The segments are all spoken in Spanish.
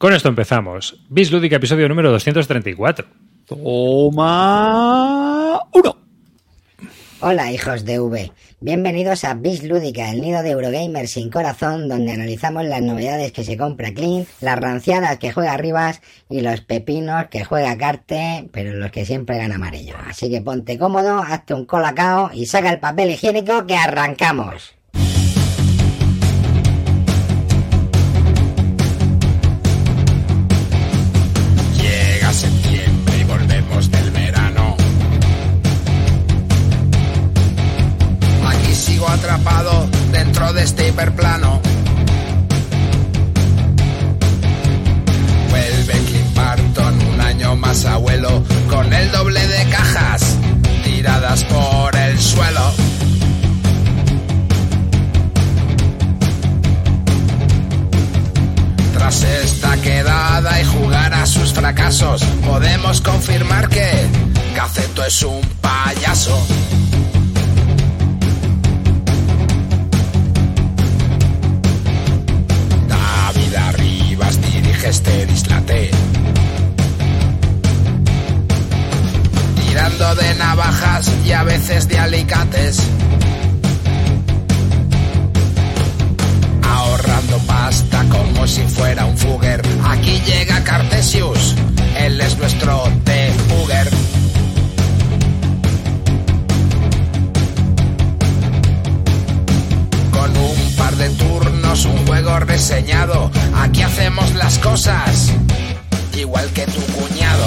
Con esto empezamos. Bis Lúdica, episodio número 234. Toma uno. Hola hijos de V, bienvenidos a Bis Lúdica, el nido de Eurogamer sin corazón, donde analizamos las novedades que se compra Clint, las ranciadas que juega Rivas y los pepinos que juega Carte, pero los que siempre gana amarillo. Así que ponte cómodo, hazte un colacao y saca el papel higiénico que arrancamos. De este hiperplano. Vuelve Clint Barton un año más abuelo con el doble de cajas tiradas por el suelo. Tras esta quedada y jugar a sus fracasos, podemos confirmar que Gaceto es un payaso. Arribas dirige este dislate. Tirando de navajas y a veces de alicates. ahorrando pasta como si fuera un fugger. Aquí llega Cartesius, él es nuestro de fugger. Con un par de turnos, un juego reseñado, aquí hacemos las cosas igual que tu cuñado.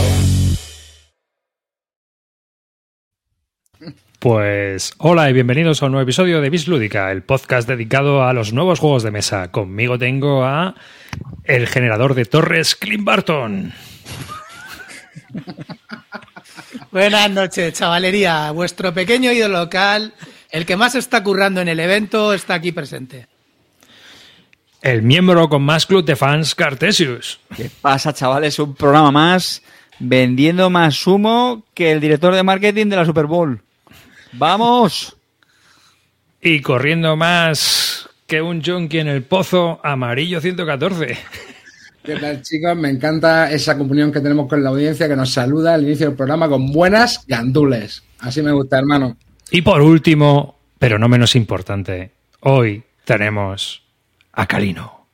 Pues hola y bienvenidos a un nuevo episodio de Bis Lúdica, el podcast dedicado a los nuevos juegos de mesa. Conmigo tengo a el generador de torres, Clint Barton. Buenas noches, chavalería. Vuestro pequeño ídolo local, el que más está currando en el evento, está aquí presente. El miembro con más club de fans, Cartesius. ¿Qué pasa, chavales? Un programa más vendiendo más humo que el director de marketing de la Super Bowl. ¡Vamos! Y corriendo más que un junkie en el pozo, amarillo 114. ¿Qué tal, chicos? Me encanta esa comunión que tenemos con la audiencia que nos saluda al inicio del programa con buenas gandules. Así me gusta, hermano. Y por último, pero no menos importante, hoy tenemos a Calino.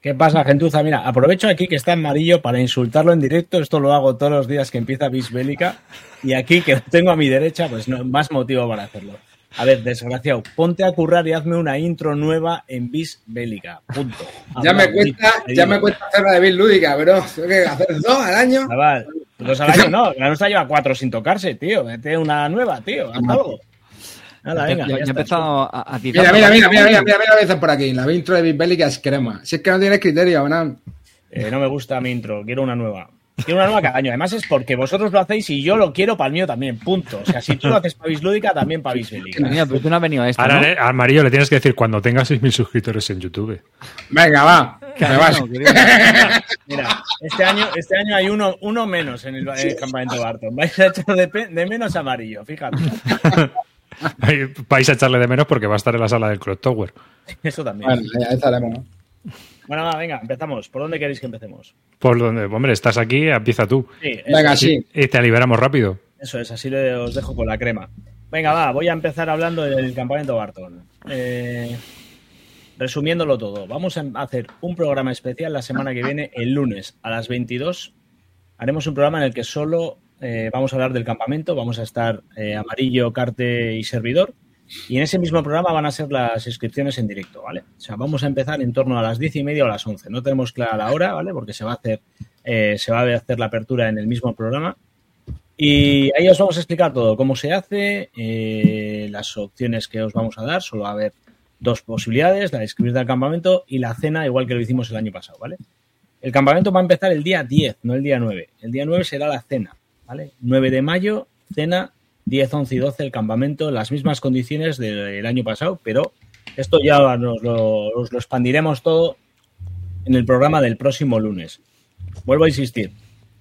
¿Qué pasa, gentuza? Mira, aprovecho aquí que está amarillo para insultarlo en directo. Esto lo hago todos los días que empieza Bisbélica. Y aquí, que lo tengo a mi derecha, pues no más motivo para hacerlo. A ver, desgraciado, ponte a currar y hazme una intro nueva en Bisbélica. Punto. Ya me cuesta, Bis, ya me cuesta hacer la de Bill Lúdica, pero tengo que hacer dos al año. Chaval, dos al año no, la nuestra lleva cuatro sin tocarse, tío. Mete una nueva, tío. Haz algo. Nada, venga, ya, ya ya he empezado a, a tirar. Mira, mira, mira, mira, mira, mira, mira, mira por aquí. La intro de Bill Bélica es crema. Si es que no tienes criterio, Abraham. Eh, no me gusta mi intro, quiero una nueva. Quiero una nueva cada año. Además es porque vosotros lo hacéis y yo lo quiero para el mío también. Punto. O sea, si tú lo haces para Bislúdica, también para Bisbélica. Mira, pero tú no has venido a esto, Ahora ¿no? eh, amarillo le tienes que decir cuando tenga 6.000 suscriptores en YouTube. Venga, va. Me vas. No. Mira, este año, este año hay uno, uno menos en el, en el campamento Barton. Vais a echar de, de menos amarillo, fíjate. Vais a echarle de menos porque va a estar en la sala del Clock Tower. Eso también. Bueno, ya estaremos, ¿no? Bueno, va, venga, empezamos. ¿Por dónde queréis que empecemos? Por donde, hombre, estás aquí, empieza tú. Sí, Venga, sí. Y te liberamos rápido. eso es, así le- os dejo con la crema. Venga, va, voy a empezar hablando del campamento Barton. Eh, resumiéndolo todo, vamos a hacer un programa especial la semana que viene, el lunes a las 22. Haremos un programa en el que solo eh, vamos a hablar del campamento, vamos a estar eh, amarillo, carte y servidor. Y en ese mismo programa van a ser las inscripciones en directo, ¿vale? O sea, vamos a empezar en torno a las 10 y media o las 11. No tenemos clara la hora, ¿vale? Porque se va a hacer, eh, se va a hacer la apertura en el mismo programa. Y ahí os vamos a explicar todo, cómo se hace, las opciones que os vamos a dar. Solo va a haber dos posibilidades, la de inscribirte al campamento y la cena, igual que lo hicimos el año pasado, ¿vale? El campamento va a empezar el día 10, no el día 9. El día 9 será la cena, ¿vale? 9 de mayo, cena, 10, 11 y 12 el campamento, las mismas condiciones del año pasado, pero esto ya nos lo, os lo expandiremos todo en el programa del próximo lunes. Vuelvo a insistir,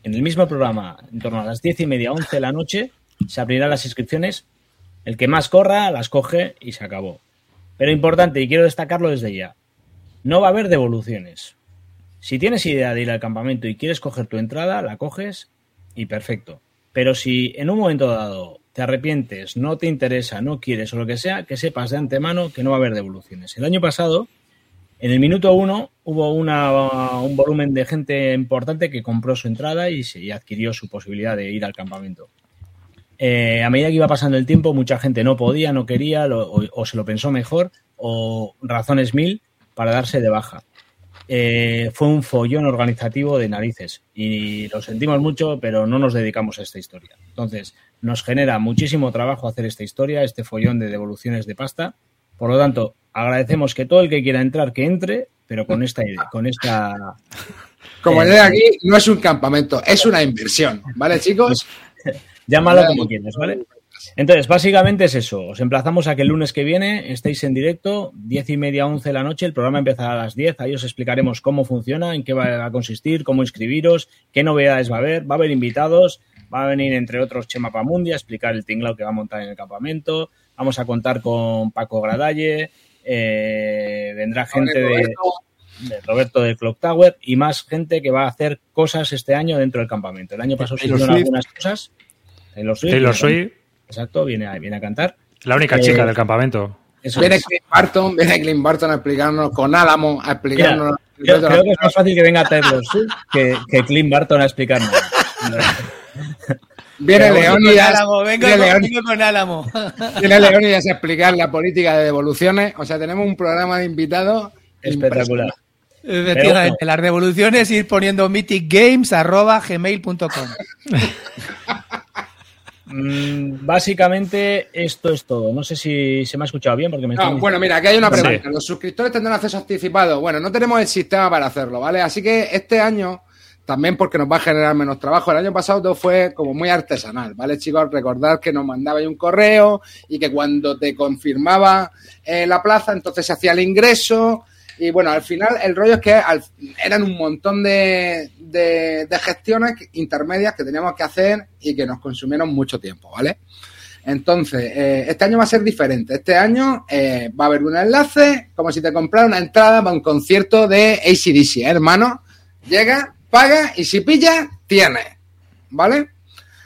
en el mismo programa, en torno a las 10 y media, 11 de la noche, se abrirán las inscripciones. El que más corra las coge y se acabó. Pero importante, y quiero destacarlo desde ya, no va a haber devoluciones. Si tienes idea de ir al campamento y quieres coger tu entrada, la coges y perfecto. Pero si en un momento dado te arrepientes, no te interesa, no quieres o lo que sea, que sepas de antemano que no va a haber devoluciones. El año pasado, en el minuto uno, hubo una, un volumen de gente importante que compró su entrada y, se, adquirió su posibilidad de ir al campamento. Eh, a medida que iba pasando el tiempo, mucha gente no podía, no quería, o se lo pensó mejor, o razones mil para darse de baja. Eh, fue un follón organizativo de narices y lo sentimos mucho, pero no nos dedicamos a esta historia. Entonces, nos genera muchísimo trabajo hacer esta historia, este follón de devoluciones de pasta. Por lo tanto, agradecemos que todo el que quiera entrar, que entre, pero con esta idea, con esta Como Eh, llegué aquí, no es un campamento, es una inversión. ¿Vale, chicos? Llámalo como quieras, ¿vale? Entonces, básicamente es eso. Os emplazamos a que el lunes que viene estéis en directo, 10 y media, 11 de la noche. El programa empezará a las 10. Ahí os explicaremos cómo funciona, en qué va a consistir, cómo inscribiros, qué novedades va a haber. Va a haber invitados. Va a venir, entre otros, Chema Pamundi a explicar el tinglao que va a montar en el campamento. Vamos a contar con Paco Gradalle. eh, vendrá gente de, de Roberto de Clock Tower y más gente que va a hacer cosas este año dentro del campamento. El año pasado se hicieron algunas cosas. Taylor Swift. Taylor viene- Swift, Exacto, viene a, viene a cantar. la única Eh, chica del campamento. Eso Viene es. Clint Barton, viene Clint Barton a explicarnos con Álamo, a explicarnos. Creo, creo que es más fácil que venga Taylor Swift que, que Clint Barton a explicarnos. Viene Pero León Con y Álamo, vengo, viene León- vengo con Álamo. viene Leónidas a explicar la política de devoluciones. O sea, tenemos un programa de invitados Espectacular. Efectivamente, las devoluciones ir poniendo mythicgames.gmail.com Mm, básicamente, esto es todo. No sé si se me ha escuchado bien porque me No, están bueno, mira, aquí hay una Sí. pregunta. Los suscriptores tendrán acceso anticipado. Bueno, no tenemos el sistema para hacerlo, ¿vale? Así que este año, también porque nos va a generar menos trabajo, el año pasado todo fue como muy artesanal, ¿vale, chicos? Recordad que nos mandabais un correo y que cuando te confirmaba eh, la plaza, entonces se hacía el ingreso. Y bueno, al final el rollo es que eran un montón de, de- gestiones intermedias que teníamos que hacer y que nos consumieron mucho tiempo, ¿vale? Entonces, eh, este año va a ser diferente. Este año eh, va a haber un enlace, como si te comprara una entrada para un concierto de ACDC, ¿eh, hermano. Llega, paga y si pilla, tienes. ¿Vale?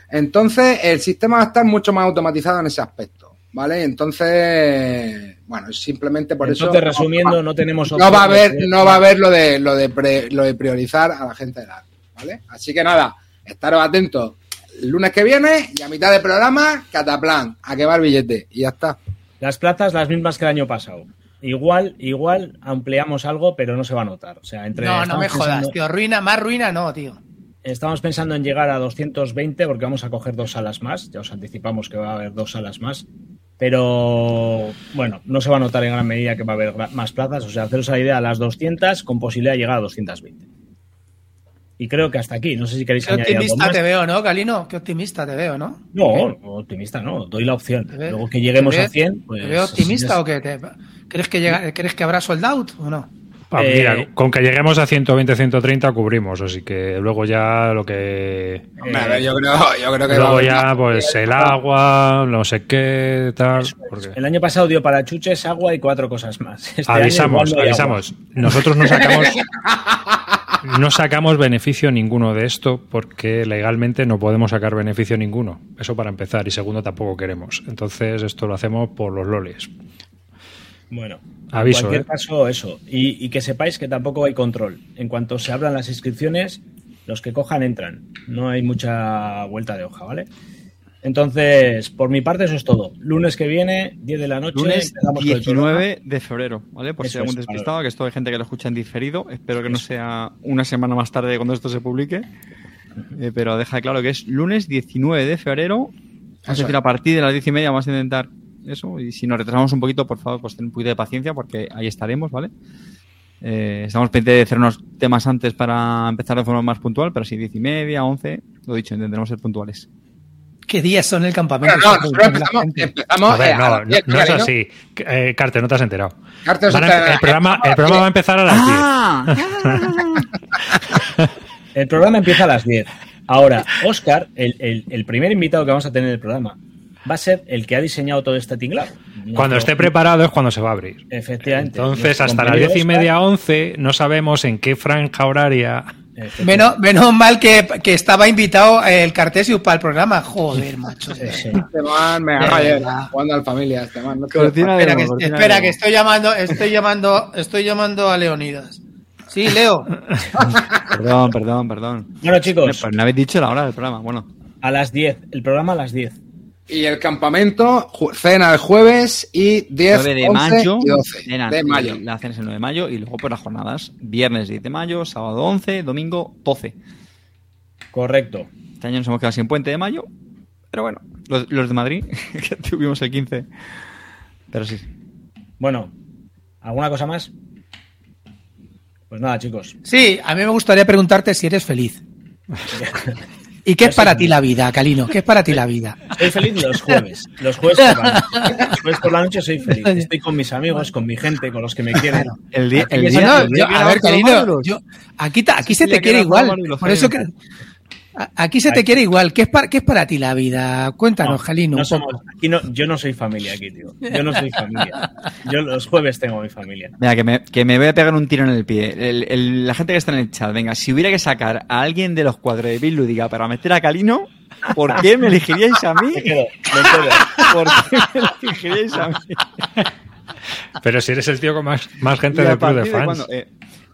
Entonces, el sistema va a estar mucho más automatizado en ese aspecto. ¿Vale? Entonces, bueno, simplemente por eso. Entonces, resumiendo, no tenemos no va a de haber, poder- no va a haber lo de lo de pre- lo de priorizar a la gente de la ¿vale? Así que nada, estaros atentos el lunes que viene y a mitad de programa, cataplan, a que va el billete y ya está. Las plazas las mismas que el año pasado. Igual, igual ampliamos algo, pero no se va a notar. O sea, entre No, no me jodas, pensando- tío. Ruina, más ruina no, tío. Estamos pensando en llegar a 220 porque vamos a coger dos salas más. Ya os anticipamos que va a haber dos salas más. Pero bueno, no se va a notar en gran medida que va a haber más plazas. O sea, haceros la idea, a las 200 con posibilidad de llegar a 220. Y creo que hasta aquí. No sé si queréis Qué añadir algo optimista más. te veo, ¿no, Calino? Qué optimista te veo, ¿no? No, optimista no. Doy la opción. Luego que lleguemos a 100, pues... ¿Te veo optimista es- o qué? ¿Te- ¿Crees que, llega, ¿Crees que habrá sold out o no? Ah, Eh, mira, con que lleguemos a 120, 130 cubrimos, así que luego ya lo que... Hombre, ver, yo creo, yo creo que Luego ya, pues el agua, no sé qué, tal. porque- El año pasado dio para chuches, agua y cuatro cosas más. Este año Avisamos, avisamos. Nosotros no sacamos, no sacamos beneficio ninguno de esto porque legalmente no podemos sacar beneficio ninguno. Eso para empezar. Y segundo, tampoco queremos. Entonces, esto lo hacemos por los lolis. Bueno, Aviso, en cualquier ¿eh? caso, eso. Y, y que sepáis que tampoco hay control. En cuanto se abran las inscripciones, los que cojan entran. No hay mucha vuelta de hoja, ¿vale? Entonces, por mi parte, eso es todo. Lunes que viene, 10 de la noche. Lunes empezamos con el programa. 19 de febrero, ¿vale? Por si Eso hay algún es, despistado, que esto hay gente que lo escucha en diferido. Espero que no sea una semana más tarde cuando esto se publique. Eh, pero deja claro que es lunes 19 de febrero. Es decir, a partir de las 10 y media vamos a intentar eso. Y si nos retrasamos un poquito, por favor, pues ten un poquito de paciencia porque ahí estaremos, ¿vale? Eh, estamos pendientes de hacer unos temas antes para empezar de forma más puntual, pero sí, 10 y media, 11, lo dicho, intentaremos ser puntuales. ¿Qué días son el campamento? Bueno, no, la empezamos, empezamos, A ver, eh, a no, no, 10, no es ¿no? así. Eh, Carte, no te has enterado. Carte, Van a- está- el, programa, el programa va a empezar a las 10. ¡Ah! El programa empieza a las 10. Ahora, Oscar, el, el- el primer invitado que vamos a tener en el programa, va a ser el que ha diseñado todo este tinglado. Cuando esté preparado es cuando se va a abrir. Efectivamente. Entonces, hasta las diez y media, once, no sabemos en qué franja horaria. Menos, menos mal que, que estaba invitado el Cartesius para el programa. Joder, macho. Sí, sí. Este man me agarra jugando al familia. Este man, no Espera, que, de espera, que estoy llamando, estoy llamando, estoy llamando a Leonidas. Sí, Leo. Perdón, perdón, perdón. Bueno, chicos, Pues no habéis dicho la hora del programa. Bueno, a las 10. El programa a las 10. Y el campamento, cena el jueves y 10, 9 de 11 mayo. y 12 Nena, de mayo. La cena es el 9 de mayo y luego por las jornadas. Viernes 10 de mayo, sábado 11, domingo 12. Correcto. Este año nos hemos quedado sin puente de mayo. Pero bueno, los, los de Madrid, que tuvimos el 15. Pero sí. Bueno, ¿alguna cosa más? Pues nada, chicos. Sí, a mí me gustaría preguntarte si eres feliz. ¿Y qué es para ti la vida, Calino? ¿Qué es para ti la vida? Soy feliz los jueves. Los jueves por la noche. Los jueves por la noche soy feliz. Estoy con mis amigos, con mi gente, con los que me quieren. El día, el día, No, el día yo- que a ver, Calino, yo- aquí, aquí se te quiere igual. Por eso que, aquí se te quiere igual. ¿Qué es, para, ¿Qué es para ti la vida? Cuéntanos, Calino. no somos, aquí no, yo no soy familia aquí, tío. Yo no soy familia. Yo los jueves tengo mi familia. Mira, que me, que me voy a pegar un tiro en el pie. El- el- la gente que está en el chat, venga, si hubiera que sacar a alguien de los cuatro de Bill Lúdica para meter a Calino, ¿por qué me elegiríais a mí? Me quedo, me quedo. ¿Por qué me elegiríais a mí? Pero si eres el tío con más, más gente ¿Y a del club de fans. Eh,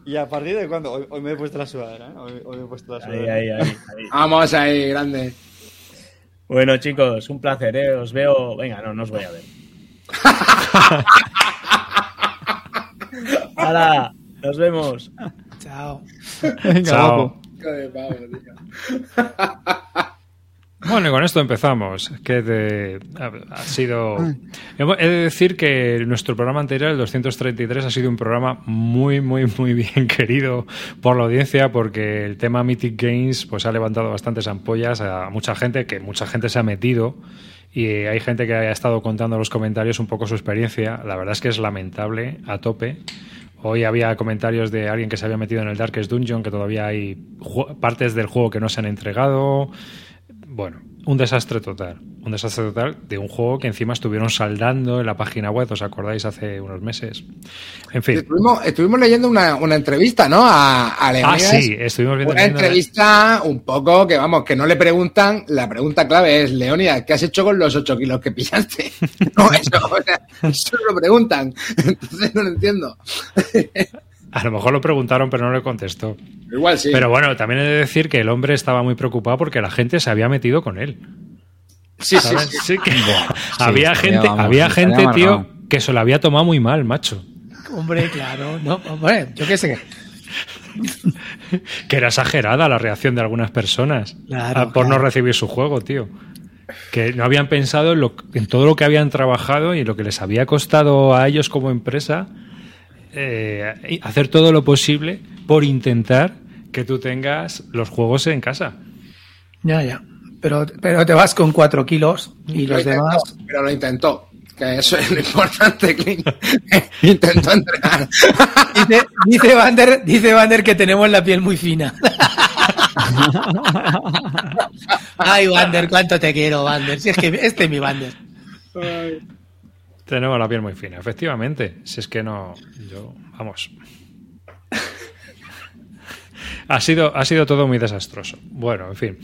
¿Y a partir de cuándo? Hoy, hoy me he puesto la sudadera, ¿eh? Hoy, hoy me he puesto la Ahí, sudadera. ahí, ahí, ahí. Vamos ahí, grande. Bueno, chicos, un placer, ¿eh? Os veo. Venga, no, no os voy a ver. ¡Hala! Nos vemos. Chao. Venga, Chao. guapo. Hijo de pavo, tío. Bueno, y con esto empezamos. Que de- ha, ha sido. He de decir que nuestro programa anterior, el 233, ha sido un programa muy, muy, muy bien querido por la audiencia, porque el tema Mythic Games pues ha levantado bastantes ampollas a mucha gente, que mucha gente se ha metido. Y hay gente que ha estado contando en los comentarios un poco su experiencia. La verdad es que es lamentable, a tope. Hoy había comentarios de alguien que se había metido en el Darkest Dungeon, que todavía hay partes del juego que no se han entregado. Bueno, un desastre total. Un desastre total de un juego que encima estuvieron saldando en la página web, ¿os acordáis? Hace unos meses. En fin. Estuvimos, estuvimos leyendo una, una entrevista, ¿no? A, a Ah, sí, estuvimos viendo. Una entrevista un poco que, vamos, que no le preguntan. La pregunta clave es, Leonidas, ¿qué has hecho con los 8 kilos que pillaste? No, eso, o sea, eso lo preguntan. Entonces no lo entiendo. A lo mejor lo preguntaron, pero no le contestó. Igual sí. Pero bueno, también he de decir que el hombre estaba muy preocupado porque la gente se había metido con él. sí, sí, sí. Sí que había gente, vamos, había gente, tío, que se lo había tomado muy mal, macho. Hombre, claro. No, hombre, yo qué sé. Que era exagerada la reacción de algunas personas Claro, a- por no recibir su juego, tío. Que no habían pensado en, lo- en todo lo que habían trabajado y lo que les había costado a ellos como empresa eh, hacer todo lo posible por intentar que tú tengas los juegos en casa. Ya, ya. Pero, pero te vas con cuatro kilos y Lo los intentó, demás. Pero lo intentó. Que eso es lo importante, Clint. intentó entrenar. Dice, dice, Vander, dice Vander que tenemos la piel muy fina. Ay, Vander, cuánto te quiero, Vander. Si es que este es mi Vander. Tenemos la piel muy fina, efectivamente. Si es que no. Yo. Vamos. ha, sido, ha sido todo muy desastroso. Bueno, en fin.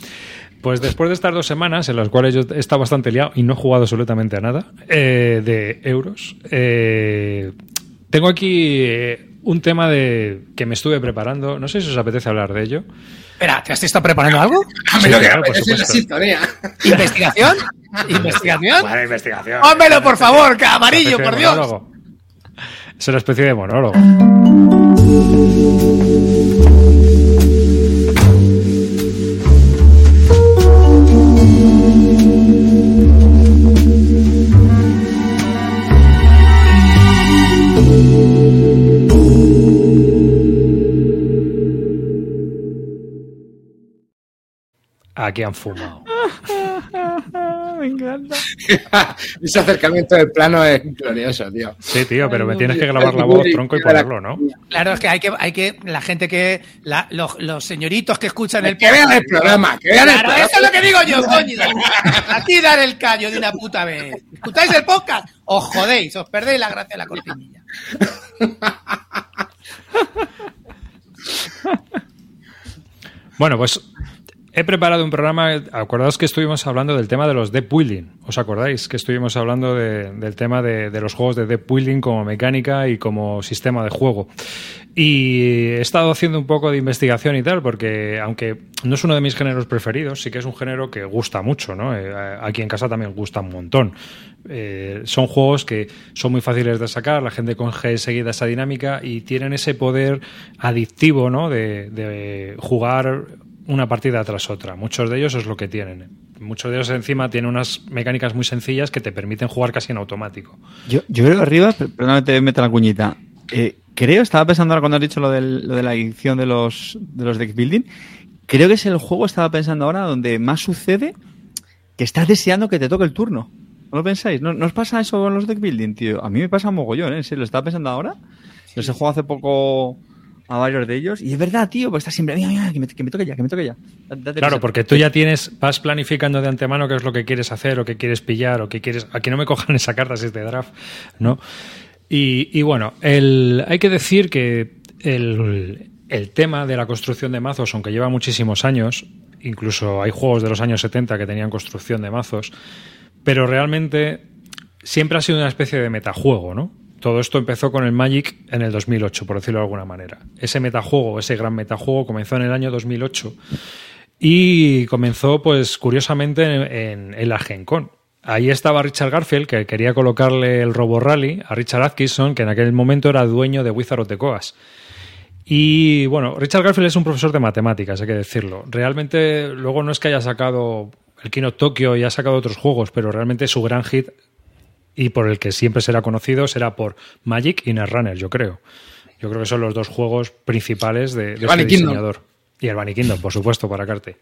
Pues después de estas dos semanas, en las cuales yo he estado bastante liado y no he jugado absolutamente a nada eh, de euros, eh, tengo aquí eh, un tema de que me estuve preparando. No sé si os apetece hablar de ello. Espera, ¿te has estado preparando algo? A Sí, claro, por supuesto. ¿Investigación? ¿Investigación? Buena investigación. ¡Pónmelo, por favor, que amarillo, por Dios! monólogo. Es una especie de monólogo. Aquí han fumado. Me encanta. Ese acercamiento del plano es glorioso, tío. Sí, tío, pero Ay, me no, tienes tío. que grabar la voz, tronco, y ponerlo, ¿no? Claro, es que hay que, hay que la gente que, la- los, los señoritos que escuchan el Que vean el programa, que vean el Claro, programa. eso es lo que digo yo, coño. Aquí dar el callo de una puta vez. ¿Escucháis el podcast? Os jodéis, os perdéis la gracia de la cortinilla. Bueno, pues he preparado un programa. Acordaos que estuvimos hablando del tema de los deep building. ¿Os acordáis que estuvimos hablando de- del tema de, los juegos de deep building como mecánica y como sistema de juego? Y he estado haciendo un poco de investigación y tal, porque aunque no es uno de mis géneros preferidos, sí que es un género que gusta mucho, ¿no? Eh, aquí en casa también gusta un montón. Eh, son juegos que son muy fáciles de sacar, la gente coge enseguida esa dinámica y tienen ese poder adictivo, ¿no? De jugar una partida tras otra. Muchos de ellos es lo que tienen. Muchos de ellos encima tienen unas mecánicas muy sencillas que te permiten jugar casi en automático. Yo, yo creo que arriba, per- perdóname, te meto la cuñita. Eh, creo, estaba pensando ahora cuando has dicho lo, del- lo de la edición de los, de los deck building. Creo que es el juego, estaba pensando ahora, donde más sucede que estás deseando que te toque el turno. ¿No lo pensáis? ¿No, ¿no os pasa eso con los deck building, tío? A mí me pasa mogollón, ¿eh? En serio, lo estaba pensando ahora. Yo se juego hace poco a varios de ellos. Y es verdad, tío, porque está siempre, mira, mira, que me, que me toque ya, que me toque ya. Claro, porque tú ya tienes, vas planificando de antemano qué es lo que quieres hacer o qué quieres pillar o qué quieres. Aquí no me cojan esa carta si es de draft, ¿no? Y, bueno, hay que decir que el, el tema de la construcción de mazos, aunque lleva muchísimos años, incluso hay juegos de los años 70 que tenían construcción de mazos, pero realmente siempre ha sido una especie de metajuego, ¿no? Todo esto empezó con el Magic en el 2008, por decirlo de alguna manera. Ese metajuego, ese gran metajuego, comenzó en el año 2008 y comenzó, pues, curiosamente, en, en- en la Gen. Ahí estaba Richard Garfield, que quería colocarle el Robo Rally a Richard Atkinson, que en aquel momento era dueño de Wizard of the Coast. Y bueno, Richard Garfield es un profesor de matemáticas, hay que decirlo. Realmente, luego no es que haya sacado el Kino Tokyo y ha sacado otros juegos, pero realmente su gran hit y por el que siempre será conocido será por Magic y Netrunner, yo creo. Yo creo que son los dos juegos principales de, este diseñador. Y el Bunny Kingdom, por supuesto, para Carte.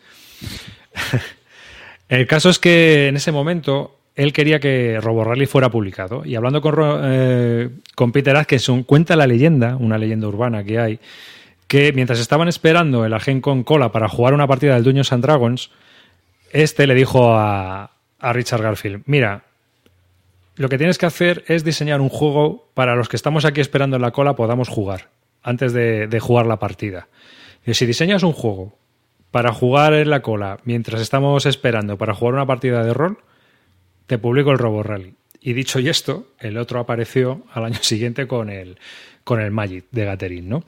el caso es que en ese momento él quería que Robo Rally fuera publicado. Y hablando con, eh, con Peter Atkinson, cuenta la leyenda, una leyenda urbana que hay, que mientras estaban esperando el Agen con cola para jugar una partida del Dungeons and Dragons, este le dijo a, a Richard Garfield, mira, lo que tienes que hacer es diseñar un juego para los que estamos aquí esperando en la cola podamos jugar antes de, jugar la partida. Y si diseñas un juego para jugar en la cola mientras estamos esperando para jugar una partida de rol, te publico el Robo Rally. Y dicho y esto, el otro apareció al año siguiente con el, con el Magic de Gathering, ¿no?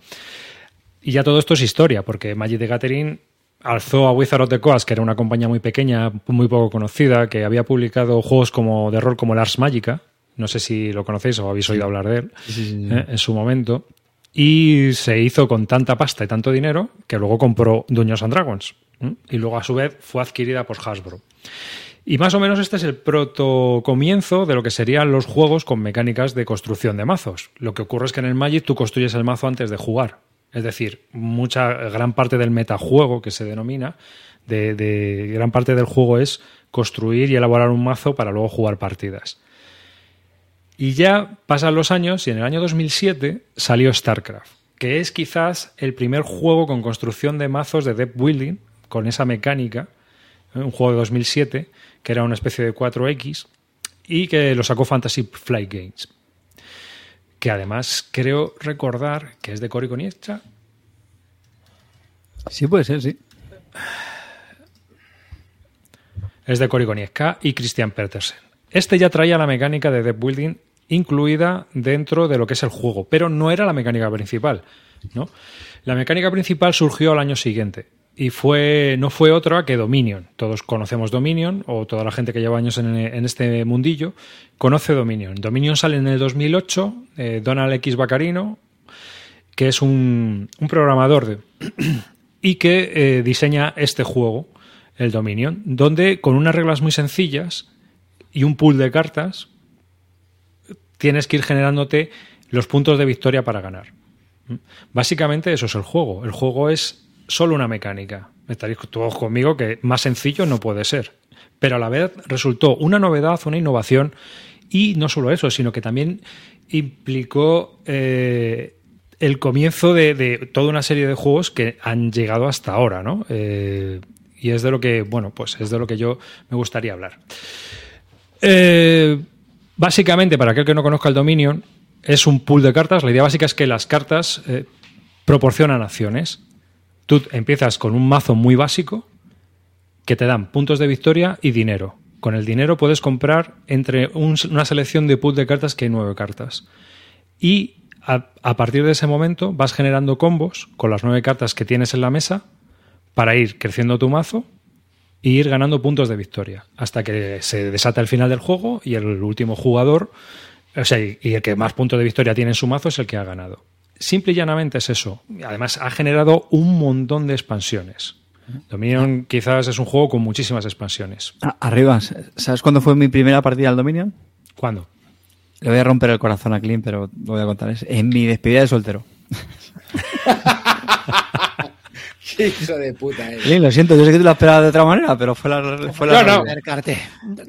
Y ya todo esto es historia, porque Magic de Gathering alzó a Wizard of the Coast, que era una compañía muy pequeña, muy poco conocida, que había publicado juegos como de rol como el Ars Magica. No sé si lo conocéis o habéis oído hablar de él ¿eh? en su momento. Y se hizo con tanta pasta y tanto dinero que luego compró Dungeons and Dragons. ¿eh? Y luego, a su vez, fue adquirida por Hasbro. Y más o menos este es el proto comienzo de lo que serían los juegos con mecánicas de construcción de mazos. Lo que ocurre es que en el Magic tú construyes el mazo antes de jugar. Es decir, mucha gran parte del metajuego que se denomina, de, de gran parte del juego es construir y elaborar un mazo para luego jugar partidas. Y ya pasan los años y en el año 2007 salió StarCraft, que es quizás el primer juego con construcción de mazos de deck building, con esa mecánica, ¿eh? un juego de 2007, que era una especie de 4X, y que lo sacó Fantasy Flight Games. Que además creo recordar que es de Cory Konieczka. Sí, puede ser, sí. Es de Cory Konieczka y Christian Petersen. Este ya traía la mecánica de deck building incluida dentro de lo que es el juego, pero no era la mecánica principal. ¿no? La mecánica principal surgió al año siguiente y fue, no fue otra que Dominion. Todos conocemos Dominion, o toda la gente que lleva años en, este mundillo conoce Dominion. Dominion sale en el 2008, eh, Donald X. Bacarino, que es un, programador y que eh, diseña este juego, el Dominion, donde con unas reglas muy sencillas y un pool de cartas tienes que ir generándote los puntos de victoria para ganar. Básicamente eso es el juego. El juego es solo una mecánica. Estaréis todos conmigo que más sencillo no puede ser. pero a la vez resultó una novedad, una innovación, y no solo eso, sino que también implicó eh, el comienzo de, de toda una serie de juegos que han llegado hasta ahora, ¿no? Eh, y es de lo que, bueno, pues es de lo que yo me gustaría hablar. Eh, básicamente, para aquel que no conozca el Dominion, es un pool de cartas. La idea básica es que las cartas proporcionan acciones. Tú empiezas con un mazo muy básico que te dan puntos de victoria y dinero. Con el dinero puedes comprar entre un- una selección de pool de cartas que hay nueve cartas. Y a, a partir de ese momento vas generando combos con las nueve cartas que tienes en la mesa para ir creciendo tu mazo y ir ganando puntos de victoria hasta que se desata el final del juego y el último jugador, o sea, y el que más puntos de victoria tiene en su mazo es el que ha ganado. Simple y llanamente es eso. Además, ha generado un montón de expansiones. Dominion quizás es un juego con muchísimas expansiones. Ah, Arriba, ¿sabes cuándo fue mi primera partida al Dominion? ¿Cuándo? Le voy a romper el corazón a Clint, pero lo voy a contar. Es en mi despedida de soltero. Qué hijo de puta, eh. Clint, lo siento, yo sé que tú lo esperabas de otra manera, pero fue la, fue la No, no. Carte,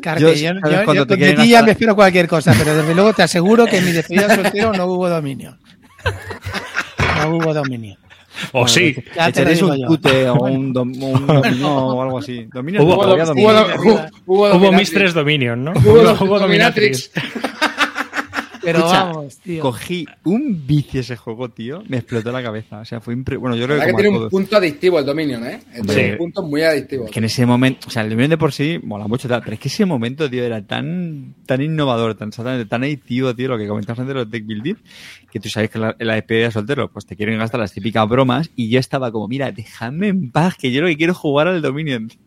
Carte, Yo- yo, ¿sabes yo- yo ti ya hasta- me espero cualquier cosa, pero desde luego te aseguro que en mi despedida de soltero no hubo dominio. No hubo dominio. O sí. Te lo Echaréis un cute o un, dom- un dominó o algo así. Dominio Hubo- Hubo, dominio. hubo, hubo. Mistress Dominion, ¿no? Hubo Dominatrix. Pero Escucha, vamos, tío. Cogí un vicio ese juego, tío. Me explotó la cabeza. O sea, fue impre... Bueno, yo creo que, que tiene un todos. punto adictivo el Dominion, ¿eh? Tiene Sí. un punto muy adictivo. Que en ese momento, o sea, el Dominion de por sí mola mucho, tal, pero es que ese momento, tío, era tan, tan innovador, tan tan adictivo, tío, lo que comentabas antes de los deck building, que tú sabes que en la, la despedida de soltero, pues te quieren gastar las típicas bromas, y yo estaba como, mira, déjame en paz, que yo lo que quiero es jugar al Dominion. tío.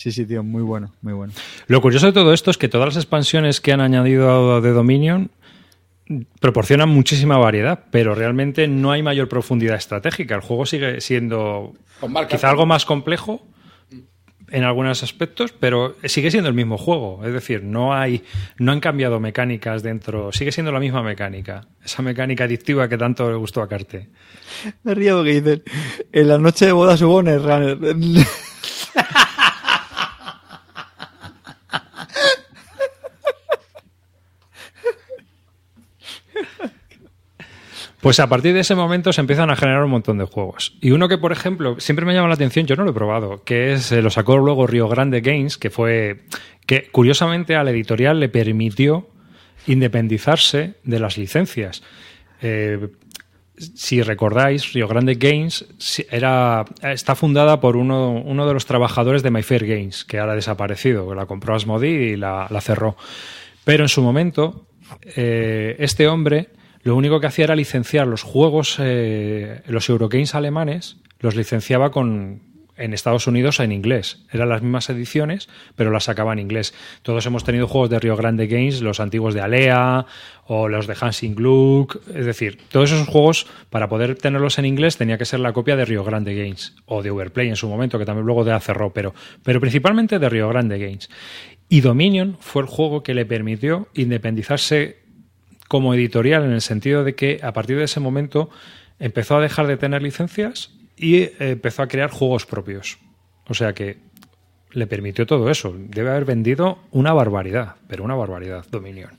Sí, sí, tío, muy bueno, muy bueno. Lo curioso de todo esto es que todas las expansiones que han añadido de Dominion proporcionan muchísima variedad, pero realmente no hay mayor profundidad estratégica. El juego sigue siendo quizá algo más complejo en algunos aspectos, pero sigue siendo el mismo juego. Es decir, no hay, no han cambiado mecánicas dentro, sigue siendo la misma mecánica. Esa mecánica adictiva que tanto le gustó a Carte. Me río porque dicen, en la noche de bodas hubo Netrunner. Pues a partir de ese momento se empiezan a generar un montón de juegos. Y uno que, por ejemplo, siempre me llama la atención, yo no lo he probado, que es, eh, lo sacó luego Rio Grande Games, que fue, que curiosamente a la editorial le permitió independizarse de las licencias. Eh, si recordáis, Rio Grande Games era, está fundada por uno, uno de los trabajadores de My Fair Games, que ahora ha desaparecido, la compró Asmodee y la, la cerró. Pero en su momento, eh, este hombre lo único que hacía era licenciar los juegos, eh, los Eurogames alemanes, los licenciaba con, en Estados Unidos en inglés. Eran las mismas ediciones, pero las sacaba en inglés. Todos hemos tenido juegos de Rio Grande Games, los antiguos de Alea o los de Hansing Gluck. Es decir, todos esos juegos, para poder tenerlos en inglés, tenía que ser la copia de Rio Grande Games o de Overplay en su momento, que también luego de cerró, pero, pero principalmente de Rio Grande Games. Y Dominion fue el juego que le permitió independizarse como editorial en el sentido de que a partir de ese momento empezó a dejar de tener licencias y eh, empezó a crear juegos propios. O sea que le permitió todo eso. Debe haber vendido una barbaridad, pero una barbaridad, Dominion.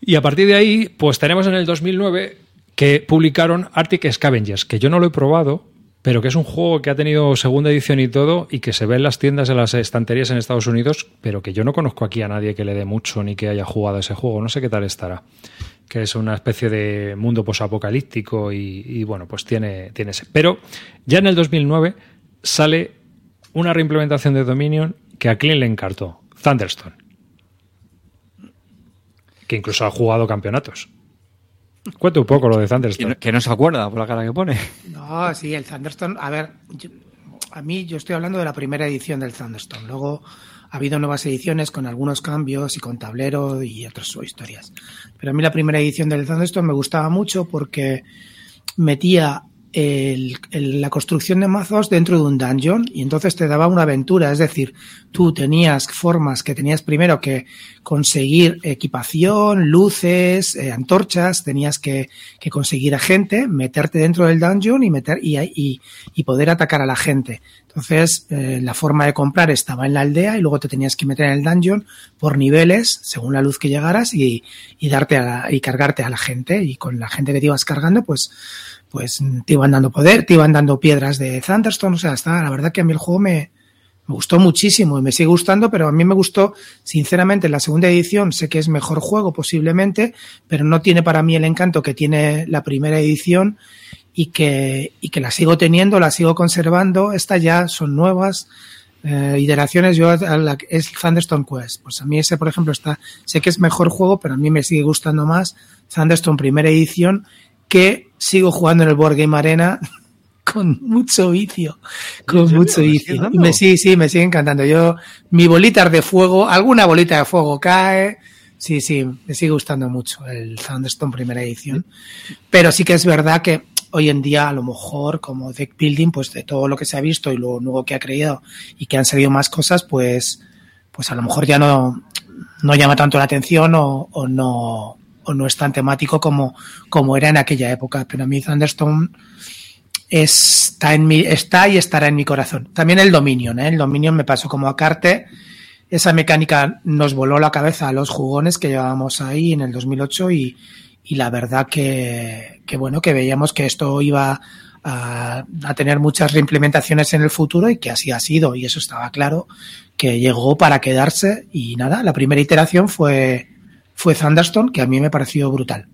Y a partir de ahí, pues tenemos en el 2009 que publicaron Arctic Scavengers, que yo no lo he probado, pero que es un juego que ha tenido segunda edición y todo y que se ve en las tiendas, en las estanterías en Estados Unidos, pero que yo no conozco aquí a nadie que le dé mucho ni que haya jugado ese juego. No sé qué tal estará. Que es una especie de mundo posapocalíptico y, y bueno, pues tiene, tiene ese. Pero ya en el 2009 sale una reimplementación de Dominion que a Clint le encartó, Thunderstone. Que incluso ha jugado campeonatos. Cuenta un poco lo de Que Thunderstone. no, que no se acuerda por la cara que pone. No, sí, el Thunderstone. A ver, yo- a mí yo estoy hablando de la primera edición del Thunderstone. Luego ha habido nuevas ediciones con algunos cambios y con tablero y otras historias. Pero a mí la primera edición del Thunderstone me gustaba mucho porque metía el- la construcción de mazos dentro de un dungeon y entonces te daba una aventura, es decir, tú tenías formas que tenías primero que conseguir equipación, luces, eh, antorchas, tenías que, conseguir a gente, meterte dentro del dungeon y meter y, y- y poder atacar a la gente. Entonces, eh, la forma de comprar estaba en la aldea y luego te tenías que meter en el dungeon por niveles, según la luz que llegaras, y, y darte a la- y cargarte a la gente. Y con la gente que te ibas cargando, pues, pues te iban dando poder, te iban dando piedras de Thunderstone. O sea, está, la verdad que a mí el juego me, me gustó muchísimo y me sigue gustando, pero a mí me gustó, sinceramente, la segunda edición sé que es mejor juego posiblemente, pero no tiene para mí el encanto que tiene la primera edición y que, y que la sigo teniendo, la sigo conservando. Estas ya son nuevas eh, iteraciones. Yo, es Thunderstone Quest. Pues a mí ese, por ejemplo, está, sé que es mejor juego, pero a mí me sigue gustando más Thunderstone primera edición, que sigo jugando en el Board Game Arena con mucho vicio, con mucho ¿Me sigue vicio. me, sí, sí, me sigue encantando. Yo, mi bolita de fuego, alguna bolita de fuego cae. Sí, sí, me sigue gustando mucho el Thunderstone primera edición. Pero sí que es verdad que hoy en día, a lo mejor, como deck building, pues de todo lo que se ha visto y lo nuevo que ha creído y que han salido más cosas, pues, pues a lo mejor ya no, no llama tanto la atención o, o no, o no es tan temático como, como era en aquella época. Pero a mí Thunderstone está en mi, está y estará en mi corazón. También el Dominion, ¿eh? El Dominion me pasó como a Carte. Esa mecánica nos voló la cabeza a los jugones que llevábamos ahí en el 2008 y, y la verdad que, que bueno, que veíamos que esto iba a, a tener muchas reimplementaciones en el futuro y que así ha sido y eso estaba claro que llegó para quedarse y nada, la primera iteración fue, fue Thunderstone que a mí me pareció brutal.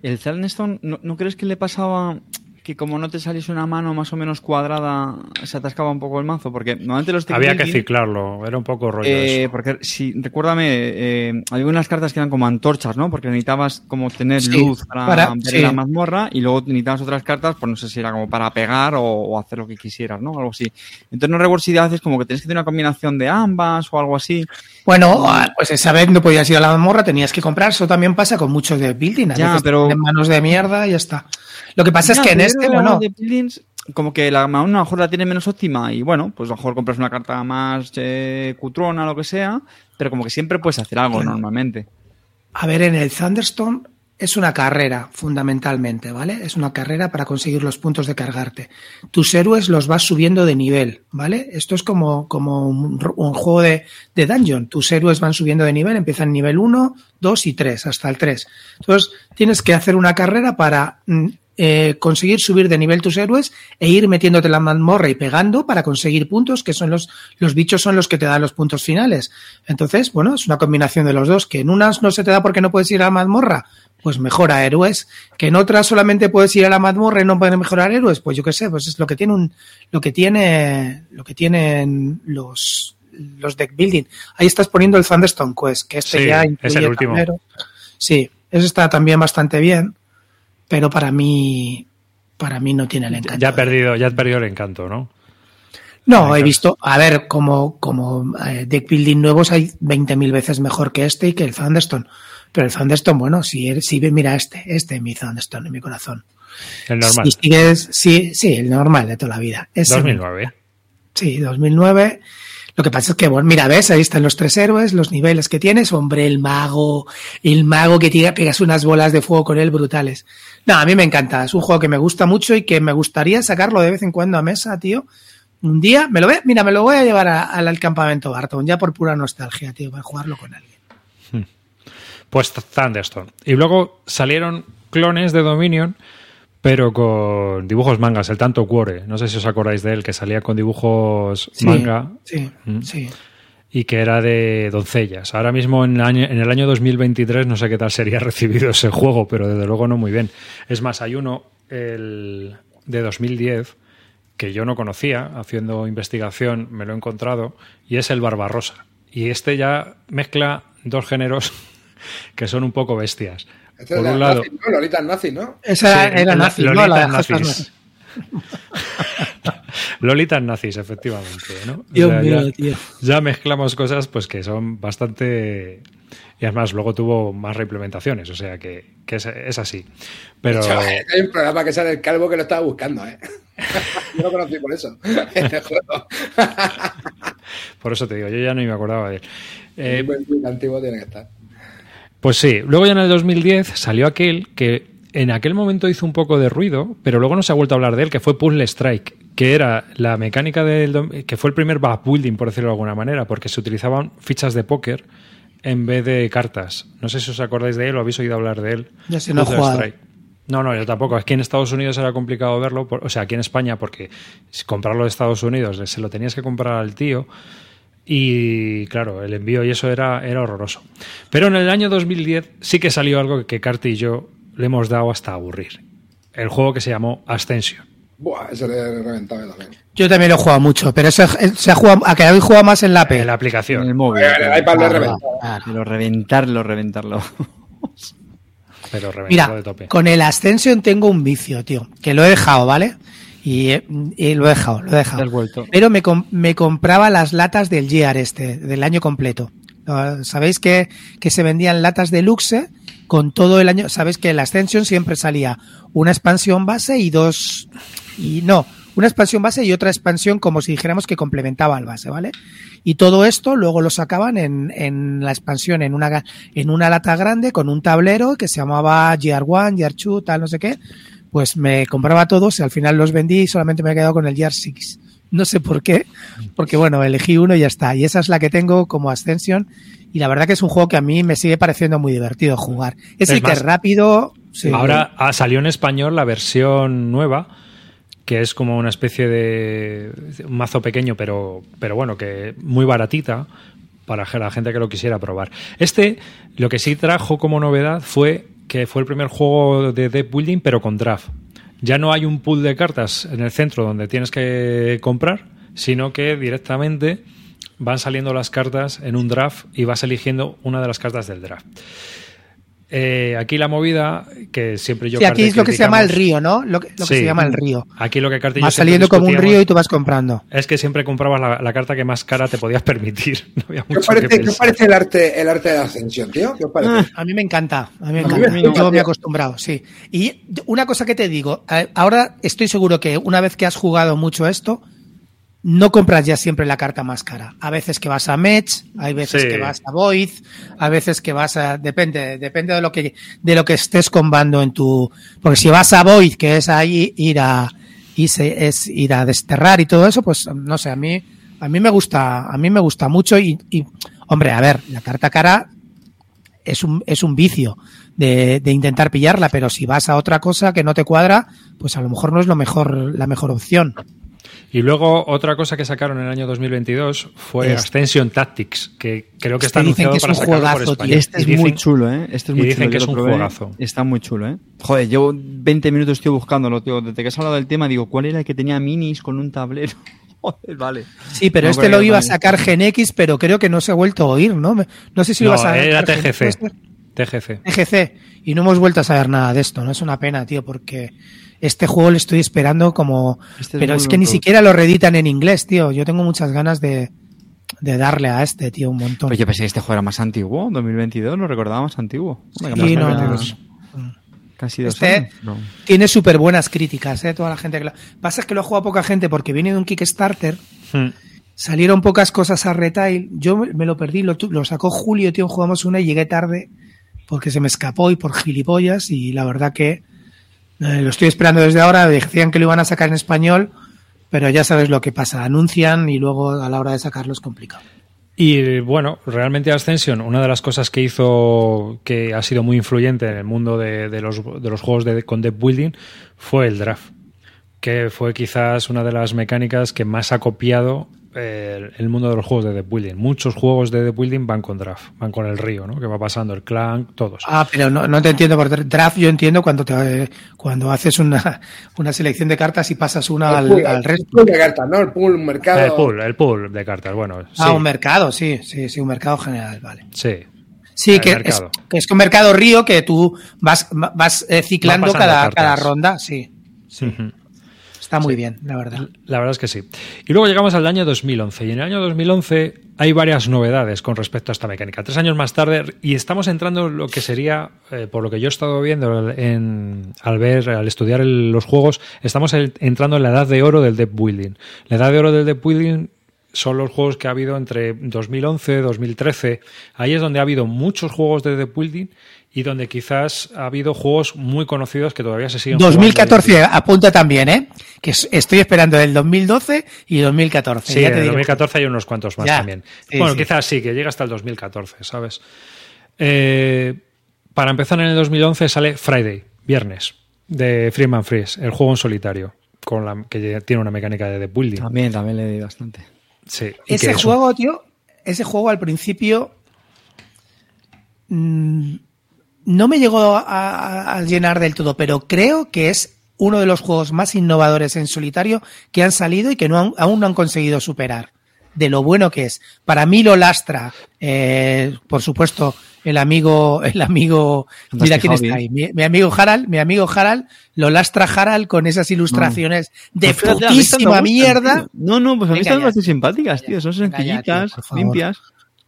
El Thunderstone, ¿no, ¿no crees que le pasaba que como no te saliese una mano más o menos cuadrada, se atascaba un poco el mazo? Porque normalmente los deck Había que ciclarlo, era un poco rollo eh, eso. porque si, recuérdame, eh, había unas cartas que eran como antorchas, ¿no? Porque necesitabas como tener Sí, luz para, para- ver sí. la mazmorra y luego necesitabas otras cartas, pues no sé si era como para pegar o, o hacer lo que quisieras, ¿no? Algo así. Entonces no recuerdo si haces como que tienes que tener una combinación de ambas o algo así. Bueno, ah, pues esa vez no podías ir a la mazmorra, tenías que comprar. Eso también pasa con muchos de building. A Ya, veces pero- tienen manos de mierda y ya está. Lo que pasa Ya, es que en de como que la mano a lo mejor la tiene menos óptima y bueno, pues a lo mejor compras una carta más eh, cutrona lo que sea, pero como que siempre puedes hacer algo Bueno. normalmente. a ver, en el Thunderstone es una carrera, fundamentalmente, ¿vale? Es una carrera para conseguir los puntos de cargarte. Tus héroes los vas subiendo de nivel, ¿vale? Esto es como, como un, un juego de, de dungeon. Tus héroes van subiendo de nivel, empiezan nivel 1, 2 y 3, hasta el 3. Entonces, tienes que hacer una carrera para mm, eh, conseguir subir de nivel tus héroes e ir metiéndote la mazmorra y pegando para conseguir puntos, que son los, los bichos son los que te dan los puntos finales. Entonces, bueno, es una combinación de los dos, que en unas no se te da porque no puedes ir a la mazmorra, pues mejora héroes, que en otras solamente puedes ir a la mazmorra y no puedes mejorar héroes, pues yo qué sé, pues es lo que tiene un, lo que tiene, lo que tienen los, los deck building. Ahí estás poniendo el Thunderstone Quest, que este Sí, ya es incluye el último. tablero. Sí, eso está también bastante bien, pero para mí, para mí no tiene el encanto. Ya ha perdido, ya has perdido el encanto, ¿no? No, he visto, a ver, como, como eh, deck building nuevos hay 20.000 veces mejor que este y que el Thunderstone. Pero el Thunderstone, bueno, si, si mira este, este es mi Thunderstone en mi corazón. El normal. Si sigues, sí, sí, el normal de toda la vida. Ese 2009. Sí, 2009. Lo que pasa es que, bueno, mira, ves, ahí están los tres héroes, los niveles que tienes. Hombre, el mago, el mago que tira, pegas unas bolas de fuego con él brutales. No, a mí me encanta. Es un juego que me gusta mucho y que me gustaría sacarlo de vez en cuando a mesa, tío. Un día, me lo ve, mira, me lo voy a llevar a- al, al campamento Barton, ya por pura nostalgia, tío, para jugarlo con alguien. Pues Thunderstone. Y luego salieron clones de Dominion, pero con dibujos mangas, el tanto Cuore. No sé si os acordáis de él, que salía con dibujos Sí, manga Sí, Mm. sí. Y que era de doncellas. Ahora mismo en el, año, en el año 2023 no sé qué tal sería recibido ese juego, pero desde luego no muy bien. Es más, hay uno el de 2010 que yo no conocía, haciendo investigación me lo he encontrado, y es el Barbarrosa. Y este ya mezcla dos géneros que son un poco bestias. Este Por es un la lado, nazi, ¿no? Lolita nazi, ¿no? Esa Sí, era la- nazi, ¿no? Lolitas La de nazis. Lolitas nazis, efectivamente. ¿no? O Dios sea, mío, ya, tío. ya mezclamos cosas pues que son bastante Y además luego tuvo más reimplementaciones, o sea que, que es, es así. Pero hay un programa que sale el calvo que lo estaba buscando, ¿eh? Yo lo conocí por eso. Por eso te digo, yo ya no me acordaba de él. Eh, antiguo tiene que estar. Pues sí, luego ya en el 2010 salió aquel que en aquel momento hizo un poco de ruido, pero luego no se ha vuelto a hablar de él, que fue Puzzle Strike, que era la mecánica del que fue el primer backbuilding, por decirlo de alguna manera, porque se utilizaban fichas de póker en vez de cartas. No sé si os acordáis de él o habéis oído hablar de él. Yo sí no. No, no, yo tampoco. Aquí en Estados Unidos era complicado verlo, por- o sea, aquí en España, porque si comprarlo de Estados Unidos se lo tenías que comprar al tío. Y claro, el envío y eso era, era horroroso. Pero en el año 2010 sí que salió algo que Carti y yo le hemos dado hasta aburrir. El juego que se llamó Ascension. Buah, ese le reventaba yo también. Yo también lo he jugado mucho, pero eso es- se ha jugado, a que habéis jugado más en la P. En la En aplicación. el móvil. En el iPad lo he reventado. claro. Pero reventarlo, reventarlo. Pero reventado Mira, de tope. con el Ascension tengo un vicio, tío, que lo he dejado, ¿vale? Y, eh, y lo he dejado, lo he dejado. Te has vuelto. Pero me, com- me compraba las latas del Gear este, del año completo. Sabéis que, que se vendían latas de Luxe con todo el año. Sabéis que el Ascension siempre salía una expansión base y dos. Y no, una expansión base y otra expansión como si dijéramos que complementaba al base, ¿vale? Y todo esto luego lo sacaban en, en la expansión, en una, en una lata grande con un tablero que se llamaba GR1, GR2, tal, no sé qué. Pues me compraba todos y al final los vendí y solamente me he quedado con el GR6. No sé por qué, porque bueno, elegí uno y ya está. Y esa es la que tengo como Ascension. Y la verdad que es un juego que a mí me sigue pareciendo muy divertido jugar. Es, Es el que es rápido. sí. Ahora ah, salió en español la versión nueva, que es como una especie de un mazo pequeño, pero, pero bueno, que muy baratita para la gente que lo quisiera probar. Este, lo que sí trajo como novedad fue que fue el primer juego de deck building, pero con draft. Ya no hay un pool de cartas en el centro donde tienes que comprar, sino que directamente van saliendo las cartas en un draft y vas eligiendo una de las cartas del draft. Eh, aquí la movida, que siempre yo Sí, aquí es lo que se llama el río, ¿no? Lo que, lo que Sí. se llama el río. Aquí lo que Carter y Vas saliendo como un río y tú vas comprando. Es que siempre comprabas la, la carta que más cara te podías permitir. No había ¿Qué parece, que qué parece el arte, el arte de la ascensión, tío? ¿Qué os parece? A mí me encanta, a mí me A mí encanta. me Yo me he acostumbrado, sí. Y una cosa que te digo, eh, ahora estoy seguro que una vez que has jugado mucho esto, no compras ya siempre la carta más cara. A veces que vas a Match, hay veces Sí. que vas a Void, a veces que vas a depende, depende de lo que de lo que estés combando en tu porque si vas a Void, que es ahí ir a y se- es ir a desterrar y todo eso, pues no sé, a mí a mí me gusta, a mí me gusta mucho y, y hombre, a ver, la carta cara es un, es un vicio de, de intentar pillarla, pero si vas a otra cosa que no te cuadra, pues a lo mejor no es lo mejor, la mejor opción. Y luego otra cosa que sacaron en el año 2022 fue Es- Ascension Tactics, que creo que Este está dicen anunciado que es para un sacarlo por juegazo, España. tío. Este es Y muy chulo, ¿eh? Este es y muy dicen chulo. que yo es un probé. juegazo. Está muy chulo, ¿eh? Joder, llevo 20 minutos estoy buscándolo, tío. Desde que has hablado del tema, digo, ¿cuál era el que tenía minis con un tablero? Joder, vale. Sí, pero No, este lo yo iba a sacar Gen X, pero creo que no se ha vuelto a oír, ¿no? No sé si lo No, ibas a era sacar Gen X, TGC. TGC. TGC. Y no hemos vuelto a saber nada de esto, ¿no? Es una pena, tío, porque este juego lo estoy esperando como... Este es pero es que ni siquiera lo reeditan en inglés, tío. Yo tengo muchas ganas de, de darle a este, tío, un montón. Pues yo pensé que este juego era más antiguo, 2022, lo recordaba más antiguo. Sí, más no, 2022. no. Casi dos Este- años. No. Tiene súper buenas críticas, ¿eh? Toda la gente que lo... Pasa es que lo ha jugado poca gente porque viene de un Kickstarter. Hmm. Salieron pocas cosas a retail. Yo me lo perdí, lo, tu- lo sacó Julio, tío. Jugamos una y llegué tarde porque se me escapó y por gilipollas. Y la verdad que eh, lo estoy esperando desde ahora. Decían que lo iban a sacar en español, pero ya sabes lo que pasa. Anuncian y luego a la hora de sacarlo es complicado. Y bueno, realmente Ascension, una de las cosas que hizo que ha sido muy influyente en el mundo de, los, juegos de, con deck building fue el draft, que fue quizás una de las mecánicas que más ha copiado el mundo de los juegos de deck building. Muchos juegos de deck building van con draft, van con el río, ¿no? Que va pasando el clan, todos. Ah, pero no, no te entiendo por dra- draft. Yo entiendo cuando te, cuando haces una, una selección de cartas y pasas una el, pool, al, al el resto. pool de cartas, ¿no? El pool, un mercado. el pool, el pool de cartas, bueno. Ah, sí, un mercado, sí, sí, sí, un mercado general, vale. sí. Sí, que es, mercado. que es un mercado río que tú vas, vas eh, ciclando cada, cada ronda, sí. Ujú. Está muy bien, la verdad. La verdad es que sí. Y luego llegamos al año 2011. Y en el año 2011 hay varias novedades con respecto a esta mecánica. Tres años más tarde, y estamos entrando en lo que sería, eh, por lo que yo he estado viendo en, al ver, al estudiar el- los juegos, estamos el- entrando en la edad de oro del deck building. La edad de oro del deck building son los juegos que ha habido entre 2011 2013. Ahí es donde ha habido muchos juegos de deck building y donde quizás ha habido juegos muy conocidos que todavía se siguen jugando. 2014 apunta también, ¿eh? Que es- estoy esperando el 2012 y 2014. Sí, ya en te el digo. 2014 hay unos cuantos más Ya. también. Sí, bueno, sí. quizás sí, que llega hasta el 2014, ¿sabes? Eh, para empezar en el 2011 sale Friday, viernes, de Freeman Freeze, el juego en solitario, con la, que tiene una mecánica de deck building. También, también le di bastante. Sí, Ese es un- juego, tío, ese juego al principio mm, no me llegó a, a- a llenar del todo, pero creo que es uno de los juegos más innovadores en solitario que han salido y que no han- aún no han conseguido superar. De lo bueno que es. Para mí lo lastra, eh, por supuesto, el amigo, el amigo, mira quién está ahí, mi, mi amigo Harald, mi amigo Harald, lo lastra Harald con esas ilustraciones de Pues putísima mierda. No, no, pues a mí están bastante simpáticas, tío. Son sencillitas, limpias.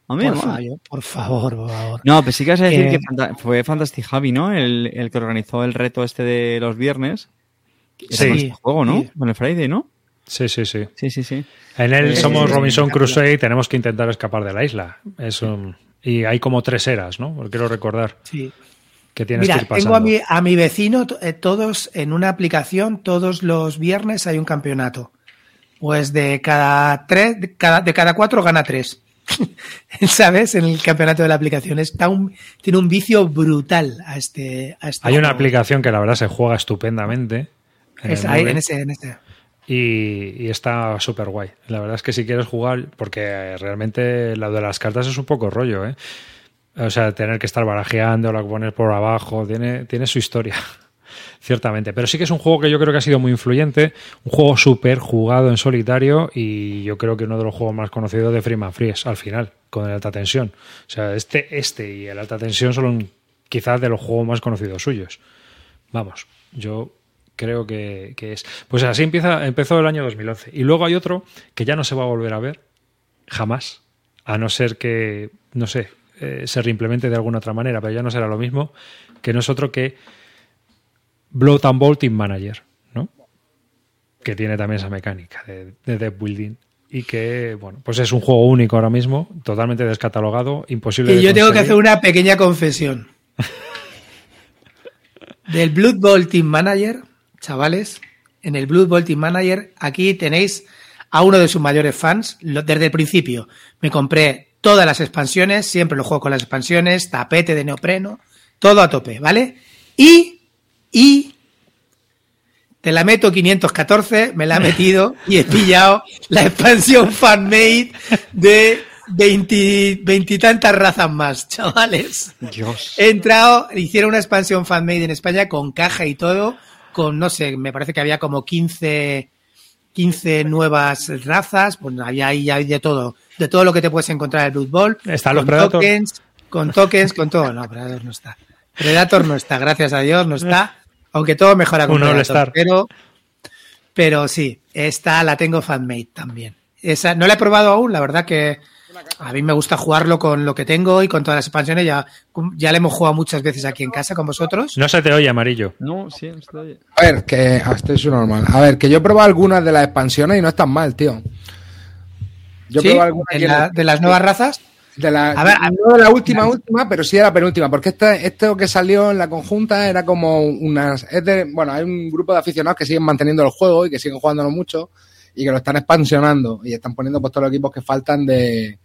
A mí me Por favor, por favor, por favor. No, pero sí que vas a decir Eh, que fue Fantastic Javi, ¿no? El, el que organizó el reto este de los viernes. Era Sí. este juego, ¿no? Sí. Con el Friday, ¿no? Sí, sí, sí. Sí, sí, sí. En él somos sí, sí, Robinson sí. Crusoe y tenemos que intentar escapar de la isla. Es un- y hay como tres eras, ¿no? Quiero recordar Sí. que tienes Mira, que ir pasando. tengo a mi, a mi vecino, eh, todos en una aplicación, todos los viernes hay un campeonato. Pues de cada tres, de cada, de cada cuatro gana tres. ¿Sabes? En el campeonato de la aplicación. Está un, tiene un vicio brutal a este. A este Hay una aplicación que la verdad se juega estupendamente. en Es ahí, en ese, en ese. y, y está súper guay. La verdad es que si quieres jugar, porque realmente lo de las cartas es un poco rollo, ¿eh? O sea, tener que estar barajeando, la que poner por abajo, tiene, tiene su historia, ciertamente. Pero sí que es un juego que yo creo que ha sido muy influyente, un juego súper jugado en solitario y yo creo que uno de los juegos más conocidos de Freeman Fries al final, con el alta tensión. O sea, este, este y el alta tensión son quizás de los juegos más conocidos suyos. Vamos, yo creo que, es. Pues así empieza, empezó el año 2011. Y luego hay otro que ya no se va a volver a ver, jamás, a no ser que, no sé, eh, se reimplemente de alguna otra manera, pero ya no será lo mismo, que no es otro que Blood and Ball Team Manager, ¿no? Que tiene también esa mecánica de, de deck building. Y que, bueno, pues es un juego único ahora mismo, totalmente descatalogado, imposible Y de yo tengo que hacer una pequeña confesión. Del Blood Bowl Team Manager, chavales, en el Blood Bowl Team Manager, aquí tenéis a uno de sus mayores fans. Desde el principio me compré todas las expansiones, siempre lo juego con las expansiones, tapete de neopreno, todo a tope, ¿vale? Y, y, te la meto 514, me la he metido y he pillado la expansión fanmade de veintitantas razas más, chavales. Dios. He entrado, hicieron una expansión fanmade en España con caja y todo, con no sé, me parece que había como 15, 15 nuevas razas, pues había ahí de todo, de todo lo que te puedes encontrar en el Blood Bowl. Están los con Predator. tokens, con tokens, con todo. No, Predator no está. Predator no está, gracias a Dios no está, aunque todo mejora con Un All-Star. pero pero sí, esta la tengo fanmade también. Esa no la he probado aún, la verdad que a mí me gusta jugarlo con lo que tengo y con todas las expansiones. Ya, ya le hemos jugado muchas veces aquí en casa con vosotros. No se te oye, amarillo. No, sí, estoy... A ver, que esto es normal. A ver, que yo he probado algunas de las expansiones y no están mal, tío. Yo he ¿Sí? probado algunas ¿De, la- no- de las nuevas razas. De la, A ver, a- no de la última, última, pero sí de la penúltima, porque este, esto que salió en la conjunta era como unas. Es de, bueno, hay un grupo de aficionados que siguen manteniendo el juego y que siguen jugándolo mucho y que lo están expansionando y están poniendo pues todos los equipos que faltan de.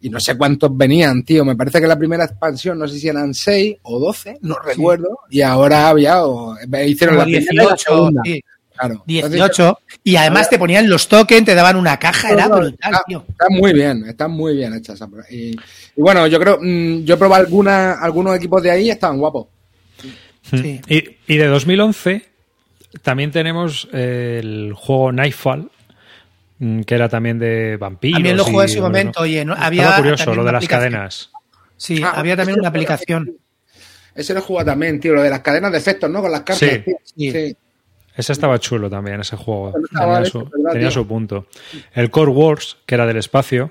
Y no sé cuántos venían, tío. Me parece que la primera expansión, no sé si eran 6 o 12, no recuerdo. Y ahora había. o- hicieron Como la primera y la 18, segunda. sí, Claro. 18. Y además te ponían los tokens, te daban una caja, era brutal, Está, tío. está muy bien, está muy bien hecha esa. Y, y bueno, yo creo, mm, yo he probado alguna, algunos equipos de ahí y estaban guapos. Sí. Y, y de 2011 también tenemos eh, el juego Nightfall, mm, que era también de vampiros. También lo jugué en y- su momento, oye, ¿no? Estaba había curioso lo de las cadenas. Sí, Ah, había también una aplicación. Ese lo he jugado también, tío, lo de las cadenas de efectos, ¿no? Con las cartas. Sí. tío. Sí. Sí. Ese estaba chulo también, ese juego. Tenía, su, tenía su punto. El Core Wars, que era del espacio,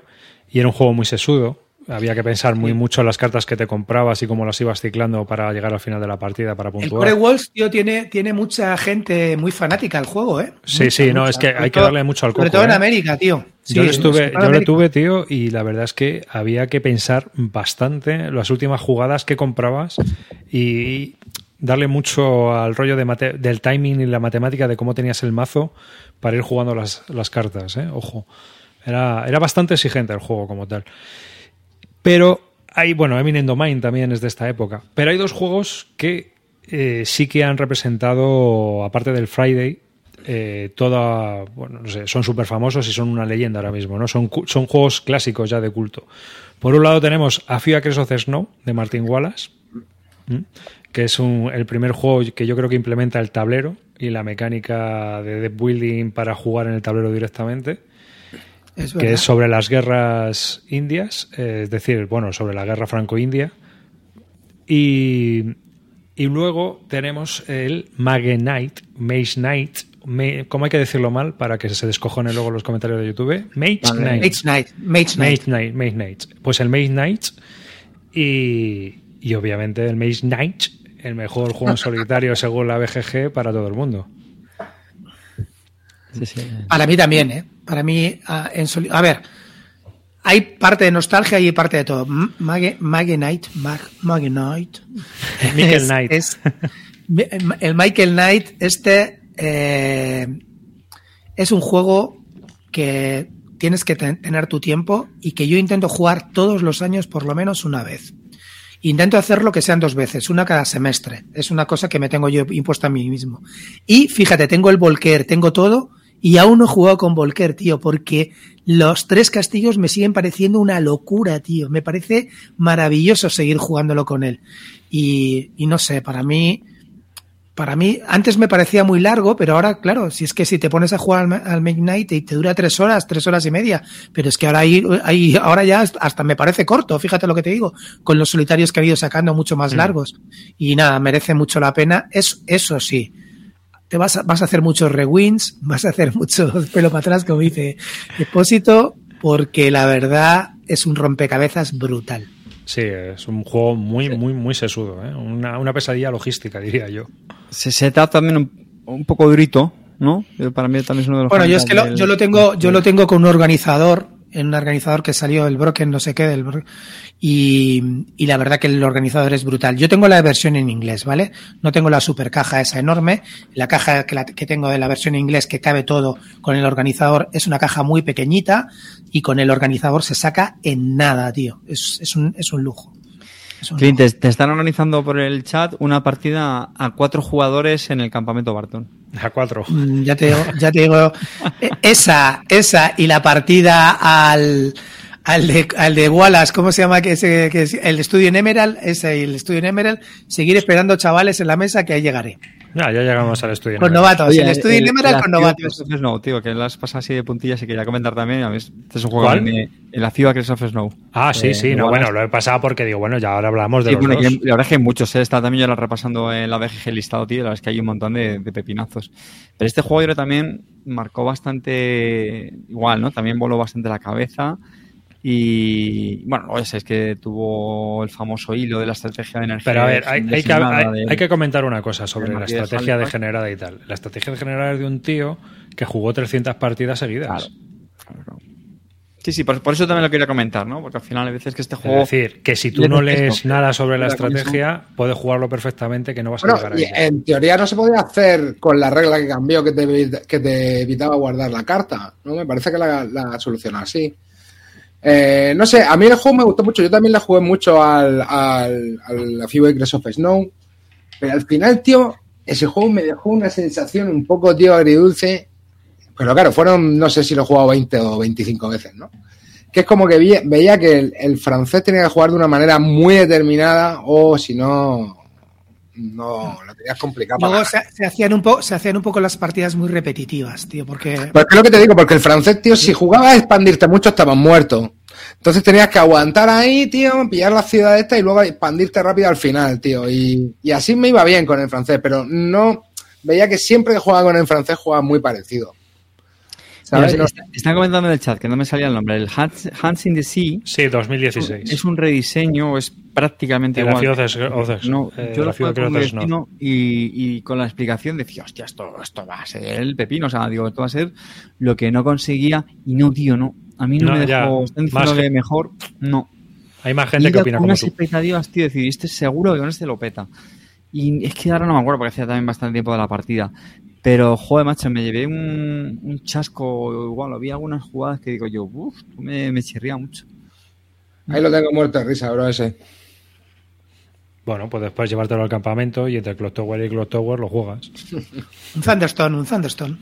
y era un juego muy sesudo. Había que pensar muy mucho en las cartas que te comprabas y cómo las ibas ciclando para llegar al final de la partida para El puntuar. Core Walls, tío, tiene, tiene mucha gente muy fanática al juego, ¿eh? Sí, Mucha, sí, no, mucha. es que hay Sobre que darle mucho al Sobre coco, todo en ¿eh? América, tío. Sí, yo lo estuve, sobre yo lo tuve, tío, y la verdad es que había que pensar bastante las últimas jugadas que comprabas y darle mucho al rollo de del timing y la matemática de cómo tenías el mazo para ir jugando las, cartas, ¿eh? Ojo. Era, era bastante exigente el juego como tal. Pero hay, bueno, Eminent Domain también es de esta época. Pero hay dos juegos que eh, sí que han representado, aparte del Friday, eh, toda, bueno, no sé, son súper famosos y son una leyenda ahora mismo, ¿no? Son, son juegos clásicos ya de culto. Por un lado tenemos A Few Acres Snow, de Martin Wallace. Que es un- el primer juego que yo creo que implementa el tablero y la mecánica de deck building para jugar en el tablero directamente Es que es sobre las guerras indias, eh, es decir, bueno, sobre la guerra franco-india. Y, y luego tenemos el Mage Knight, Mage Knight, me- ¿cómo hay que decirlo mal para que se descojone luego los comentarios de YouTube? Mage Vale. Knight. Mage Knight. Mage Knight. Mage Knight, Mage Knight. Pues el Mage Knight y, y obviamente el Mage Knight, el mejor juego en solitario según la BGG para todo el mundo. Sí, sí. Para mí también, ¿eh? Para mí, a, en soli- a ver, hay parte de nostalgia y hay parte de todo. Mage, Mage Knight, Mag, Mage Knight. Michael Es- Knight. es- el Michael Knight, este eh, es un juego que tienes que ten- tener tu tiempo y que yo intento jugar todos los años por lo menos una vez. Intento hacerlo que sean dos veces, una cada semestre. Es una cosa que me tengo yo impuesta a mí mismo. Y fíjate, tengo el Volker, tengo todo, y aún no he jugado con Volker, tío, porque los tres castillos me siguen pareciendo una locura, tío. Me parece maravilloso seguir jugándolo con él. Y, y no sé, para mí, para mí, antes me parecía muy largo, pero ahora, claro, si es que si te pones a jugar al, al Midnight y te dura tres horas, tres horas y media, pero es que ahora ahí- ahora ya hasta me parece corto, fíjate lo que te digo, con los solitarios que ha ido sacando mucho más largos. Y nada, merece mucho la pena. Es, eso sí, te vas a, vas a hacer muchos rewins, vas a hacer mucho pelo para atrás, como dice Depósito, porque la verdad es un rompecabezas brutal. Sí, es un juego muy, muy, muy sesudo, ¿eh? una, una pesadilla logística, diría yo. Se, se trata también un, un poco durito, ¿no? Yo, Para mí también es uno de los Bueno, yo es que lo, yo lo tengo, yo lo tengo con un organizador, en un organizador que salió el Broken, no sé qué, del y, y la verdad que el organizador es brutal. Yo tengo la versión en inglés, ¿vale? No tengo la super caja esa enorme. La caja que, la- que tengo de la versión en inglés que cabe todo con el organizador es una caja muy pequeñita y con el organizador se saca en nada, tío. Es, es un, es un lujo. Clint, te, te están organizando por el chat una partida a cuatro jugadores en el campamento Barton. A cuatro. Mm, Ya te digo, ya te digo, eh, esa, esa y la partida al, al de, al de Wallace, ¿cómo se llama? Que ese, que es el estudio en Emerald, ese y el estudio en Emerald, seguir esperando chavales en la mesa que ahí llegaré. Ya, ya llegamos al estudio. Con ¿no? novatos, el estudio Emerald la con novatos. Of Snow, tío, que las pasas así de puntillas y quería comentar también. A mí este es un juego que me- en la ciudad Crest of Snow. Ah, sí, Eh, sí, no, bueno, lo he pasado porque digo, bueno, ya ahora hablamos de Sí, los bueno, dos. que la verdad es que hay muchos, ¿eh? está también yo la repasando en la BGG listado, tío, la verdad es que hay un montón de, de pepinazos. Pero este juego yo creo que también marcó bastante, igual, ¿no? También voló bastante la cabeza y, bueno, ese es que tuvo el famoso hilo de la estrategia de energía. Pero a ver, hay, hay que, designada hay, de- hay que comentar una cosa sobre de la de estrategia Halifax. degenerada y tal. La estrategia degenerada es de un tío que jugó 300 partidas seguidas. Claro. Sí, sí, por, por eso también lo quería comentar, ¿no? Porque al final hay veces que este Es juego... decir, que si tú Le no lees nada sobre la estrategia, puedes jugarlo perfectamente que no vas a Bueno, llegar y ahí. en teoría no se podía hacer con la regla que cambió que te, que te evitaba guardar la carta. ¿no? Me parece que la, la solucionó así. Eh, no sé, a mí el juego me gustó mucho. Yo también le jugué mucho al, al, A Few Acres of Snow. Pero al final, tío, ese juego me dejó una sensación un poco, tío, agridulce. Pero claro, fueron, no sé si lo he jugado 20 o 25 veces, ¿no? Que es como que veía que el francés tenía que jugar de una manera muy determinada o si no, no, lo tenías complicado. para Luego se, se hacían un poco, se hacían un poco las partidas muy repetitivas, tío, porque Pues es lo que te digo, porque el francés, tío, si jugabas a expandirte mucho, estabas muerto. Entonces tenías que aguantar ahí, tío, pillar la ciudad esta y luego expandirte rápido al final, tío. Y, y así me iba bien con el francés, pero no. veía que siempre que jugaba con el francés jugaba muy parecido. ¿Sabes? Está- Están comentando en el chat que no me salía el nombre. El Hands, Hands in the Sea Sí, 2016. es un rediseño, es prácticamente El igual. Oces- No, eh, yo lo jugué con y, y con la explicación decía, hostia, esto, esto va a ser el pepino, o sea, digo, esto va a ser lo que no conseguía y no, tío, no. A mí no, No, me dejó, están diciendo más que mejor, no. Hay más gente Y que opina como unas tú. expectativas, tío, decir, este seguro que con este lo peta. Y es que ahora no me acuerdo porque hacía también bastante tiempo de la partida. Pero, joder, macho, me llevé un, un chasco, igual, había algunas jugadas que digo yo, uff, me, me chirría mucho. Ahí lo tengo muerto de risa, bro, ese. Bueno, pues después llevártelo al campamento y entre Clock Tower y Clock Tower lo juegas. Un Thunderstone, un Thunderstone.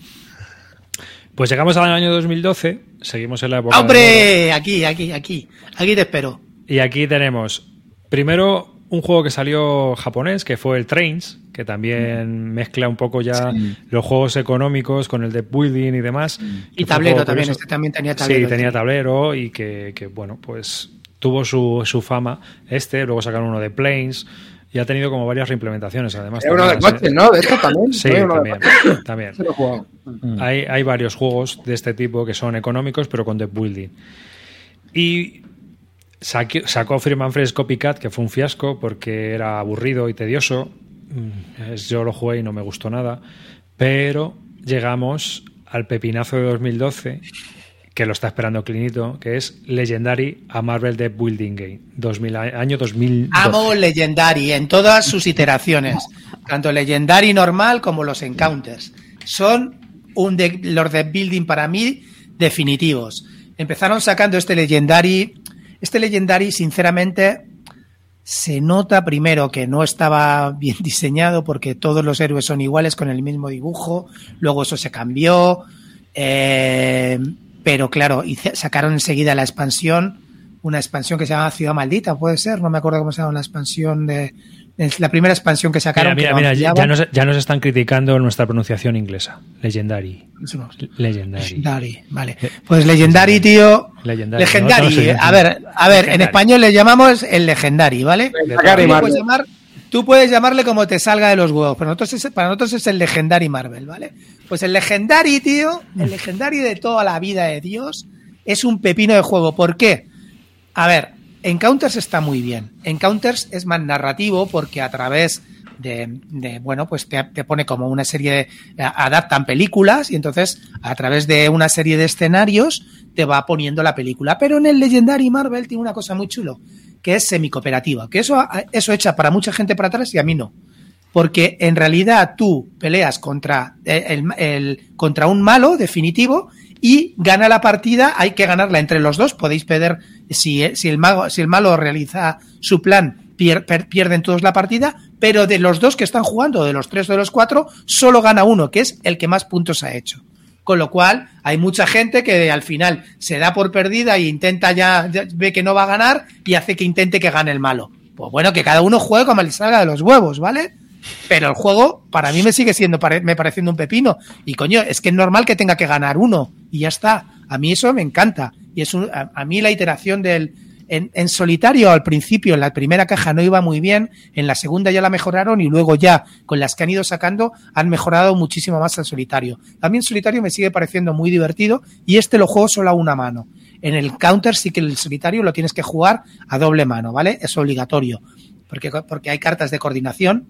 Pues llegamos al año 2012, seguimos en la época. de ¡Hombre! Aquí, aquí, aquí. Aquí te espero. Y aquí tenemos primero un juego que salió japonés, que fue el Trains, que también mezcla un poco ya Sí. los juegos económicos con el de building y demás. Y fue un tablero también. Este también tenía tablero. Sí, tenía tablero y que, que, bueno, pues tuvo su, su fama este, luego sacaron uno de Planes y ha tenido como varias reimplementaciones además. Uno de también, coches, ¿no? De esto también. Sí, ¿No hay uno de también, también. Jugado. Hay, hay varios juegos de este tipo que son económicos, pero con deck building. Y saque- sacó Freeman Fresh Copycat, que fue un fiasco porque era aburrido y tedioso. Mm, Yo lo jugué y no me gustó nada. Pero llegamos al pepinazo de 2012, que lo está esperando Clinito, que es Legendary a Marvel Deck Building Game. 2000, año 2012. Amo Legendary en todas sus iteraciones. Tanto Legendary normal como los Encounters. Son un los de building para mí definitivos. Empezaron sacando este Legendary. Este Legendary, sinceramente, se nota primero que no estaba bien diseñado porque todos los héroes son iguales con el mismo dibujo. Luego eso se cambió. Eh, pero claro, sacaron enseguida la expansión, una expansión que se llama Ciudad Maldita, puede ser, no me acuerdo cómo se llama la expansión de, es la primera expansión que sacaron. mira, que mira, ya, nos, ya nos están criticando nuestra pronunciación inglesa. Legendary. No. Legendary. Legendary, vale. Pues Legendary, tío. Legendary, Legendary. no, no sé, a ver, a ver, en español le llamamos el Legendary, ¿vale? Legendary Marvel. puedes llamar- Tú puedes llamarle como te salga de los huevos, pero nosotros es- para nosotros es el Legendary Marvel, ¿vale? Pues el Legendary, tío, el Legendary de toda la vida de Dios, es un pepino de juego. ¿Por qué? A ver, Encounters está muy bien. Encounters es más narrativo porque a través de, bueno, pues te, pone como una serie de, adaptan películas y entonces a través de una serie de escenarios te va poniendo la película. Pero en el Legendary Marvel tiene una cosa muy chulo, que es semicooperativa, que eso, eso echa para mucha gente para atrás y a mí no. Porque en realidad tú peleas contra, el, el, contra un malo definitivo y gana la partida, hay que ganarla entre los dos, podéis perder, si, si, el, mago, si el malo realiza su plan, pierden todos la partida, pero de los dos que están jugando, de los tres de los cuatro, solo gana uno, que es el que más puntos ha hecho. Con lo cual, hay mucha gente que al final se da por perdida e intenta ya, ve que no va a ganar y hace que intente que gane el malo. Pues bueno, que cada uno juegue como le salga de los huevos, ¿vale? Pero el juego, para mí, me sigue siendo, me pareciendo un pepino. Y coño, es que es normal que tenga que ganar uno. Y ya está. A mí eso me encanta. Y es un, a, mí la iteración del. En, solitario, al principio, en la primera caja no iba muy bien. En la segunda ya la mejoraron. Y luego ya, con las que han ido sacando, han mejorado muchísimo más el solitario. En solitario me sigue pareciendo muy divertido. Y este lo juego solo a una mano. En el counter sí que el solitario lo tienes que jugar a doble mano, ¿vale? Es obligatorio. Porque, porque hay cartas de coordinación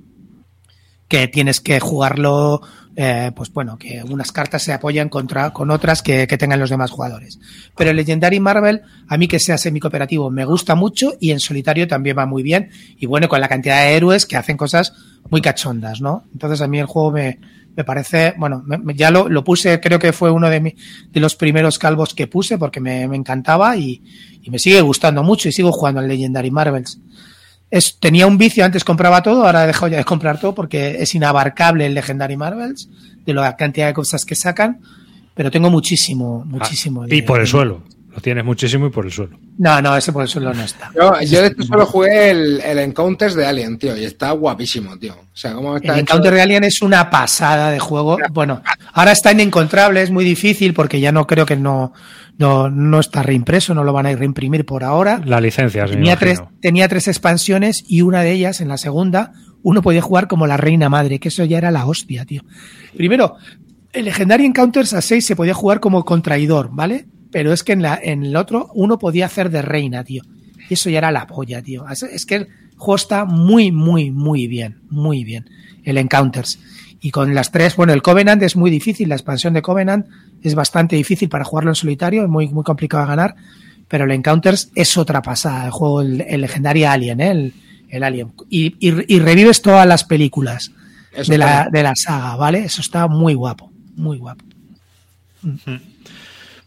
que tienes que jugarlo, eh, pues bueno, que unas cartas se apoyan contra, con otras que, que, tengan los demás jugadores. Pero el Legendary Marvel, a mí que sea semi-cooperativo, me gusta mucho y en solitario también va muy bien. Y bueno, con la cantidad de héroes que hacen cosas muy cachondas, ¿no? Entonces a mí el juego me, me parece, bueno, me, ya lo, lo, puse, creo que fue uno de, mi, de los primeros calvos que puse porque me, me encantaba y, y, me sigue gustando mucho y sigo jugando al Legendary Marvels. Es, tenía un vicio, antes compraba todo, ahora he dejado ya de comprar todo porque es inabarcable el Legendary Marvels, de la cantidad de cosas que sacan, pero tengo muchísimo, muchísimo. Ah, y de, por el de, suelo, lo tienes muchísimo y por el suelo. No, no, ese por el suelo no está. Yo, yo de hecho solo jugué el, el, Encounters de Alien, tío, y está guapísimo, tío. O sea, ¿cómo está el? Encounter de Alien es una pasada de juego. Bueno, ahora está inencontrable, es muy difícil porque ya no creo que no, no, no está reimpreso, no lo van a reimprimir por ahora. La licencia, tenía tres, tenía tres expansiones y una de ellas, en la segunda, uno podía jugar como la reina madre, que eso ya era la hostia, tío. Primero, el Legendary Encounters a 6 se podía jugar como contraidor, ¿vale? Pero es que en, la, en el otro uno podía hacer de reina, tío. Y eso ya era la polla, tío. Es, es que el juego está muy, muy, muy bien, muy bien. El Encounters. Y con las tres, bueno, el Covenant es muy difícil, la expansión de Covenant es bastante difícil para jugarlo en solitario, es muy, muy complicado de ganar, pero el Encounters es otra pasada, el juego, el, el legendario Alien, ¿eh? el, el Alien. Y, y, y, revives todas las películas Eso de la, de la saga, ¿vale? Eso está muy guapo, muy guapo.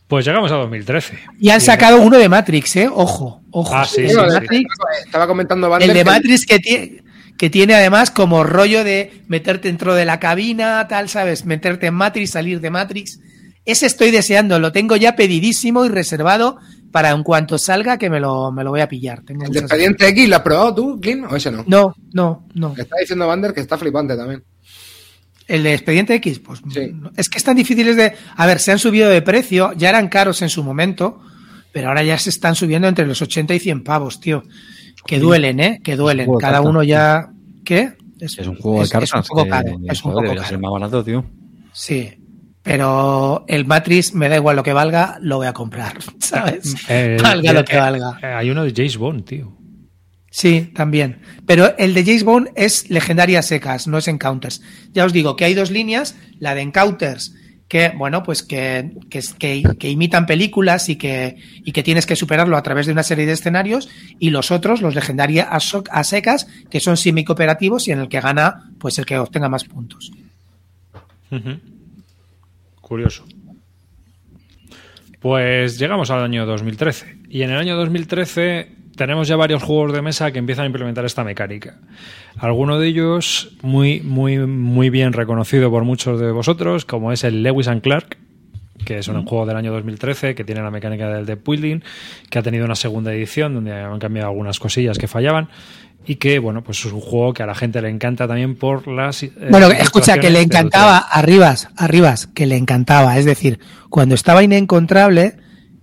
Pues llegamos a 2013. Y han sacado uno de Matrix, ¿eh? Ojo, ojo. Ah, sí, El sí, de Bueno, sí. Matrix, Estaba comentando el Vander de que- Matrix que tiene, que tiene además como rollo de meterte dentro de la cabina, tal, ¿sabes? Meterte en Matrix, salir de Matrix. Ese estoy deseando, lo tengo ya pedidísimo y reservado para en cuanto salga que me lo, me lo voy a pillar. Tengo el Expediente X, ¿lo has probado tú, Clint? ¿O ese no? No, no, no. Está diciendo Vander que está flipante también. El de Expediente X, pues Sí. es que están difíciles de... A ver, se han subido de precio, ya eran caros en su momento, pero ahora ya se están subiendo entre los 80 y 100 pavos, tío. Que duelen, ¿eh? Que duelen. Cada cartas. uno ya... ¿Qué? Es un juego de cartas. Es un poco caro. Es un poco caro. ser más barato, tío. Sí. Pero el Matrix me da igual lo que valga, lo voy a comprar, ¿sabes? Eh, valga eh, lo que eh, valga. eh, hay uno de James Bond, tío. Sí, también. Pero el de James Bond es legendaria secas, no es Encounters. Ya os digo que hay dos líneas, la de Encounters, que, bueno, pues que, que, que, que imitan películas y que, y que tienes que superarlo a través de una serie de escenarios, y los otros, los legendaria a, secas, que son semi-cooperativos y en el que gana, pues el que obtenga más puntos. Curioso. Pues llegamos al año 2013. Y en el año 2013 tenemos ya varios juegos de mesa que empiezan a implementar esta mecánica. Alguno de ellos muy, muy, muy bien reconocido por muchos de vosotros, como es el Lewis and Clark, que es un juego del año 2013 que tiene la mecánica del deck building, que ha tenido una segunda edición donde han cambiado algunas cosillas que fallaban y que, bueno, pues es un juego que a la gente le encanta también por las... eh, Bueno, escucha, que le encantaba, arribas, arribas, que le encantaba. Es decir, cuando estaba inencontrable,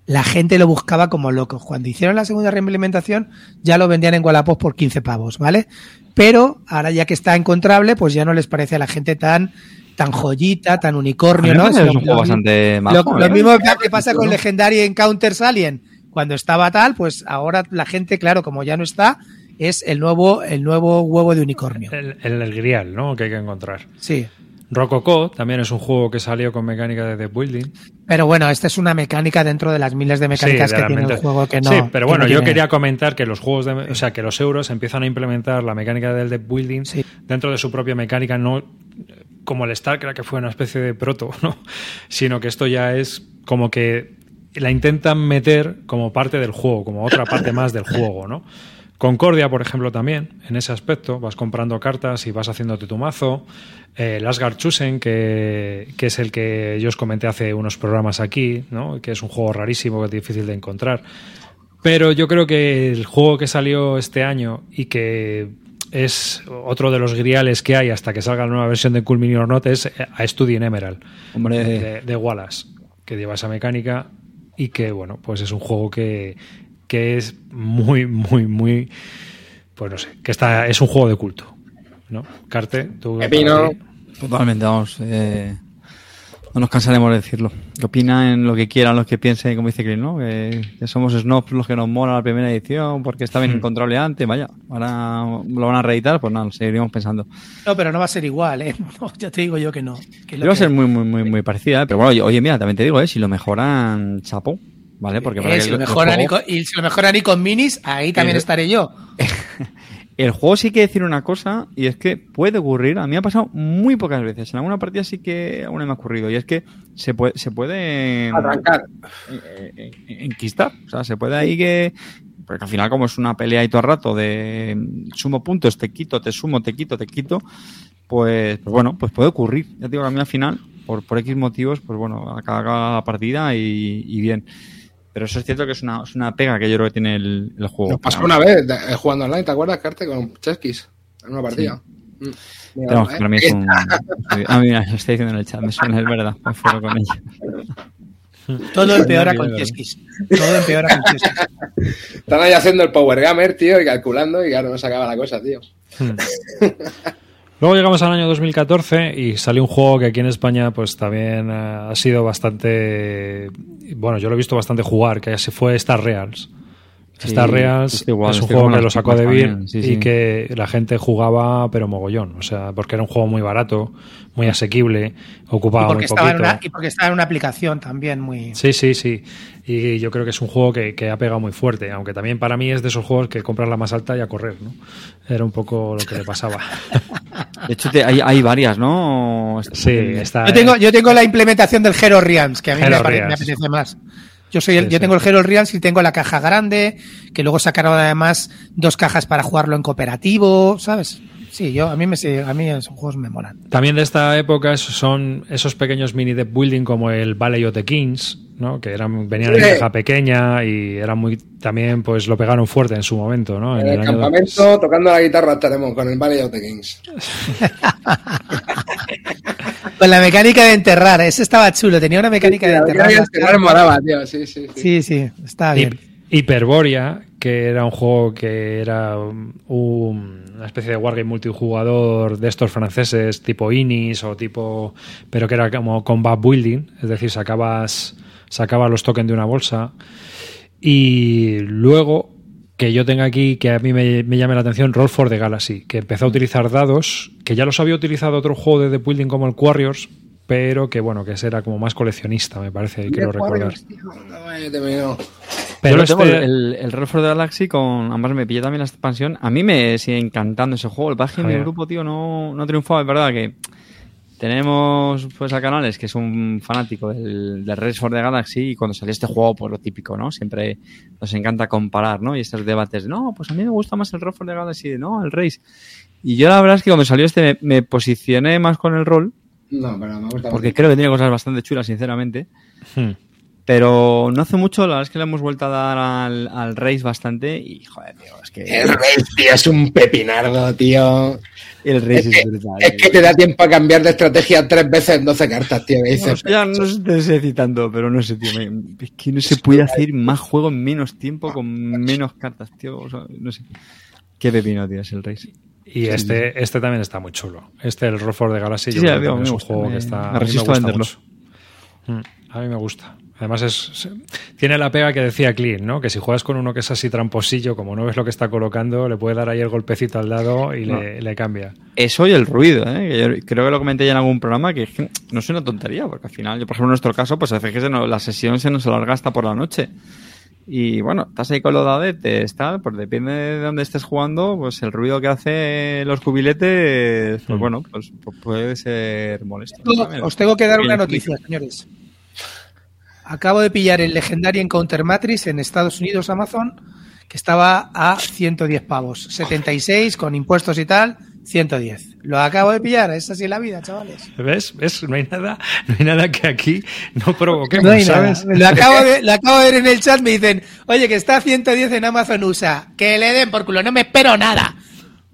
la gente lo buscaba como loco. Cuando hicieron la segunda reimplementación, ya lo vendían en Wallapop por 15 pavos, ¿vale? Pero ahora ya que está encontrable, pues ya no les parece a la gente tan tan joyita, tan unicornio, ¿no? lo- un juego lo- bastante lo, majo, lo ¿eh? mismo que, que pasa con Legendary Encounters Alien. Cuando estaba tal, pues ahora la gente, claro, como ya no está, es el nuevo, el nuevo huevo de unicornio. El, el, el grial, ¿no? Que hay que encontrar. Sí. Rococo también es un juego que salió con mecánica de deck building. Pero bueno, esta es una mecánica dentro de las miles de mecánicas Sí, que tiene el juego que no. Sí, pero bueno, no yo tiene- quería comentar que los juegos de, o sea, que los euros empiezan a implementar la mecánica del deck building Sí. dentro de su propia mecánica, no como el StarCraft que fue una especie de proto, ¿no? Sino que esto ya es como que la intentan meter como parte del juego, como otra parte más del juego, ¿no? Concordia, por ejemplo, también, en ese aspecto, vas comprando cartas y vas haciéndote tu mazo. Eh, el Asgard Chusen, que, que es el que yo os comenté hace unos programas aquí, ¿no? que es un juego rarísimo, que es difícil de encontrar. Pero yo creo que el juego que salió este año y que es otro de los griales que hay hasta que salga la nueva versión de Cool Mini or Not es A Study in Emerald Hombre, de, de Wallace, que lleva esa mecánica y que, bueno, pues es un juego que, que es muy, muy, muy. Pues no sé, que está, es un juego de culto. ¿No? Carte, tú. Totalmente, vamos. eh, no nos cansaremos de decirlo. Que opinan lo que quieran, los que piensen, como dice Chris, ¿no? Que, que somos snobs los que nos mola la primera edición porque estaba Hmm. inencontrable antes. Vaya, ahora lo van a reeditar, pues nada, seguiríamos pensando. No, pero no va a ser igual, ¿eh? No, ya te digo yo que no. Que Iba a ser muy, muy, muy, muy parecida, ¿eh? pero bueno, oye, mira, también te digo, ¿eh? si lo mejoran, chapo, ¿vale? Porque para Eh, que si el- lo juego- con, y si lo mejoran y con minis, ahí también estaré yo. El juego sí que decir una cosa, y es que puede ocurrir, a mí me ha pasado muy pocas veces, en alguna partida sí que alguna me ha ocurrido, y es que se puede, se puede Arrancar. enquistar, o sea, se puede ahí que, porque al final como es una pelea y todo el rato de sumo puntos, te quito, te sumo, te quito, te quito, pues, pues bueno, pues puede ocurrir, ya te digo que a mí al final, por, por X motivos, pues bueno, acaba la partida y, y bien. Pero eso es cierto que es una, es una pega que yo creo que tiene el, el juego. Nos pasó una vez de- eh, jugando online, ¿te acuerdas, Carte? Con Cheskis. En una partida. Mm. Mira, Pero vamos, ¿eh? para mí es un. Ah, mira, lo estoy diciendo en el chat, me suena, es verdad, me fuego con ella. Todo empeora con Cheskis. Todo empeora con Cheskis. Están ahí haciendo el Power Gamer, tío, y calculando, y claro, no se acaba la cosa, tío. Luego llegamos al año 2014 y salió un juego que aquí en España pues también eh, ha sido bastante... Bueno, yo lo he visto bastante jugar, que se fue Star Reals. Sí, Star igual, es un juego que lo sacó de sí, y sí. que la gente jugaba pero mogollón. O sea, porque era un juego muy barato, muy asequible, ocupaba muy en poquito. una, y porque estaba en una aplicación también muy. Sí, sí, sí. Y yo creo que es un juego que, que ha pegado muy fuerte, aunque también para mí es de esos juegos que compras la más alta y a correr, ¿no? Era un poco lo que le pasaba. De hecho, te- hay, hay varias, ¿no? Sí, está. Yo tengo, yo tengo la implementación del Hero Realms, que a mí me, Hero pare- me Realms. apetece más. Yo soy el, Sí, yo sí. tengo el Hero Realms y tengo la caja grande, que luego sacaron además dos cajas para jugarlo en cooperativo, ¿sabes? Sí, yo a mí me a mí esos juegos me molan. También de esta época son esos pequeños mini deck building como el Valley of the Kings, ¿no? Que eran, venían en caja pequeña y eran muy, también pues lo pegaron fuerte en su momento, ¿no? En el campamento, tocando la guitarra estaremos con el Valley of the Kings. Con la mecánica de enterrar, ese estaba chulo, tenía una mecánica de La enterrar. verdad las que me cartas. molaba, tío, sí, sí, sí. Sí, sí, está bien. Hi- Hyperborea, que era un juego que era un- una especie de wargame multijugador de estos franceses tipo Inis o tipo pero que era como combat building, es decir, sacabas sacabas los tokens de una bolsa y luego que yo tenga aquí que a mí me, me llame la atención Roll for the Galaxy, que empezó a utilizar dados, que ya los había utilizado otro juego de deck building como el Warriors, pero que bueno, que ese era como más coleccionista, me parece, quiero recordar. No, eh. Pero Yo lo tengo, este- el, el Roll for the Galaxy, con además me pillé también la expansión. A mí me sigue encantando ese juego. El que en mi Joder. grupo, tío, no, no triunfaba. Es verdad que tenemos pues a Canales, que es un fanático del, del Race for the Galaxy, y cuando salió este juego, pues lo típico, ¿no? Siempre nos encanta comparar, ¿no? Y estos debates, de, no, pues a mí me gusta más el Roll for the Galaxy, no, el Race. Y yo la verdad es que cuando salió este me, me posicioné más con el rol, No, pero me gusta porque mucho. creo que tiene cosas bastante chulas, sinceramente. Hmm. Pero no hace mucho, la verdad es que le hemos vuelto a dar al, al Race bastante y, joder, tío, es que El Rey, tío, es un pepinardo, tío. El Race Es es, que, brutal. es que te da tiempo a cambiar de estrategia tres veces en 12 cartas, tío. Dices, Ya no sé, sé citando, pero no sé, tío. me- es que no se puede hacer más juego en menos tiempo con menos cartas, tío. O sea, no sé. Qué pepino, tío, es el Race. Y este, este también está muy chulo. Este, el Roll for the Galaxy, Sí, yo sí, creo que me es un gusta, juego me- que está. me a mí me resisto a gusta venderlo. mucho. Mm, A mí me gusta. Además, es, tiene la pega que decía Clean, ¿no? Que si juegas con uno que es así tramposillo, como no ves lo que está colocando, le puede dar ahí el golpecito al dado y le, le cambia. Eso y el ruido, ¿eh? Que yo creo que lo comenté ya en algún programa, que no es una tontería, porque al final, yo por ejemplo en nuestro caso, pues hace que se nos- la sesión se nos alarga hasta por la noche. Y bueno, estás ahí con los dadetes, tal, pues depende de dónde estés jugando, pues el ruido que hace los cubiletes, pues Mm. bueno, pues, pues puede ser molesto. Os tengo que dar una noticia, señores. Acabo de pillar el legendario Encounter Matrix en Estados Unidos, Amazon, que estaba a 110 pavos. 76 con impuestos y tal, 110. Lo acabo de pillar, es así la vida, chavales. ¿Ves? ¿Ves? No hay nada, no hay nada que aquí no provoquemos, No hay. Lo acabo, de, lo acabo de ver en el chat, me dicen, oye, que está a 110 en Amazon USA. Que le den por culo, no me espero nada.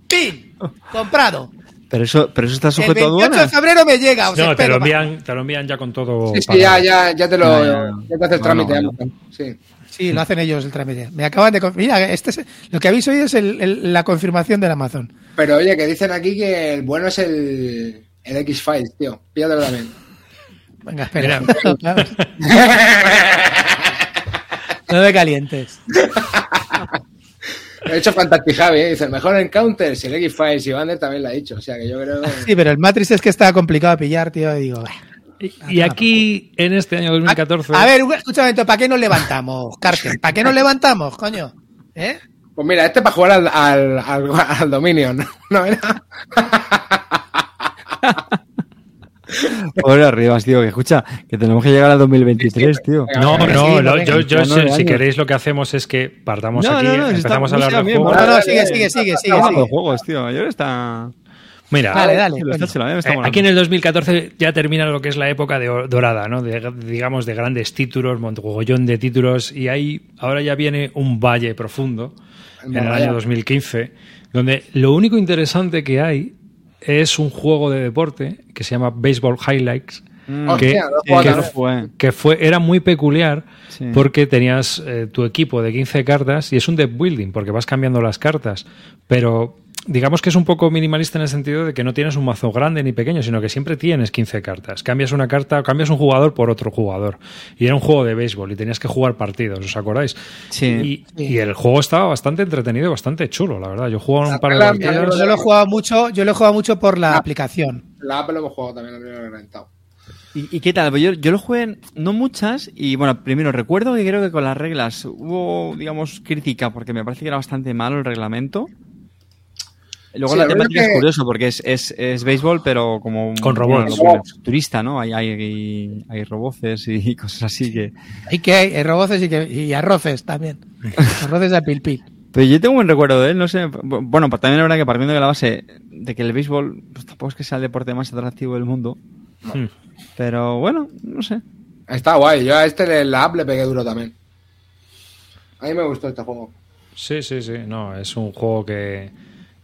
¡Pin! Comprado. Pero eso, pero eso está El sujeto a 28 de aduanas. febrero me llega, os No, te lo, envían, te lo envían ya con todo. Sí, sí, ya, ya, ya te lo. Ya, ya. Te hace el No, trámite. no, Amazon. Sí. Sí, lo hacen ellos el trámite. Me acaban de... Mira, este es- lo que habéis oído es el- el- la confirmación del Amazon. Pero oye, que dicen aquí que el bueno es el, el X-Files, tío. Píllatelo también. Venga, espera. no me calientes. Lo ha dicho Fantastic Javi, ¿eh? dice el mejor encounter si el X-Files y Vander también lo ha dicho. O sea que yo creo. Sí, pero el Matrix es que está complicado de pillar, tío. Y digo, "Bah". Y aquí, en este año 2014. a ver, escúchame, ¿para qué nos levantamos, Carter? ¿Para qué nos levantamos, coño? ¿Eh? Pues mira, este para jugar al, al, al, al Dominion. ¿No era? Pobre Arribas, tío, que escucha, que tenemos que llegar al 2023, tío. No, no, venga, yo, yo si, queréis lo que hacemos es que partamos No, aquí, no, no, empezamos está- a hablar no de juegos. No, no, sigue, sigue, sigue, sigue. Hablando de sigue. juegos, tío. Ayer está. Mira, Dale, dale. Eh. Aquí en el 2014 ya termina lo que es la época de dorada, ¿no? De, digamos, de grandes títulos, montogollón de títulos, y ahí ahora ya viene un valle profundo en el año 2015, donde lo único interesante que hay es un juego de deporte que se llama Baseball Highlights, Mm. Hostia, que- también. fue. que fue, era muy peculiar Sí. porque tenías eh, tu equipo de 15 cartas y es un deck building porque vas cambiando las cartas, pero digamos que es un poco minimalista en el sentido de que no tienes un mazo grande ni pequeño, sino que siempre tienes 15 cartas. Cambias una carta, cambias un jugador por otro jugador. Y era un juego de béisbol y tenías que jugar partidos, ¿os acordáis? Sí. Y, y el juego estaba bastante entretenido y bastante chulo, la verdad. Yo jugaba un La par de. Pero Yo lo he jugado mucho, yo lo he jugado mucho por la aplicación. La Apple lo hemos jugado también, lo he reventado. ¿Y, y qué tal? Pues yo, yo lo jugué no muchas y bueno, primero recuerdo que creo que con las reglas hubo, digamos, crítica porque me parece que era bastante malo el reglamento. Luego Sí, la la temática que- es curioso porque es, es, es béisbol pero como Con robots. bueno, turista, ¿no? Hay, hay, hay roboces y cosas así que... Hay que hay, hay roboces y, que, y arroces también. arroces de pil pil. Pero yo tengo un buen recuerdo de él, no sé. Bueno, pues también es verdad que partiendo de la base de que el béisbol pues, tampoco es que sea el deporte más atractivo del mundo. Hmm. Pero bueno, no sé. Está guay. Yo a este le- la app le pegué duro también. A mí me gustó este juego. Sí, sí, sí. No, es un juego que,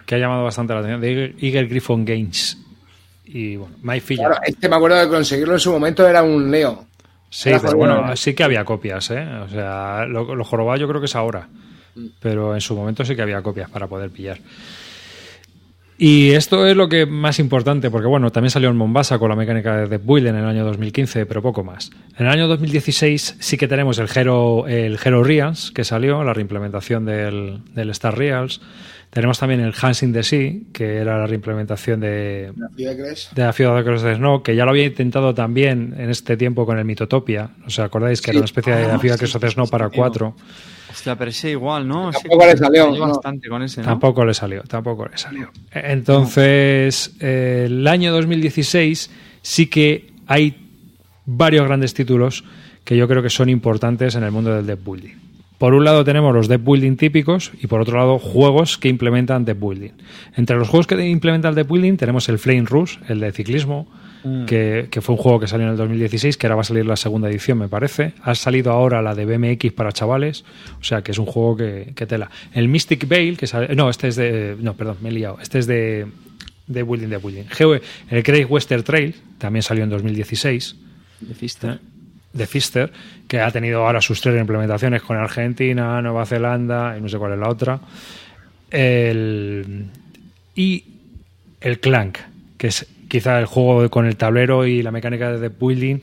que ha llamado bastante la atención. De Eagle, Griffon Games. Y bueno, My. Claro, este me acuerdo de conseguirlo en su momento era un Leo. Sí, pero bueno, sí que había copias, ¿eh? O sea, lo, lo jorobado yo creo que es ahora. Pero en su momento sí que había copias para poder pillar. Y esto es lo que más importante, porque bueno, también salió en Mombasa con la mecánica de Death Build en el año 2015, pero poco más. En el año 2016 sí que tenemos el Hero, el Hero Reals, que salió, la reimplementación del, del Star Reals. Tenemos también el Hans in the Sea, que era la reimplementación de, La ciudad de Cres. de la Ciudad de Cross de Snow, que ya lo había intentado también en este tiempo con el Mitotopia. ¿Os acordáis que era una especie de la Ciudad de Cross de Snow para cuatro? Hostia, pero ese igual, ¿no? Sí, Tampoco le salió, falló no. bastante con ese, ¿no? Tampoco le salió, tampoco le salió. Entonces, eh, el año 2016 sí que hay varios grandes títulos que yo creo que son importantes en el mundo del deck building. Por un lado tenemos los deck building típicos y por otro lado juegos que implementan deck building. Entre los juegos que implementan deck building tenemos el Flame Rush, el de ciclismo, que, que fue un juego que salió en el 2016, que ahora va a salir la segunda edición, me parece. Ha salido ahora la de BMX para chavales, o sea que es un juego que, que tela. El Mystic Veil, que sale, no, este es de, no, perdón, me he liado, este es de, de Building, de Building. El Great Western Trail también salió en 2016 De Fister. De Fister, que ha tenido ahora sus tres implementaciones con Argentina, Nueva Zelanda y no sé cuál es la otra. El, y el Clank, que es quizá el juego con el tablero y la mecánica de building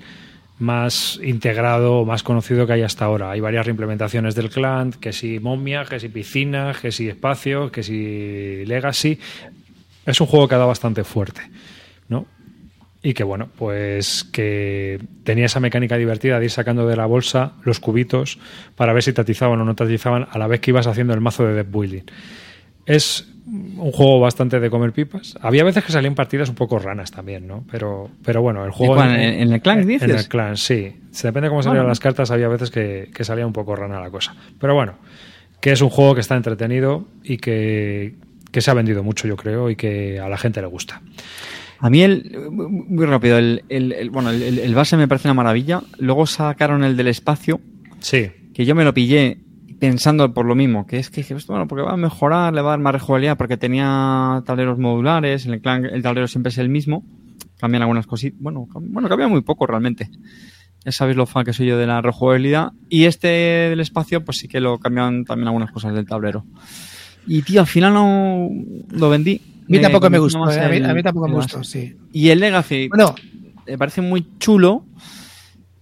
más integrado, más conocido que hay hasta ahora. Hay varias reimplementaciones del Clank, que si momia, que si piscina, que si espacio, que si legacy. Es un juego que ha dado bastante fuerte. Y que bueno, pues que tenía esa mecánica divertida de ir sacando de la bolsa los cubitos para ver si te atizaban o no te atizaban a la vez que ibas haciendo el mazo de deck building. Es un juego bastante de comer pipas. Había veces que salían partidas un poco ranas también, ¿no? Pero, pero bueno, el juego. ¿En- en el Clank en- dices? En el clan, sí. Se depende de cómo salían Bueno. las cartas, había veces que, que salía un poco rana la cosa. Pero bueno, que es un juego que está entretenido y que, que se ha vendido mucho, yo creo, y que a la gente le gusta. A mí el, muy rápido, el, el- el- bueno, el, el- base me parece una maravilla. Luego sacaron el del espacio, Sí, que yo me lo pillé pensando por lo mismo, que es que dije, "Esto, bueno, porque va a mejorar, le va a dar más rejugabilidad, porque tenía tableros modulares, el clan el tablero siempre es el mismo, cambian algunas cositas, bueno, bueno, cambia muy poco realmente. Ya sabéis lo fan que soy yo de la rejugabilidad. Y este del espacio, pues sí que lo cambian también algunas cosas del tablero. Y tío, al final no lo vendí. A mí tampoco me gustó, eh, a, mí, el- a mí tampoco me gustó, sí. Y el Legacy Bueno, me parece muy chulo,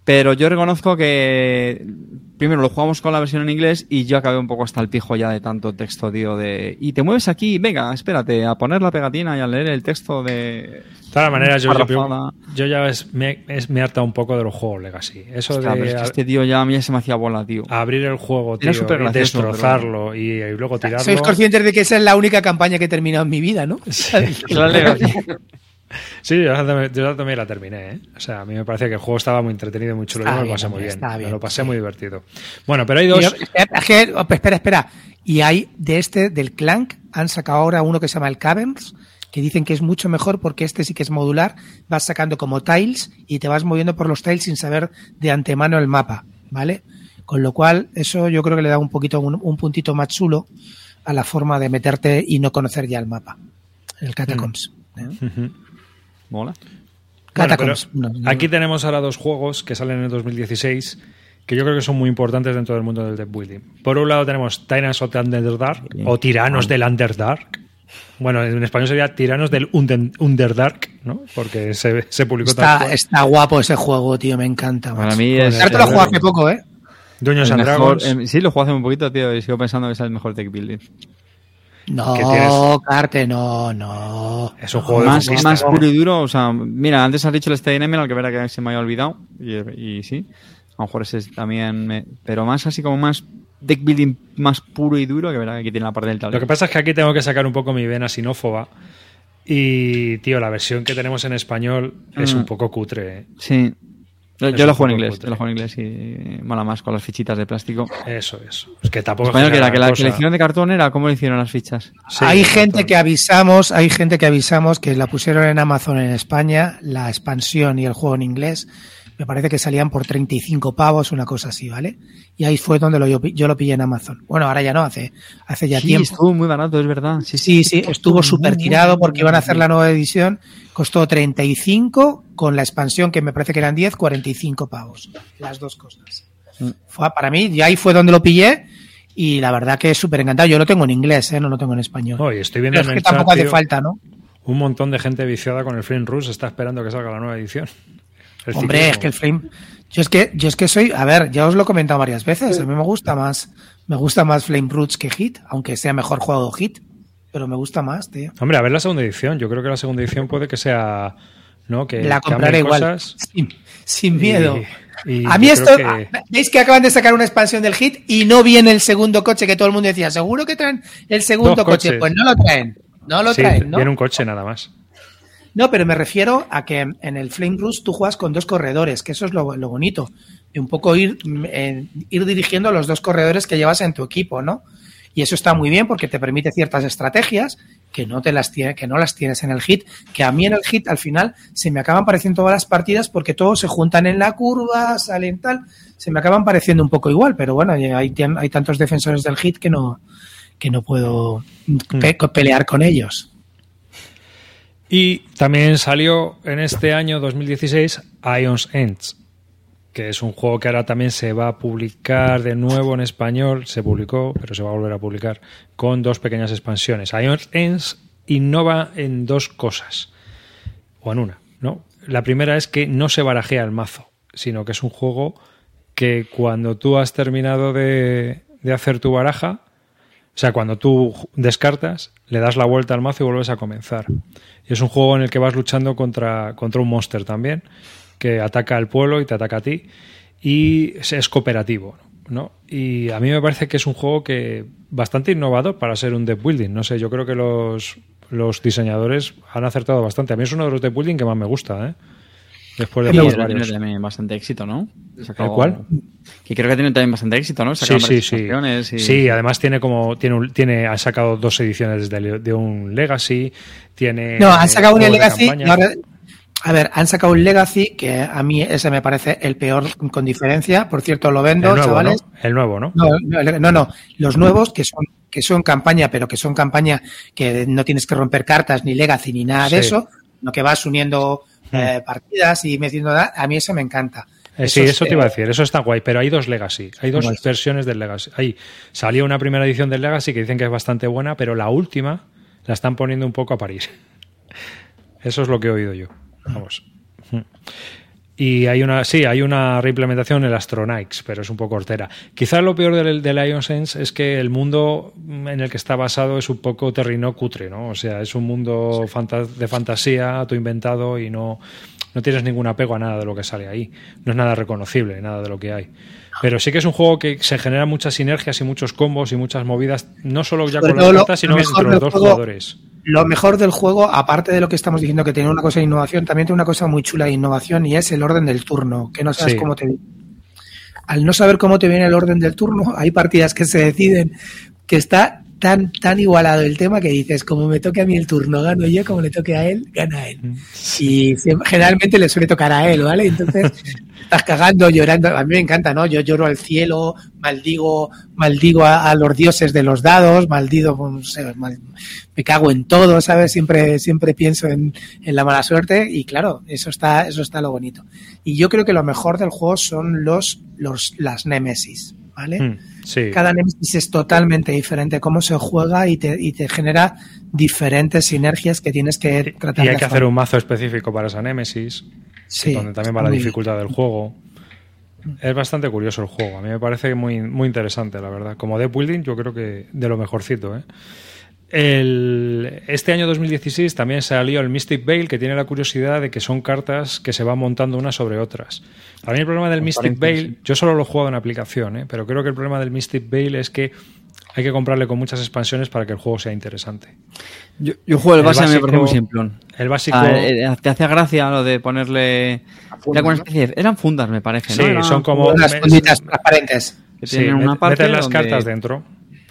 pero yo reconozco que primero lo jugamos con la versión en inglés y yo acabé un poco hasta el pijo ya de tanto texto, tío, de y te mueves aquí, venga, espérate, a poner la pegatina y a leer el texto de De todas maneras, yo, yo, Parrafada. yo ya es- me, es- me harta un poco de los juegos Legacy. Eso Ostras, pero de es que este tío ya a mí ya se me hacía bola, tío. abrir el juego, tío, y destrozarlo y, y luego tirarlo. sois conscientes de que esa es la única campaña que he terminado en mi vida, ¿no? La Legacy. Sí, yo también, la terminé. ¿eh? O sea, a mí me parecía que el juego estaba muy entretenido y muy chulo. Está yo me lo bien, pasé muy bien. Me lo pasé sí. muy divertido. Bueno, pero hay dos. yo- espera, oh, espera, espera. Y hay de este, del Clank, han sacado ahora uno que se llama el Caverns, que dicen que es mucho mejor porque este sí que es modular. Vas sacando como tiles y te vas moviendo por los tiles sin saber de antemano el mapa, ¿vale? Con lo cual, eso yo creo que le da un poquito, un, un puntito más chulo a la forma de meterte y no conocer ya el mapa. El Catacombs. ¿eh? Ujú. Mola. Bueno, pero aquí tenemos ahora dos juegos que salen en el 2016 que yo creo que son muy importantes dentro del mundo del deck building. Por un lado tenemos Tyrants of the Underdark o Tiranos del Underdark. Bueno, en español sería Tiranos del Under- Underdark, ¿no? Porque se, se publicó Está, está guapo ese juego, tío, me encanta. Para mí es. te lo jugué hace poco, ¿eh? El and mejor- Dragons. em, sí, lo jugué hace un poquito, tío, y sigo pensando que es el mejor deck building. No, ¿Qué tienes? Carte, no, no. Es un juego de Más, conquista. más puro y duro, o sea, mira, antes has dicho el Stay Emerald, que verá que se me había olvidado, y, y sí, a lo mejor ese también, me- pero más así como más deck building más puro y duro, que verá que aquí tiene la parte del Lo tablero. que pasa es que aquí tengo que sacar un poco mi vena sinófoba. Y, tío, la versión que tenemos en español es Mm. un poco cutre. ¿eh? Sí. Yo, lo juego en inglés, yo lo juego en inglés y mola más con las fichitas de plástico. Eso es. Es que tampoco Español, que la, que la, cosa. que la hicieron de cartón era, ¿cómo le hicieron las fichas? Sí, hay gente cartón. que avisamos, hay gente que avisamos que la pusieron en Amazon en España, la expansión y el juego en inglés. Me parece que salían por 35 pavos, una cosa así, ¿vale? Y ahí fue donde lo, yo, yo lo pillé en Amazon. Bueno, ahora ya no, hace, hace ya sí, tiempo. estuvo muy barato, es verdad. Sí, Sí, sí, estuvo súper tirado porque iban a hacer la nueva edición. Costó 35 con la expansión que me parece que eran 10, 45 pavos. Las dos cosas. Mm. Fue, para mí, y ahí fue donde lo pillé y la verdad que es súper encantado. Yo lo tengo en inglés, ¿eh? no lo tengo en español. Oye, estoy viendo Pero en es el que tampoco chat, hace tío, falta, ¿no? un montón de gente viciada con el Flame Rush está esperando que salga la nueva edición. El Hombre, ciclismo. es que el Flame. Yo es que, yo es que soy, a ver, ya os lo he comentado varias veces. A mí me gusta más, me gusta más Flame Roots que Hit, aunque sea mejor juego Hit, pero me gusta más, tío. Hombre, a ver la segunda edición. Yo creo que la segunda edición puede que sea. ¿no? Que La compraré igual. cosas Sin, sin miedo. y- y a mí esto, que- veis que acaban de sacar una expansión del Hit y no viene el segundo coche que todo el mundo decía, seguro que traen el segundo Dos coche. coches. Pues no lo traen, no lo sí, traen, ¿no? viene un coche nada más. No, pero me refiero a que en el Flame Rush tú juegas con dos corredores, que eso es lo, lo bonito. De un poco ir, mm, en- ir dirigiendo los dos corredores que llevas en tu equipo, ¿no? Y eso está muy bien porque te permite ciertas estrategias que no te las tiene, que no las tienes en el hit, que a mí en el hit al final se me acaban pareciendo todas las partidas porque todos se juntan en la curva, salen tal, se me acaban pareciendo un poco igual, pero bueno, hay, hay tantos defensores del hit que no, que no puedo pe- pelear con ellos. Y también salió en este año 2016 Ions Ends, que es un juego que ahora también se va a publicar de nuevo en español. Se publicó, pero se va a volver a publicar con dos pequeñas expansiones. Ions Ends innova en dos cosas, o en una, ¿no? La primera es que no se barajea el mazo, sino que es un juego que cuando tú has terminado de, de hacer tu baraja, o sea, cuando tú descartas, le das la vuelta al mazo y vuelves a comenzar. Y es un juego en el que vas luchando contra, contra un monster también, que ataca al pueblo y te ataca a ti. Y es, es cooperativo, ¿no? Y a mí me parece que es un juego que bastante innovador para ser un deck building. No sé, yo creo que los, los diseñadores han acertado bastante. A mí es uno de los deck building que más me gusta, ¿eh? Después de Sí, jugar tiene varios. también bastante éxito, ¿no? ¿El cuál? Que creo que tiene también bastante éxito, ¿no? Sí, sí, sí. y- Sí, además tiene como tiene un- tiene ha sacado dos ediciones de, de un Legacy, tiene No, han sacado un Legacy. y ahora- a ver, han sacado un Legacy que a mí ese me parece el peor con diferencia. Por cierto, lo vendo, el nuevo, chavales. ¿no? El nuevo, ¿no? No, no, no, no. Los nuevos que son que son campaña, pero que son campaña que no tienes que romper cartas ni Legacy ni nada de Sí. eso, no que vas uniendo eh, partidas y metiendo a mí eso me encanta. Eh, sí, eso te iba a eh, decir, eso está guay, pero hay dos Legacy, hay dos Guay. versiones del Legacy. Ahí salió una primera edición del Legacy que dicen que es bastante buena, pero la última la están poniendo un poco a parir. Eso es lo que he oído yo. Vamos. Y hay una, sí, hay una reimplementación en el Astronix, pero es un poco hortera. Quizás lo peor del, del Ion Sense es que el mundo en el que está basado es un poco terrino cutre, ¿no? O sea, es un mundo de fantasía, autoinventado y no, no tienes ningún apego a nada de lo que sale ahí. No es nada reconocible, nada de lo que hay. Pero sí que es un juego que se generan muchas sinergias y muchos combos y muchas movidas, no solo ya Sobre con las cartas, sino entre los dos juego- jugadores. Lo mejor del juego, aparte de lo que estamos diciendo que tiene una cosa de innovación, también tiene una cosa muy chula de innovación y es el orden del turno, que no sabes Sí. cómo te Al no saber cómo te viene el orden del turno, hay partidas que se deciden que está tan, tan igualado el tema que dices, como me toque a mí el turno, gano yo, como le toque a él, gana él. Y siempre- generalmente le suele tocar a él, ¿vale? Entonces estás cagando, llorando. A mí me encanta, ¿no? Yo lloro al cielo, maldigo, maldigo a, a los dioses de los dados, maldigo, pues, no sé, mal- me cago en todo, ¿sabes? Siempre, siempre pienso en, en la mala suerte y claro, eso está, eso está lo bonito. Y yo creo que lo mejor del juego son los, los, las némesis, ¿vale? Mm, Sí. Cada Nemesis es totalmente diferente cómo se juega y te, y te genera diferentes sinergias que tienes que tratar Y hay de que hacer un mazo específico para esa Némesis, Sí, donde también va la dificultad del juego. Es bastante curioso el juego. A mí me parece muy, muy interesante, la verdad. Como deck building, yo creo que de lo mejorcito. ¿eh? El- este año 2016 también salió el Mystic Veil, que tiene la curiosidad de que son cartas que se van montando unas sobre otras. Para mí el problema del Mystic Veil, yo solo lo he jugado en aplicación, ¿eh? pero creo que el problema del Mystic Veil es que hay que comprarle con muchas expansiones para que el juego sea interesante. Yo, yo juego el El base, me básico- parece muy simplón. El básico... Ah, eh, te hacía gracia lo de ponerle. fundas, Era como una ¿no? especie de- Eran fundas, me parece. Sí, son como- Unas me- funditas transparentes. que Sí, tienen una met- parte metes las donde- cartas dentro.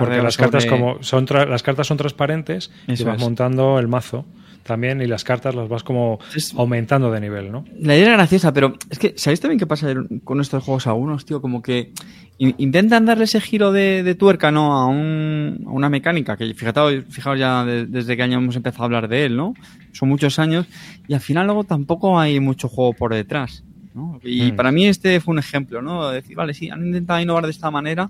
Porque las cartas sobre- como son tra- las cartas son transparentes y Eso vas es. montando el mazo también y las cartas las vas como Es- aumentando de nivel, ¿no? La idea era graciosa, pero es que, ¿sabéis también qué pasa con estos juegos algunos, tío? Como que in- intentan darle ese giro de, de tuerca, ¿no? A, un- a una mecánica, que fijaos, fijaos ya de- desde qué año hemos empezado a hablar de él, ¿no? Son muchos años, y al final luego tampoco hay mucho juego por detrás, ¿no? Y Mm. para mí este fue un ejemplo, ¿no? De decir, vale, sí, han intentado innovar de esta manera,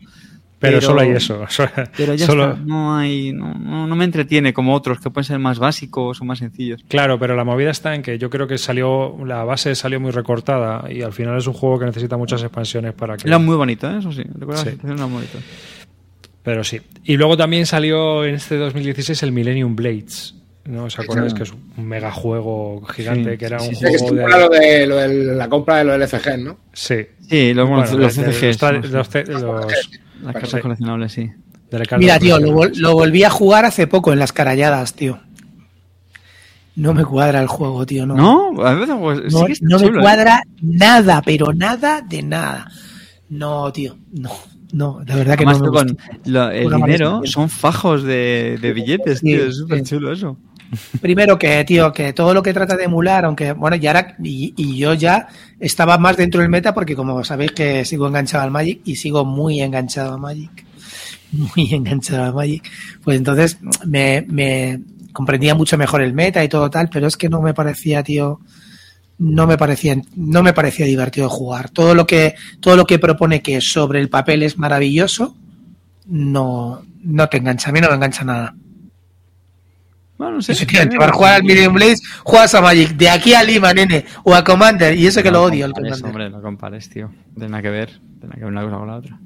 Pero, Pero- solo hay eso. pero ya Solo- está, no hay, no, no, no me entretiene como otros que pueden ser más básicos o más sencillos. Claro, pero la movida está en que yo creo que salió la base salió muy recortada y al final es un juego que necesita muchas expansiones para que Era muy bonito, ¿eh? Eso sí, recuerdo Sí. la era muy bonito. Pero sí. Y luego también salió en este 2016 el Millennium Blades. ¿No os acordáis Sí. que es un mega juego gigante Sí, que era sí, un sí, Sí, que juego de... lo de, lo de la compra de los LFG, ¿no? Sí. Sí, los, Bueno, los- los- Las cartas Sí. coleccionables, sí. de la carta Mira, tío, lo, vol- lo volví a jugar hace poco en las caralladas, tío. No me cuadra el juego, tío. No, ¿No? A veces, pues, sí no, me ¿eh? cuadra nada, pero nada de nada. No, tío, no, no, de verdad que Además, no me tú gusta. con lo- el Una dinero son fajos de, de billetes, Sí, tío. Es súper sí. chulo eso. Primero que, tío, que todo lo que trata de emular, aunque, bueno, y, y yo ya estaba más dentro del meta porque como sabéis que sigo enganchado al Magic y sigo muy enganchado a Magic, muy enganchado a Magic, pues entonces me, me comprendía mucho mejor el meta y todo tal, pero es que no me parecía, tío, no me parecía, no me parecía divertido jugar. Todo lo que, todo lo que propone que sobre el papel es maravilloso, no, no te engancha, a mí no me engancha nada. Bueno, no sé. Efectivamente, para jugar al Million Blades, juegas a Magic. De aquí a Lima, nene. O a Commander. Y eso que No lo odio, el compares, Commander. Hombre, no compares, tío. No tiene nada que ver. No tiene nada que ver una cosa con la otra.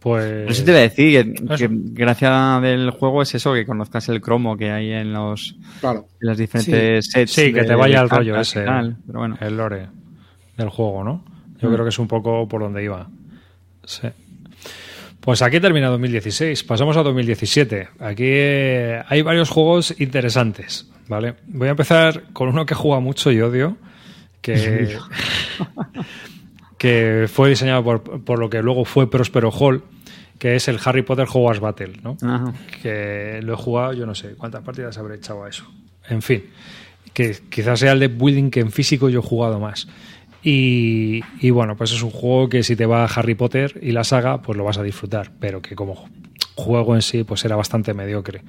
Pues... Pero sí te voy a decir que, Eso. que gracia del juego es eso, que conozcas el cromo que hay en los Claro. en las diferentes sets. Sí, que de- te vaya de al rollo ese, tal, Pero bueno. el lore del juego, ¿no? Yo Mm. creo que es un poco por donde iba. Sí. Pues aquí termina 2016. Pasamos a 2017. Aquí eh, hay varios juegos interesantes, ¿vale? Voy a empezar con uno que juega mucho y odio, que, que fue diseñado por, por lo que luego fue Prospero Hall, que es el Harry Potter Hogwarts Battle, ¿no? Ajá. que lo he jugado, yo no sé cuántas partidas habré echado a eso. En fin, que quizás sea el de building que en físico yo he jugado más. Y, y bueno, pues es un juego que si te va Harry Potter y la saga, pues lo vas a disfrutar, pero que como juego en sí, pues era bastante mediocre.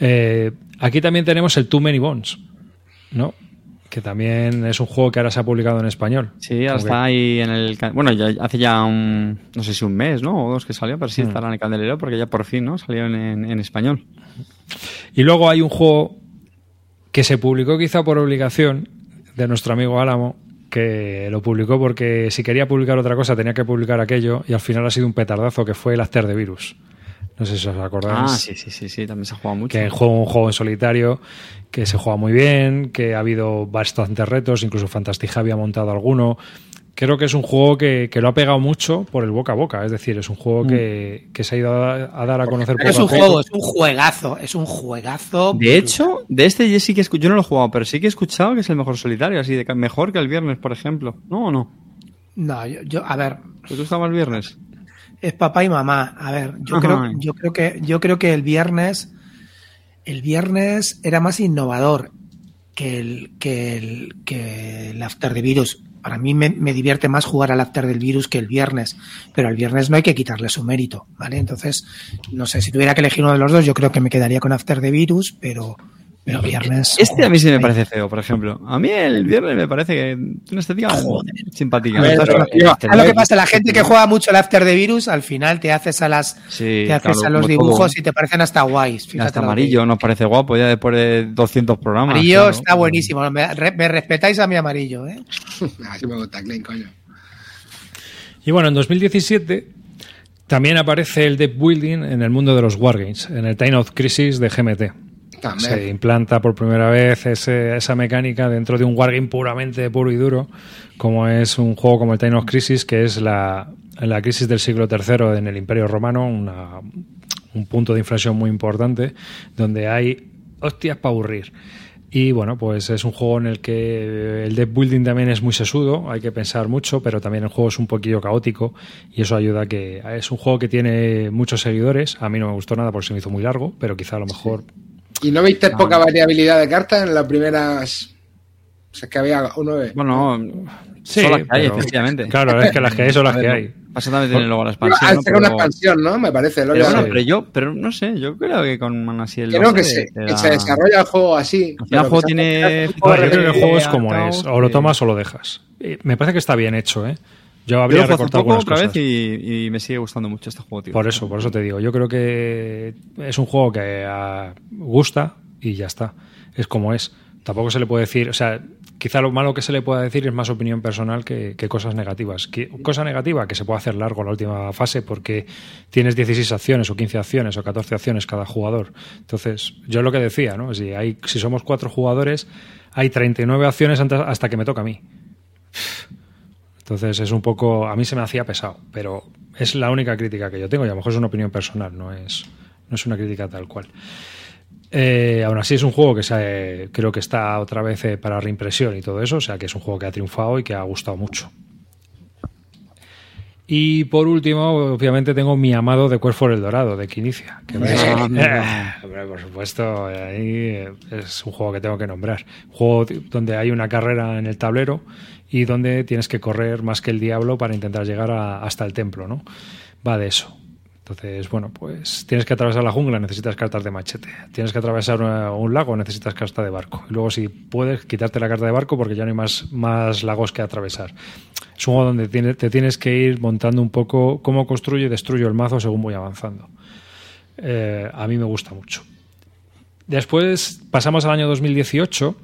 Eh, aquí también tenemos el Too Many Bones, ¿no? Que también es un juego que ahora se ha publicado en español. Sí, ahora está ahí en el... Bueno, ya hace ya un... No sé si un mes, ¿no? O dos que salió, pero sí Mm. estará en el candelero porque ya por fin, ¿no? Salió en, en- en español. Y luego hay un juego que se publicó quizá por obligación de nuestro amigo Álamo, que lo publicó porque si quería publicar otra cosa tenía que publicar aquello y al final ha sido un petardazo que fue el After de Virus. No sé si os acordáis. Ah, sí, sí, sí, sí, también se ha jugado mucho. Que juega un juego en solitario, que se juega muy bien, que ha habido bastantes retos, incluso Fantastica había montado alguno. Creo que es un juego que, que lo ha pegado mucho por el boca a boca, es decir, es un juego que, que se ha ido a, a dar a conocer Pero es un poco. juego, es un juegazo. Es un juegazo. De hecho, de este yo sí que escu- yo no lo he jugado, pero sí que he escuchado que es el mejor solitario, así de mejor que el viernes, por ejemplo. ¿No o no? No, yo, yo- a ver, ¿Te gusta más el viernes? es papá y mamá. A ver, yo Ajá. creo, yo creo que, yo creo que el viernes, el viernes era más innovador que el, que el, que el After the Virus. Para mí me, me divierte más jugar al After del Virus que el viernes, pero al viernes no hay que quitarle su mérito, ¿vale? Entonces, no sé, si tuviera que elegir uno de los dos, yo creo que me quedaría con After the Virus, pero, pero viernes. Este a mí sí me parece feo, por ejemplo. A mí el viernes me parece que tiene una estética simpática. A ver, pero, este, tío, ¿Sabes lo que pasa? La gente que juega mucho el After the Virus, al final te haces a las sí, te haces claro, a los dibujos todo. y te parecen hasta guays. Fíjate que amarillo, nos parece guapo ya después de 200 digo. programas. Amarillo claro. está buenísimo. Me, re- me respetáis a mi amarillo, ¿eh? Así me gusta, Clean, coño. Y bueno, en 2017 también aparece el deck building en el mundo de los wargames, en el Time of Crisis de GMT. También. Se implanta por primera vez ese- esa mecánica dentro de un wargame puramente puro y duro, como es un juego como el Time of Crisis, que es la, la crisis del siglo III en el Imperio Romano, una- un punto de inflexión muy importante, donde hay hostias para aburrir. Y bueno, pues es un juego en el que el deck building también es muy sesudo, hay que pensar mucho, pero también el juego es un poquillo caótico y eso ayuda a que es un juego que tiene muchos seguidores. A mí no me gustó nada porque se me hizo muy largo, pero quizá a lo mejor ¿Y no viste poca variabilidad de cartas en las primeras... O sea, es que había un 9. Bueno, Sí, son las que hay, pero- efectivamente. Claro, es que las que hay son las ver, que no, hay. Pasa también tiene luego la expansión. ¿no? ser una Pero- expansión, ¿no? Me parece. Lo Pero que- bueno, pero yo, pero no sé, yo creo que con así el que no, que 12 se, que da- se desarrolla el juego así. Al final el juego tiene. No, yo creo que el juego es como es, o lo tomas o lo dejas. Y Me parece que está bien hecho, ¿eh? Yo Yo habría hace recortado poco otra cosas. vez y, y me sigue gustando mucho este juego, tío. Por eso, por eso te digo. Yo creo que es un juego que ah, gusta y ya está. Es como es. Tampoco se le puede decir, o sea, quizá lo malo que se le pueda decir es más opinión personal que, que cosas negativas. Que- cosa negativa, que se puede hacer largo la última fase porque tienes 16 acciones o 15 acciones o 14 acciones cada jugador. Entonces, yo lo que decía, ¿no? Si, hay, si somos cuatro jugadores, hay 39 acciones hasta que me toca a mí. Entonces es un poco, a mí se me hacía pesado, pero es la única crítica que yo tengo y a lo mejor es una opinión personal, no es, no es una crítica tal cual. Eh, aún así es un juego que se, creo que está otra vez eh, para reimpresión y todo eso, o sea que es un juego que ha triunfado y que ha gustado mucho. Y por último, obviamente tengo mi amado de Quest for el Dorado, de Quinicia. Que me- Ah, por supuesto, ahí es un juego que tengo que nombrar. Un juego donde hay una carrera en el tablero y donde tienes que correr más que el diablo para intentar llegar a- hasta el templo, ¿no? Va de eso. Entonces, bueno, pues tienes que atravesar la jungla, necesitas cartas de machete. Tienes que atravesar un lago, necesitas carta de barco. Y luego, si puedes, quitarte la carta de barco porque ya no hay más, más lagos que atravesar. Es un juego donde te tienes que ir montando un poco cómo construyo y destruyo el mazo según voy avanzando. Eh, a mí me gusta mucho. Después pasamos al año 2018,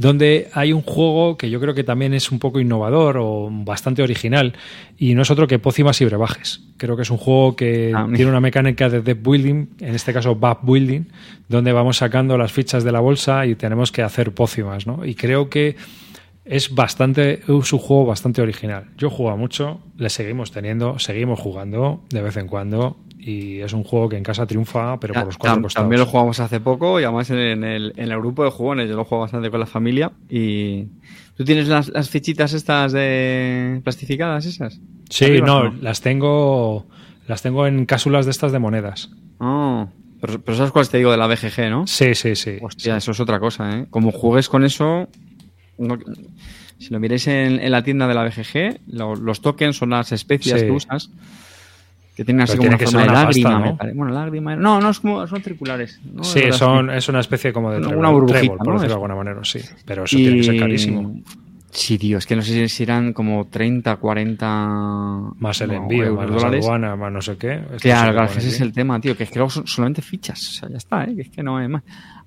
donde hay un juego que yo creo que también es un poco innovador o bastante original, y no es otro que Pócimas y Brebajes. Creo que es un juego que Ah, tiene una mecánica de deck building, en este caso back building, donde vamos sacando las fichas de la bolsa y tenemos que hacer pócimas, ¿no? Y creo que es bastante, es un juego bastante original. Yo juego mucho, le seguimos teniendo, seguimos jugando de vez en cuando y es un juego que en casa triunfa, pero por los cuatro Tam- costados. También lo jugamos hace poco y además en el, en el grupo de jugones. Yo lo juego bastante con la familia y. ¿Tú tienes las, las fichitas estas de plastificadas esas? Sí, ¿Arriba no, las tengo las tengo en cápsulas de estas de monedas. Ah, pero, pero ¿sabes cuáles te digo de la BGG, no? Sí, sí, sí. Hostia, eso es otra cosa, ¿eh? Como juegues con eso. no- si lo miráis en, en la tienda de la BGG, lo- los tokens son las especias Sí. que usas. Que tienen así Pero como tiene una que forma ser de lágrima, pasta, me ¿no? parece. Bueno, lágrima. No, no, es como, son circulares. ¿no? Sí, son, es una especie como de Una- trébol, una burbujita, trébol, por decirlo de alguna manera, sí. Pero eso tiene que ser carísimo. Sí, tío, es que no sé si- eran como 30, 40. Más el envío, euros, más la aduana, más no sé qué. Esto Claro, claro, ese es el tema, tío, que es que luego son solamente fichas. O sea, ya está, ¿eh? Que es que no hay más.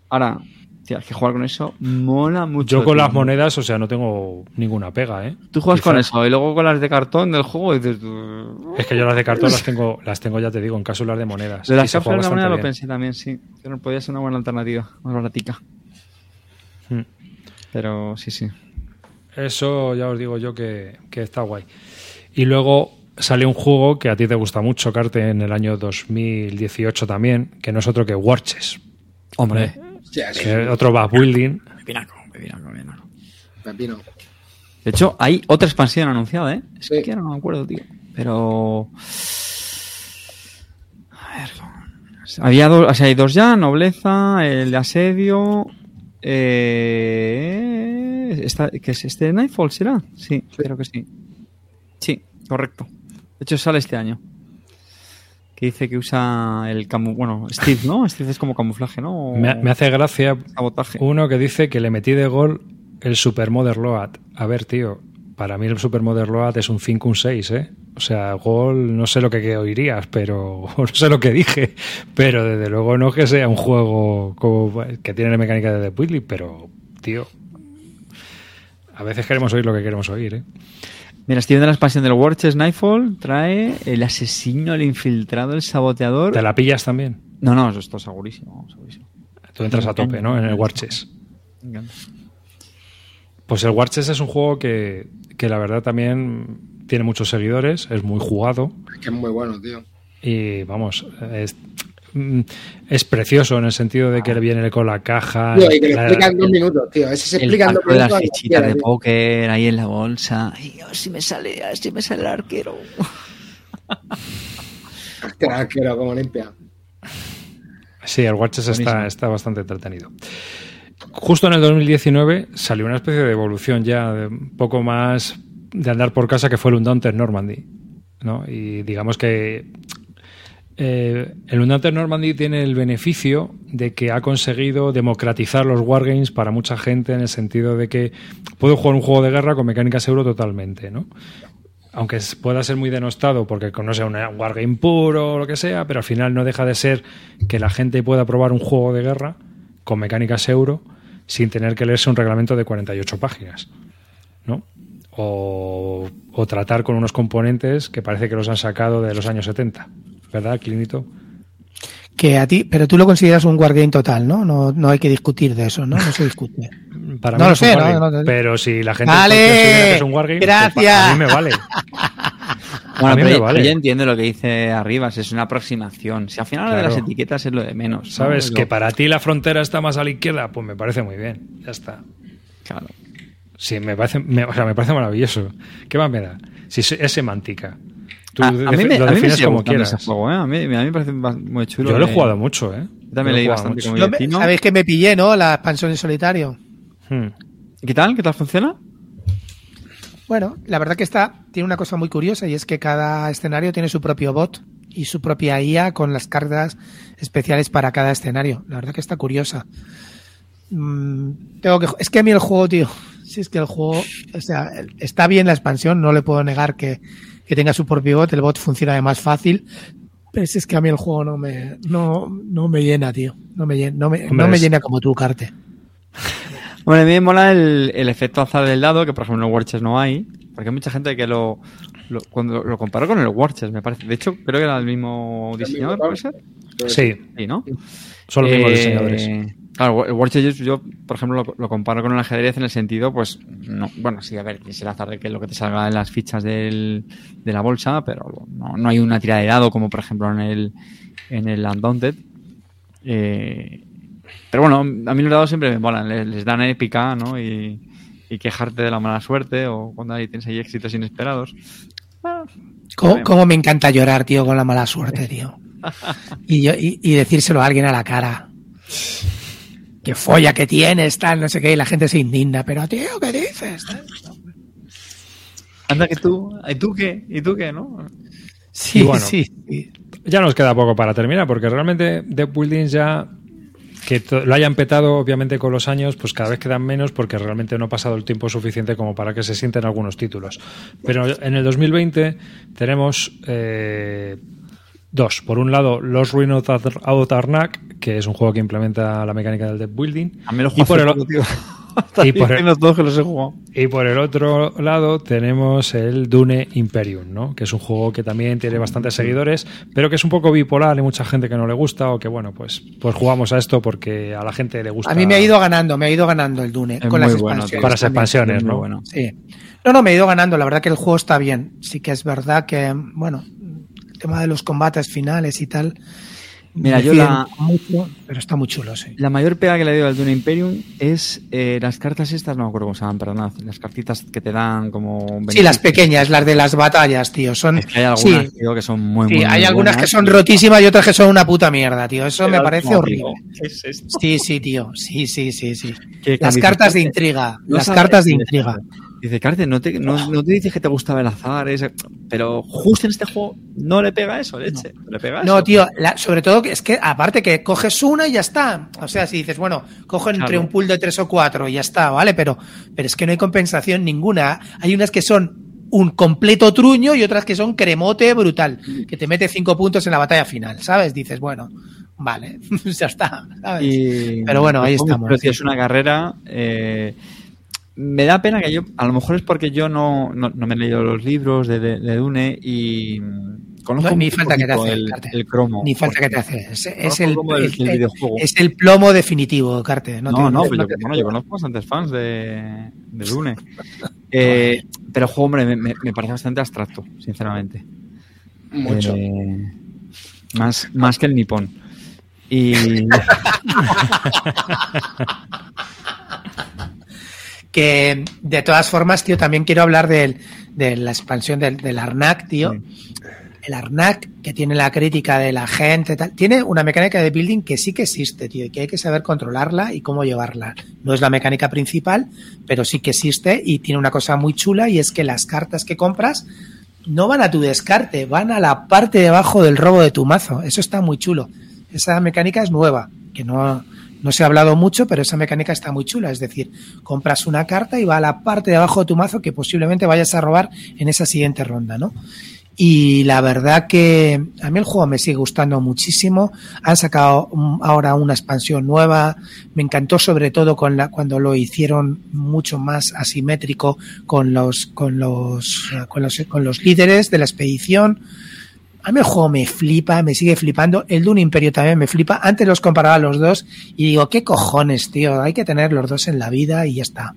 Ahora, es que jugar con eso mola mucho. Yo con tío. las monedas, o sea, no tengo ninguna pega, ¿eh? Tú juegas con eso y luego con las de cartón del juego y dices. tú, Es que yo las de cartón las tengo, las tengo ya te digo, en cápsulas de monedas. De las cápsulas de moneda lo pensé también, sí. Pero podía ser una buena alternativa, más baratica. Hmm. Pero sí, sí. Eso ya os digo yo que, que está guay. Y luego sale un juego que a ti te gusta mucho, Carte, en el año 2018 también, que no es otro que Warches. Hombre. Sí, Que otro back building. Pepinaco, pepinaco, pepinaco. pepino. De hecho, hay otra expansión anunciada, ¿eh? Es Sí. que ahora no me acuerdo, tío. Pero. Había dos, o sea, hay dos ya, nobleza, el de asedio. Eh, esta- ¿Qué es este de Nightfall? ¿Será? Sí, creo que sí. Sí, correcto. De hecho, sale este año. Que dice que usa el camu... Bueno, Steve, ¿no? Steve es como camuflaje, ¿no? Me, me hace gracia sabotaje. uno que dice que le metí de gol el Super Modern Load. A ver, tío, para mí el Super Modern Load es un 5, un 6, ¿eh? O sea, gol, no sé lo que oirías, pero no sé lo que dije, pero desde luego no que sea un juego como, que tiene la mecánica de The Whitley, pero, tío, a veces queremos oír lo que queremos oír, ¿eh? Mira, estoy viendo la expansión del Warches Nightfall. Trae el asesino, el infiltrado, el saboteador. ¿Te la pillas también? No, no, esto es segurísimo. segurísimo. Tú entras a tope, ¿no? En el Warches. Pues el Warches es un juego que, que la verdad también tiene muchos seguidores, es muy jugado Es que es muy bueno, tío. y vamos, es, es precioso en el sentido de que le viene con la caja. Tío, y que lo la- explica en dos minutos, tío. Ese se El explica en dos de las minutos. fichitas de póker ahí en la bolsa. Ay, si me sale, si me sale el arquero. Qué arquero, como limpia. Sí, el Watches está, está bastante entretenido. Justo en el 2019 salió una especie de evolución ya, de un poco más de andar por casa, que fue el Undaunted Normandy. ¿no? Y digamos que eh, el Undaunted Normandy tiene el beneficio de que ha conseguido democratizar los wargames para mucha gente en el sentido de que puedo jugar un juego de guerra con mecánicas euro totalmente, ¿no? aunque pueda ser muy denostado porque no sea un wargame puro o lo que sea, pero al final no deja de ser que la gente pueda probar un juego de guerra con mecánicas euro sin tener que leerse un reglamento de 48 páginas, ¿no? O, o tratar con unos componentes que parece que los han sacado de los años 70, ¿verdad, Clinito? Que a ti, pero tú lo consideras un wargame total, ¿no? No, no hay que discutir de eso, ¿no? No se discute. Para No mí lo es un sé, wargame, no, no, no. pero si la gente Vale, considera que es un wargame, pues gracias. a mí me vale. Bueno, pero vale. yo entiendo lo que dice Arribas, es una aproximación. Si al final lo de las etiquetas es lo de menos. ¿no? ¿Sabes? Que para ti la frontera está más a la izquierda, pues me parece muy bien. Ya está. Claro. Sí, me parece, me, o sea, me parece maravilloso. ¿Qué más me da? Si es, es semántica. Tú a, mí me, lo a mí me defines sigue como quieras. ese juego, ¿eh? A mí, a mí me parece muy chulo. Yo lo he jugado mucho, ¿eh? Yo también leí bastante como Yo me-. Sabéis que me pillé, ¿no? La expansión en solitario. Hmm. ¿Qué tal? ¿Qué tal funciona? Bueno, la verdad que está, tiene una cosa muy curiosa y es que cada escenario tiene su propio bot y su propia IA con las cargas especiales para cada escenario. La verdad que está curiosa. Mm, tengo que, es que a mí el juego, tío, si es que el juego, o sea, está bien la expansión, no le puedo negar que, que tenga su propio bot, el bot funciona de más fácil, pero es que a mí el juego no me, no, no me llena, tío. No me llena, no me, Hombre, no me llena como tú, Carte. Bueno, a mí me mola el, el efecto azar del dado, que por ejemplo en el Warchess no hay. Porque hay mucha gente que lo, lo- cuando lo comparó con el Warchess, me parece. De hecho, creo que era el mismo diseñador, ¿puede ser? Sí, Sí, ¿no? son los mismos Eh, diseñadores. Claro, el Warchess yo, por ejemplo, lo, lo comparo con el ajedrez en el sentido, pues, no, bueno, sí, a ver, es el azar de que lo que te salga en las fichas del, de la bolsa, pero no, no hay una tira de dado como, por ejemplo, en el, en el Undaunted. Eh, pero bueno, a mí los dados siempre me molan, les, les dan épica, ¿no? Y, y quejarte de la mala suerte o cuando ahí tienes ahí éxitos inesperados. ¿Cómo, Bien. cómo me encanta llorar, tío, con la mala suerte, tío? Y, yo, y, y decírselo a alguien a la cara. Que folla que tienes, tal, no sé qué, y la gente se indigna. Pero, tío, ¿qué dices? Anda que tú, ¿y tú qué? ¿Y tú qué, no? Sí, bueno. sí, sí. Ya nos queda poco para terminar, porque realmente The Buildings ya que lo hayan petado obviamente con los años, pues cada vez quedan menos porque realmente no ha pasado el tiempo suficiente como para que se sienten algunos títulos. Pero en el 2020 tenemos eh, dos. Por un lado, Los Ruins of Outarnak, que es un juego que implementa la mecánica del deck building. A mí los y por, el. Hasta y por el- los dos que los he jugado. y por el otro lado tenemos el Dune Imperium, ¿no? que es un juego que también tiene bastantes seguidores, pero que es un poco bipolar, hay mucha gente que no le gusta o que bueno, pues, pues jugamos a esto porque a la gente le gusta. A mí me ha ido ganando, me ha ido ganando el Dune Es con las bueno, expansiones. Con las expansiones, ¿no? bueno. Sí. No, no, me he ido ganando. La verdad que el juego está bien. Sí que es verdad que, bueno, tema de los combates finales y tal, Mira, yo la- mucho, pero está muy chulo, sí. La mayor pega que le doy al Dune Imperium es eh, las cartas estas, no me acuerdo cómo se llaman, perdonad, las cartitas que te dan como... Sí, las pequeñas, las de las batallas, tío. Son, Es que hay algunas, sí, tío, que son muy, sí, muy, hay muy algunas buenas. que son rotísimas y otras que son una puta mierda, tío. Eso me parece no, horrible. Sí, sí, tío. Sí, sí, sí, sí. Las cartas de "Carte, intriga. no Las cartas de intriga. esto". Dice, Carte, no te, no, no te dices que te gustaba el azar, ese- pero justo en este juego no le pega eso, leche. No, le pega No, eso. tío, la- sobre todo que es que aparte que coges una y ya está. O sea, si dices, bueno, cojo entre Claro. un pool de tres o cuatro y ya está, ¿vale? Pero, pero es que no hay compensación ninguna. Hay unas que son un completo truño y otras que son cremote brutal, que te mete cinco puntos en la batalla final, ¿sabes? Dices, bueno, vale, ya está, ¿sabes? Y- Pero bueno, ahí Pero, estamos, tío, sí. es una carrera. eh, me da pena que yo, a lo mejor es porque yo no, no, no me he leído los libros de, de, de Dune y mm, conozco No, ni falta que te hace, el, cromo. Ni falta que te hace. Es, el, como el- el- el videojuego. es el plomo definitivo, Carte. No, No, no, pero yo, bueno, yo conozco bastantes fans de, de Dune. Eh, pero el juego, hombre, me, me- me parece bastante abstracto, sinceramente. Mucho. Eh, más, más que el nipón. Y. Que de todas formas, tío, también quiero hablar del- de la expansión del, del Arnak, tío. El Arnak, que tiene la crítica de la gente, tal, tiene una mecánica de building que sí que existe, tío, y que hay que saber controlarla y cómo llevarla. No es la mecánica principal, pero sí que existe y tiene una cosa muy chula y es que las cartas que compras no van a tu descarte, van a la parte de abajo del robo de tu mazo. Eso está muy chulo. Esa mecánica es nueva, que no, no se ha hablado mucho, pero esa mecánica está muy chula. Es decir, compras una carta y va a la parte de abajo de tu mazo que posiblemente vayas a robar en esa siguiente ronda, ¿no? Y la verdad que a mí el juego me sigue gustando muchísimo. Han sacado un- ahora una expansión nueva. Me encantó sobre todo con la, cuando lo hicieron mucho más asimétrico con los, con los, con los, con los líderes de la expedición. A mí el juego me flipa, me sigue flipando. El Dune Imperio también me flipa. Antes los comparaba los dos y digo, ¿qué cojones, tío? Hay que tener los dos en la vida y ya está.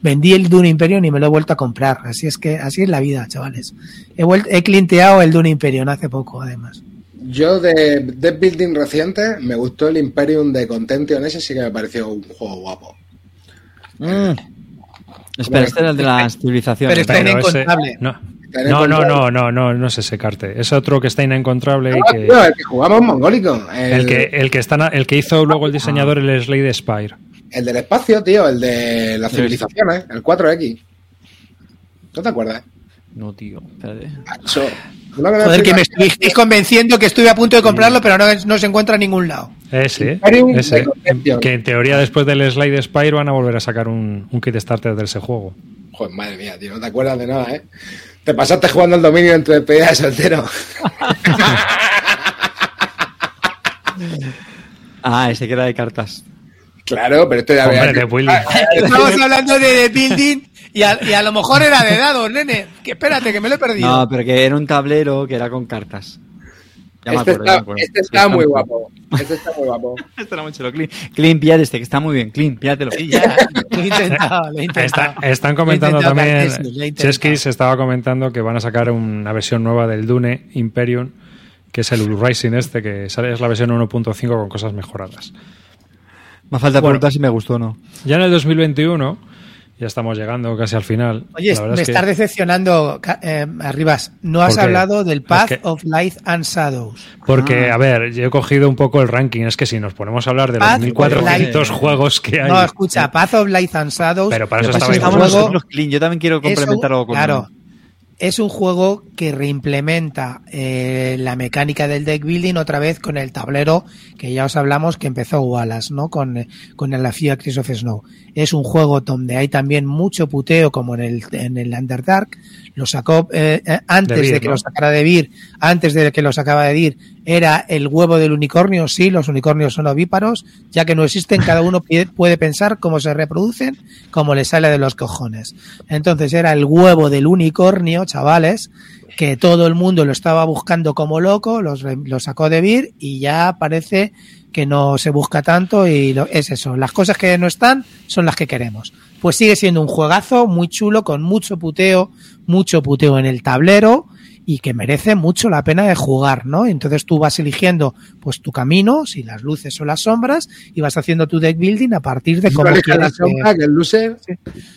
Vendí el Dune Imperio y me lo he vuelto a comprar. Así es que, así es la vida, chavales. He, vuelt- he clinteado el Dune Imperio hace poco, además. Yo de Dead Building reciente me gustó el Imperium de Contention. Ese sí que me pareció un juego guapo. Espera, este era el de las civilizaciones. Pero está Pero ese- inencontrable. no. No, no, no, no, no, no es ese carte. Es otro que está inencontrable y Ah, que. tío, el que jugamos mongólico. El, El que, el que está el que hizo luego el diseñador el Slade Spire. el del espacio, tío. El de las civilizaciones. El 4X. ¿No te acuerdas? No, tío, espérate. Me Joder, que me estuvisteis convenciendo que estuve a punto de comprarlo, pero no, no se encuentra en ningún lado. Ese, Imperium ese. Concepción. Que en teoría después del Slade Spire van a volver a sacar un, un kit starter de ese juego. Joder, madre mía, tío. No te acuerdas de nada, ¿eh? Te pasaste jugando al dominio entre despedida de soltero. Ah, ese que era de cartas. claro, pero esto ya Hombre, de Willy. Estamos hablando de, de building y a, y a lo mejor era de dados, nene. Que espérate, que me lo he perdido. No, pero que era un tablero que era con cartas. Ya me Este acuerdo, ya está, este está muy guapo. Este está muy guapo. Este era muy chulo. Clean, clean píllate este, que está muy bien. Clean, píllatelo. Sí, ya, lo he intentado, lo he intentado. Está- están Lo he comentando intentado, también, intentado. Cheskis estaba comentando que van a sacar una versión nueva del Dune Imperium, que es el Rising este, que sale, es la versión 1.5 con cosas mejoradas. Me falta Bueno. preguntar si me gustó o no. Ya en el 2021, ya estamos llegando casi al final. Oye, la me es que- estás decepcionando, eh, Arribas. No has hablado del Path Es que- of Light and Shadows. Porque, Ah. a ver, yo he cogido un poco el ranking. Es que si nos ponemos a hablar de los Path 1400 of Light. juegos que hay. No, escucha, Path of Light and Shadows. Pero para eso estaba eso estamos un juego- nosotros, Clean. Yo también quiero es complementar algo con Claro. Es un juego que reimplementa eh, la mecánica del deck building otra vez con el tablero que ya os hablamos que empezó Wallace, ¿no? Con, eh, con la FIA Crisis of Snow. Es un juego donde hay también mucho puteo como en el, en el Underdark. Lo sacó eh, eh, antes De que ¿no? lo sacara de Vir, antes de que lo sacaba de Vir, era el huevo del unicornio. Sí, los unicornios son ovíparos, ya que no existen, cada uno puede pensar cómo se reproducen, como le sale de los cojones. Entonces era el huevo del unicornio, chavales, que todo el mundo lo estaba buscando como loco, los, lo sacó de Vir y ya parece que no se busca tanto y lo- es eso, las cosas que no están son las que queremos. Pues sigue siendo un juegazo muy chulo, con mucho puteo, mucho puteo en el tablero y que merece mucho la pena de jugar, ¿no? Entonces tú vas eligiendo pues tu camino, si las luces o las sombras, y vas haciendo tu deck building a partir de cómo Tú eliges la sombra, que el loser,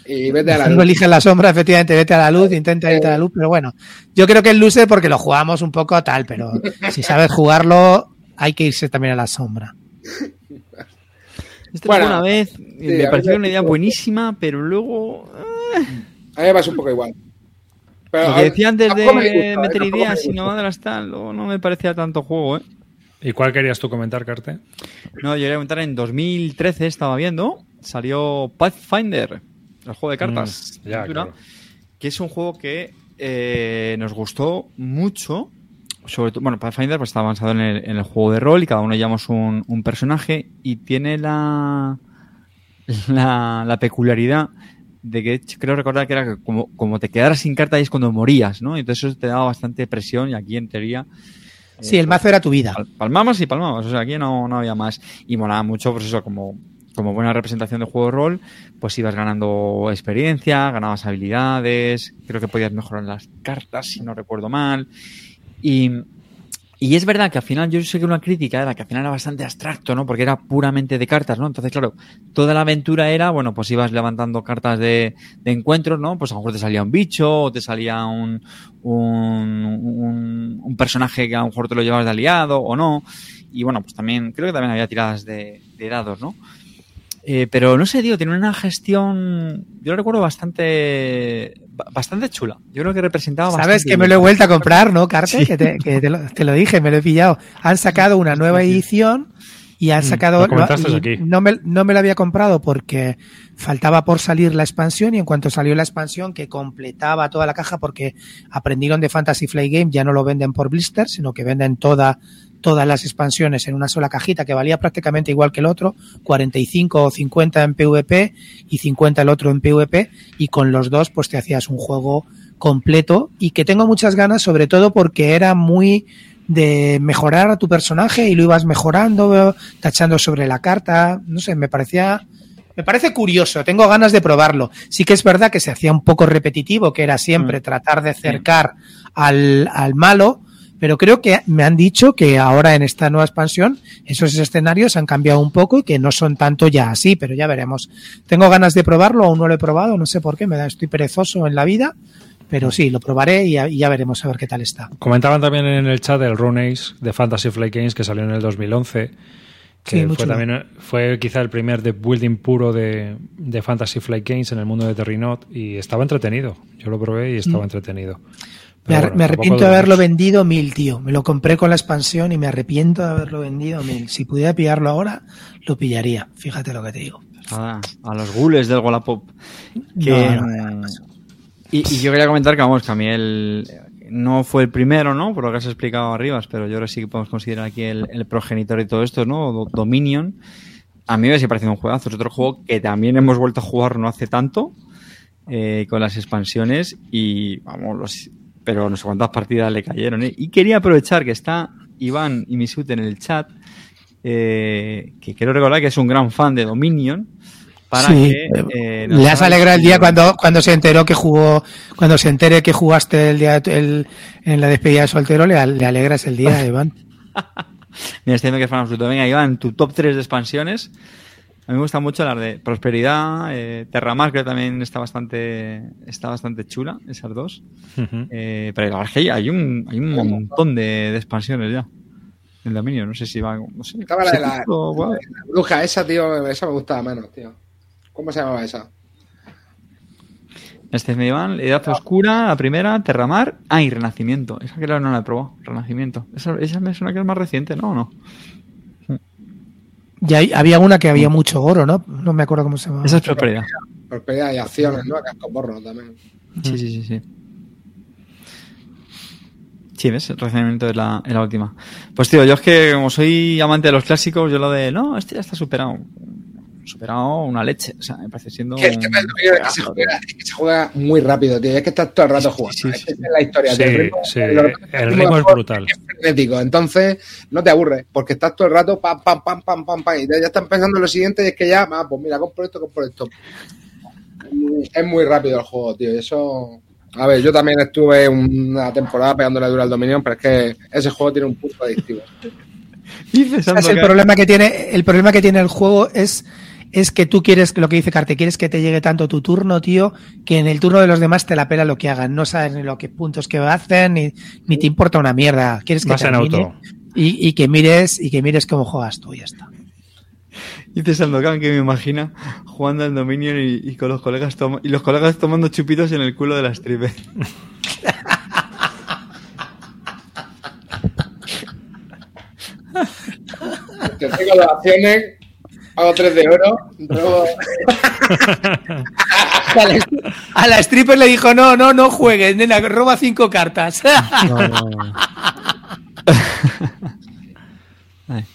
y vete a la Tú luz. eliges la sombra, efectivamente, vete a la luz, intenta irte a la luz, pero bueno, yo creo que el loser porque lo jugamos un poco tal, pero si sabes jugarlo, hay que irse también a la sombra. Este Bueno, una vez, me pareció una idea buenísima, pero luego... eh, A mí me pasa un poco igual. Pero, Lo que decía antes tampoco me de gusta, ¿eh? meter Tampoco me tal, no me parecía tanto juego, ¿eh? ¿Y cuál querías tú comentar, Carte? No, yo quería comentar en 2013, estaba viendo, salió Pathfinder, el juego de cartas, Mm, ya, aventura, claro. que es un juego que eh, nos gustó mucho. Sobre todo, bueno, Pathfinder pues, está avanzado en el, en el juego de rol y cada uno llevamos un, un personaje y tiene la, la, la peculiaridad de que creo recordar que era como, como te quedaras sin carta ahí es cuando morías, ¿no? Entonces eso te daba bastante presión y aquí en teoría Sí, el mazo era tu vida. Pal- Palmamos y palmamos, o sea, aquí no, no había más. Y molaba mucho, pues eso, como, como buena representación de juego de rol, pues ibas ganando experiencia, ganabas habilidades, creo que podías mejorar las cartas, si no recuerdo mal. Y, y es verdad que al final, yo sé que una crítica era que al final era bastante abstracto, ¿no? Porque era puramente de cartas, ¿no? Entonces, claro, toda la aventura era, bueno, pues ibas levantando cartas de, de encuentros, ¿no? Pues a lo mejor te salía un bicho, o te salía un, un, un, personaje que a lo mejor te lo llevabas de aliado o no. Y bueno, pues también, creo que también había tiradas de, de dados, ¿no? Eh, pero no sé, tío, tiene una gestión, yo lo recuerdo bastante, ba- bastante chula. Yo creo que representaba Sabes bastante que me lo he vuelto a comprar, ¿no, Carte? Que, te, que te lo, te lo dije, me lo he pillado. Han sacado una nueva edición y han sacado... lo y aquí. No me, no me lo había comprado porque faltaba por salir la expansión y en cuanto salió la expansión que completaba toda la caja porque aprendieron de Fantasy Flight Game, ya no lo venden por blister, sino que venden toda todas las expansiones en una sola cajita que valía prácticamente igual que el otro, 45 o 50 en PvP y 50 el otro en PvP y con los dos pues te hacías un juego completo y que tengo muchas ganas sobre todo porque era muy de mejorar a tu personaje y lo ibas mejorando, tachando sobre la carta, no sé, me parecía me parece curioso, tengo ganas de probarlo. Sí que es verdad que se hacía un poco repetitivo, que era siempre Mm. tratar de acercar al, al malo, pero creo que me han dicho que ahora en esta nueva expansión esos escenarios han cambiado un poco y que no son tanto ya así, pero ya veremos. Tengo ganas de probarlo, aún no lo he probado, no sé por qué, me da, estoy perezoso en la vida, pero sí, lo probaré y ya, y ya veremos a ver qué tal está. Comentaban también en el chat el Rune Ace de Fantasy Flight Games que salió en el 2011. Que Sí, fue, también, fue quizá el primer de building puro de, de Fantasy Flight Games en el mundo de Terrinot y estaba entretenido. Yo lo probé y estaba entretenido. Me, Pero ar- bueno, me tampoco arrepiento de haberlo vendido mil, tío. Me lo compré con la expansión y me arrepiento de haberlo vendido mil. Si pudiera pillarlo ahora, lo pillaría. Fíjate lo que te digo. A, a los gules del Wallapop. Que, No, no, no, y, y yo quería comentar que, vamos, que a mí el, no fue el primero, ¿no? Por lo que has explicado arriba, pero yo creo que sí que podemos considerar aquí el, el progenitor de todo esto, ¿no? Do- Dominion. A mí me sigue pareciendo un juegazo. Es otro juego que también hemos vuelto a jugar no hace tanto, eh, con las expansiones y, vamos, los, pero no sé cuántas partidas le cayeron, ¿eh? Y quería aprovechar que está Iván y Misut en el chat, eh, que quiero recordar que es un gran fan de Dominion, para Sí, que... eh, Le has alegrado el día cuando, cuando se enteró que jugó, cuando se entere que jugaste el día el- en la despedida de soltero, le, le alegras el día, Iván. Mira, viendo que es fan absoluto. Venga, Iván, tu top 3 de expansiones. A mí me gustan mucho las de Prosperidad, eh, Terramar, creo que también está bastante, está bastante chula, esas dos. Eh, pero la que hay un, hay un montón de, de expansiones ya. El dominio, no sé si va. No sé, Estaba la de la, bruja, esa, tío, esa me gustaba menos, tío. ¿Cómo se llamaba esa? Este es medieval, Edad Oscura, la primera, Terramar. Ah, y Renacimiento. Esa que no la he probado, Renacimiento. Esa, esa me suena que es más reciente, ¿no? ¿O no? Y hay- había una que había mucho oro, ¿no? No me acuerdo cómo se llamaba. Esa es Prosperidad. Prosperidad y acciones, ¿no? Cascoporro también. Sí, sí, sí, sí. Sí, ¿ves? El razonamiento es la, es la última. Pues tío, yo es que como soy amante de los clásicos, yo lo de, no, este ya está superado. Superado una leche. O sea, me parece siendo... Que que se juega, es que se juega muy rápido, tío. Es que estás todo el rato jugando. sí, es sí. que esa es la historia. Sí, tío. El ritmo- el ritmo es brutal. Frenético. Entonces, no te aburres, porque estás todo el rato pam, pam, pam, pam, pam, pam. Y ya están pensando en lo siguiente y es que ya, ah, pues mira, compro esto, compro esto. Es muy- Es muy rápido el juego, tío. Y eso A ver, yo también estuve una temporada pegándole dura al Dominion, pero es que ese juego tiene un punto adictivo. Dices. El problema que tiene, el problema que tiene el juego es, es que tú quieres, lo que dice Carte, quieres que te llegue tanto tu turno, tío, que en el turno de los demás te la pela lo que hagan. No sabes ni lo que puntos que hacen, ni, ni te importa una mierda. Quieres que Vas en termine auto. y, y que mires, y que mires cómo juegas tú, y ya está. Dice Sandokan que me imagina jugando al Dominion y, y con los colegas toma- y los colegas tomando chupitos en el culo de la stripper. Te tengo las acciones, hago 3 de oro, luego A la, a la stripper le dijo, no, no, no juegues, nena, roba cinco cartas. Ay.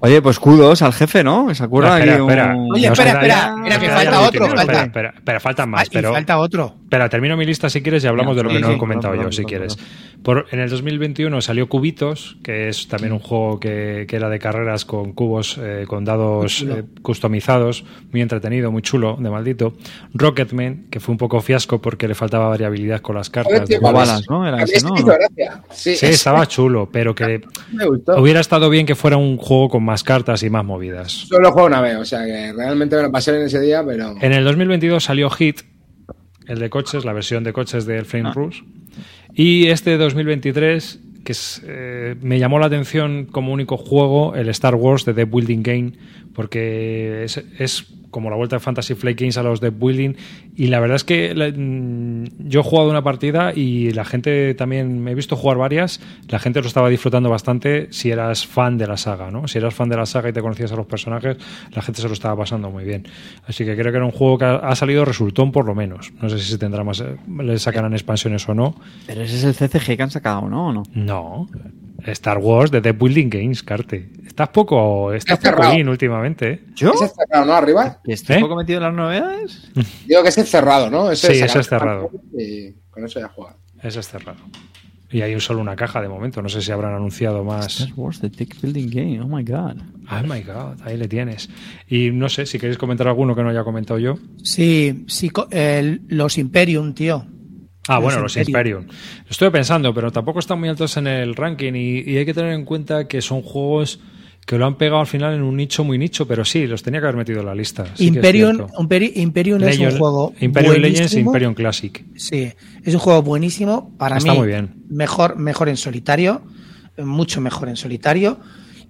Oye, pues kudos al jefe, ¿no? Se ocurra espera, aquí un- espera. Oye, No espera, espera, espera, que falta otro, falta. Espera, espera, espera, faltan más, Ah, pero... falta otro. Espera, termino mi lista si quieres y hablamos de lo que sí, no sí, he comentado yo, si quieres. Por, en el 2021 salió Cubitos, que es también un juego que, que era de carreras con cubos, eh, con dados eh, customizados, muy entretenido, muy chulo, de maldito. Rocketman, que fue un poco fiasco porque le faltaba variabilidad con las cartas. Tío, de balas, ¿no? Sí, estaba chulo, pero que me gustó. hubiera estado bien que fuera un juego con más cartas y más movidas. Solo juego una vez, o sea que realmente me lo pasé bien ese día, pero. En el 2022 salió Hit, el de coches, la versión de coches del Flame Ah. Rush. Y este de 2023, que es, eh, me llamó la atención como único juego, el Star Wars de Deep Building Game, porque es, es como la vuelta de Fantasy Flight Games a los Deep Building. Y la verdad es que la- mm, yo he jugado una partida y la gente también, me he visto jugar varias, la gente lo estaba disfrutando bastante si eras fan de la saga, ¿no? Si eras fan de la saga y te conocías a los personajes, la gente se lo estaba pasando muy bien. Así que creo que era un juego que ha, ha salido resultón por lo menos. No sé si se tendrá más, eh, le sacarán expansiones o no. Pero ese es el CCG que han sacado, ¿no? ¿O no? No. Star Wars de The Building Games, Carte. Estás poco, estás Está poco in últimamente, ¿eh? ¿Yo? Ese es cerrado, ¿no? Arriba. ¿Que estoy ¿Eh? poco metido en las novedades? Digo que ese es cerrado, ¿no? Sí, ese es cerrado. Y con eso ya juega. Ese es cerrado. Y hay solo una caja de momento. No sé si habrán anunciado más. Star Wars, the Tech Building Game. Oh my god. Oh my god, ahí le tienes. Y no sé si queréis comentar alguno que no haya comentado yo. Sí, sí, el- los Imperium, tío. Ah, bueno, los Imperium. Imperium. Estuve pensando, pero tampoco están muy altos en el ranking y, y hay que tener en cuenta que son juegos que lo han pegado al final en un nicho muy nicho, pero sí, los tenía que haber metido en la lista. sí que es Imperium, Imperium es un juego Imperium Legends e buenísimo. Imperium Classic. Sí, es un juego buenísimo. Para Está mí, muy bien. Mejor, mejor en solitario, mucho mejor en solitario.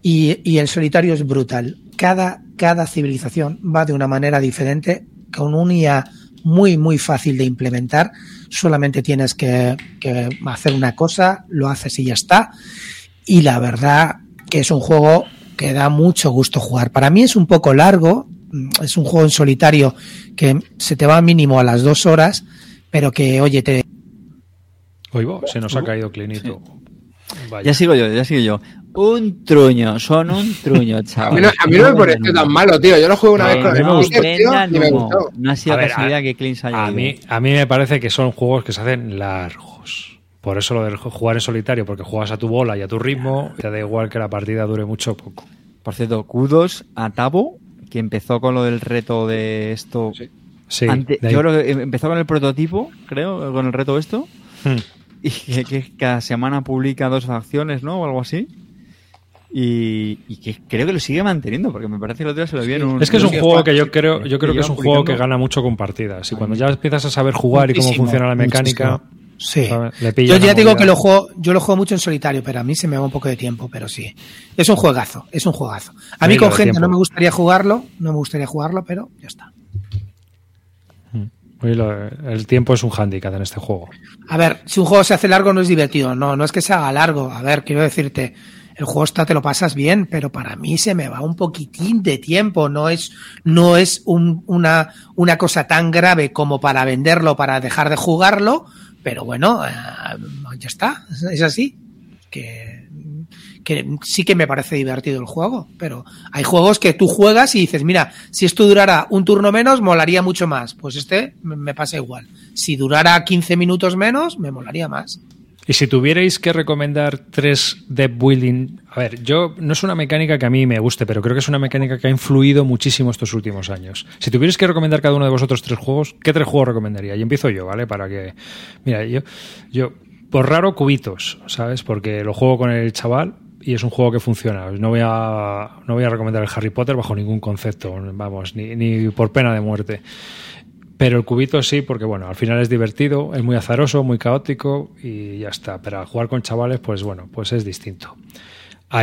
Y, y el solitario es brutal. Cada, cada civilización va de una manera diferente, con un IA muy, muy fácil de implementar. Solamente tienes que, que hacer una cosa, lo haces y ya está. Y la verdad que es un juego que da mucho gusto jugar. Para mí es un poco largo, es un juego en solitario que se te va mínimo a las dos horas, pero que, oye, te, Oigo, se nos ha caído Clinito. Vaya. Ya sigo yo, ya sigo yo. Un truño, son un truño, A chaval. mí no, a mí no me pareció tan malo, tío. Yo lo jugué una No, vez con el tío, y me gustó. No ha sido A ver, casualidad a- que Clean se haya A ido. mí, a mí me parece que son juegos que se hacen largos. Por eso lo del jugar en solitario, porque juegas a tu bola y a tu ritmo, te da igual que la partida dure mucho o poco. Por cierto, kudos a Tabo, que empezó con lo del reto de esto. Sí, Ante- de yo creo que empezó con el prototipo, creo, con el reto esto. Hmm. Y que, que cada semana publica dos facciones, ¿no? O algo así. Y, y que creo que lo sigue manteniendo, porque me parece que el otro día se lo vi en un. Es que es un Sí, juego que yo sí, creo, yo creo que es un juego que gana mucho con partidas. Y cuando ya empiezas a saber jugar y cómo funciona la mecánica, muchísimo. Sí. le pilla Yo ya digo movida. que lo juego, yo lo juego mucho en solitario, pero a mí se me va un poco de tiempo, pero sí. Es un juegazo, es un juegazo. A mí Sí, con gente tiempo. no me gustaría jugarlo, no me gustaría jugarlo, pero ya está. El tiempo es un hándicap en este juego. A ver, si un juego se hace largo no es divertido, no, no es que se haga largo. A ver, quiero decirte, el juego está, te lo pasas bien, pero para mí se me va un poquitín de tiempo, no es, no es un- una, una cosa tan grave como para venderlo, para dejar de jugarlo, pero bueno, eh, ya está, es- es así. Que, que sí que me parece divertido el juego, pero hay juegos que tú juegas y dices, mira, si esto durara un turno menos, molaría mucho más. Pues este me pasa igual. Si durara 15 minutos menos, me molaría más. Y si tuvierais que recomendar tres deck building, a ver, yo no es una mecánica que a mí me guste, pero creo que es una mecánica que ha influido muchísimo estos últimos años. Si tuvierais que recomendar cada uno de vosotros tres juegos, ¿qué tres juegos recomendaría? Y empiezo yo, ¿vale? Para que, mira, yo, yo, por raro cubitos, ¿sabes? Porque lo juego con el chaval y es un juego que funciona. No voy a, no voy a recomendar el Harry Potter bajo ningún concepto, vamos, ni, ni por pena de muerte. Pero el cubito sí, porque bueno, al final es divertido, es muy azaroso, muy caótico y ya está. Pero al jugar con chavales, pues bueno, pues es distinto.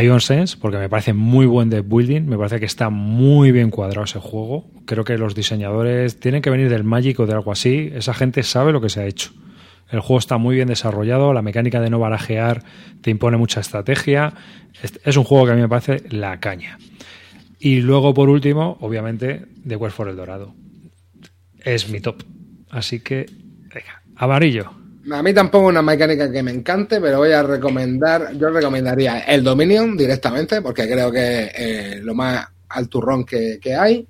Ion Sense, porque me parece muy buen de building, me parece que está muy bien cuadrado ese juego. Creo que los diseñadores tienen que venir del Magic o de algo así. Esa gente sabe lo que se ha hecho. El juego está muy bien desarrollado, la mecánica de no barajear te impone mucha estrategia. Es un juego que a mí me parece la caña. Y luego, por último, obviamente, The Quest for el Dorado es mi top. Así que, venga, amarillo. A mí tampoco una mecánica que me encante, pero voy a recomendar, yo recomendaría el Dominion directamente, porque creo que es eh, lo más alturrón que, que hay.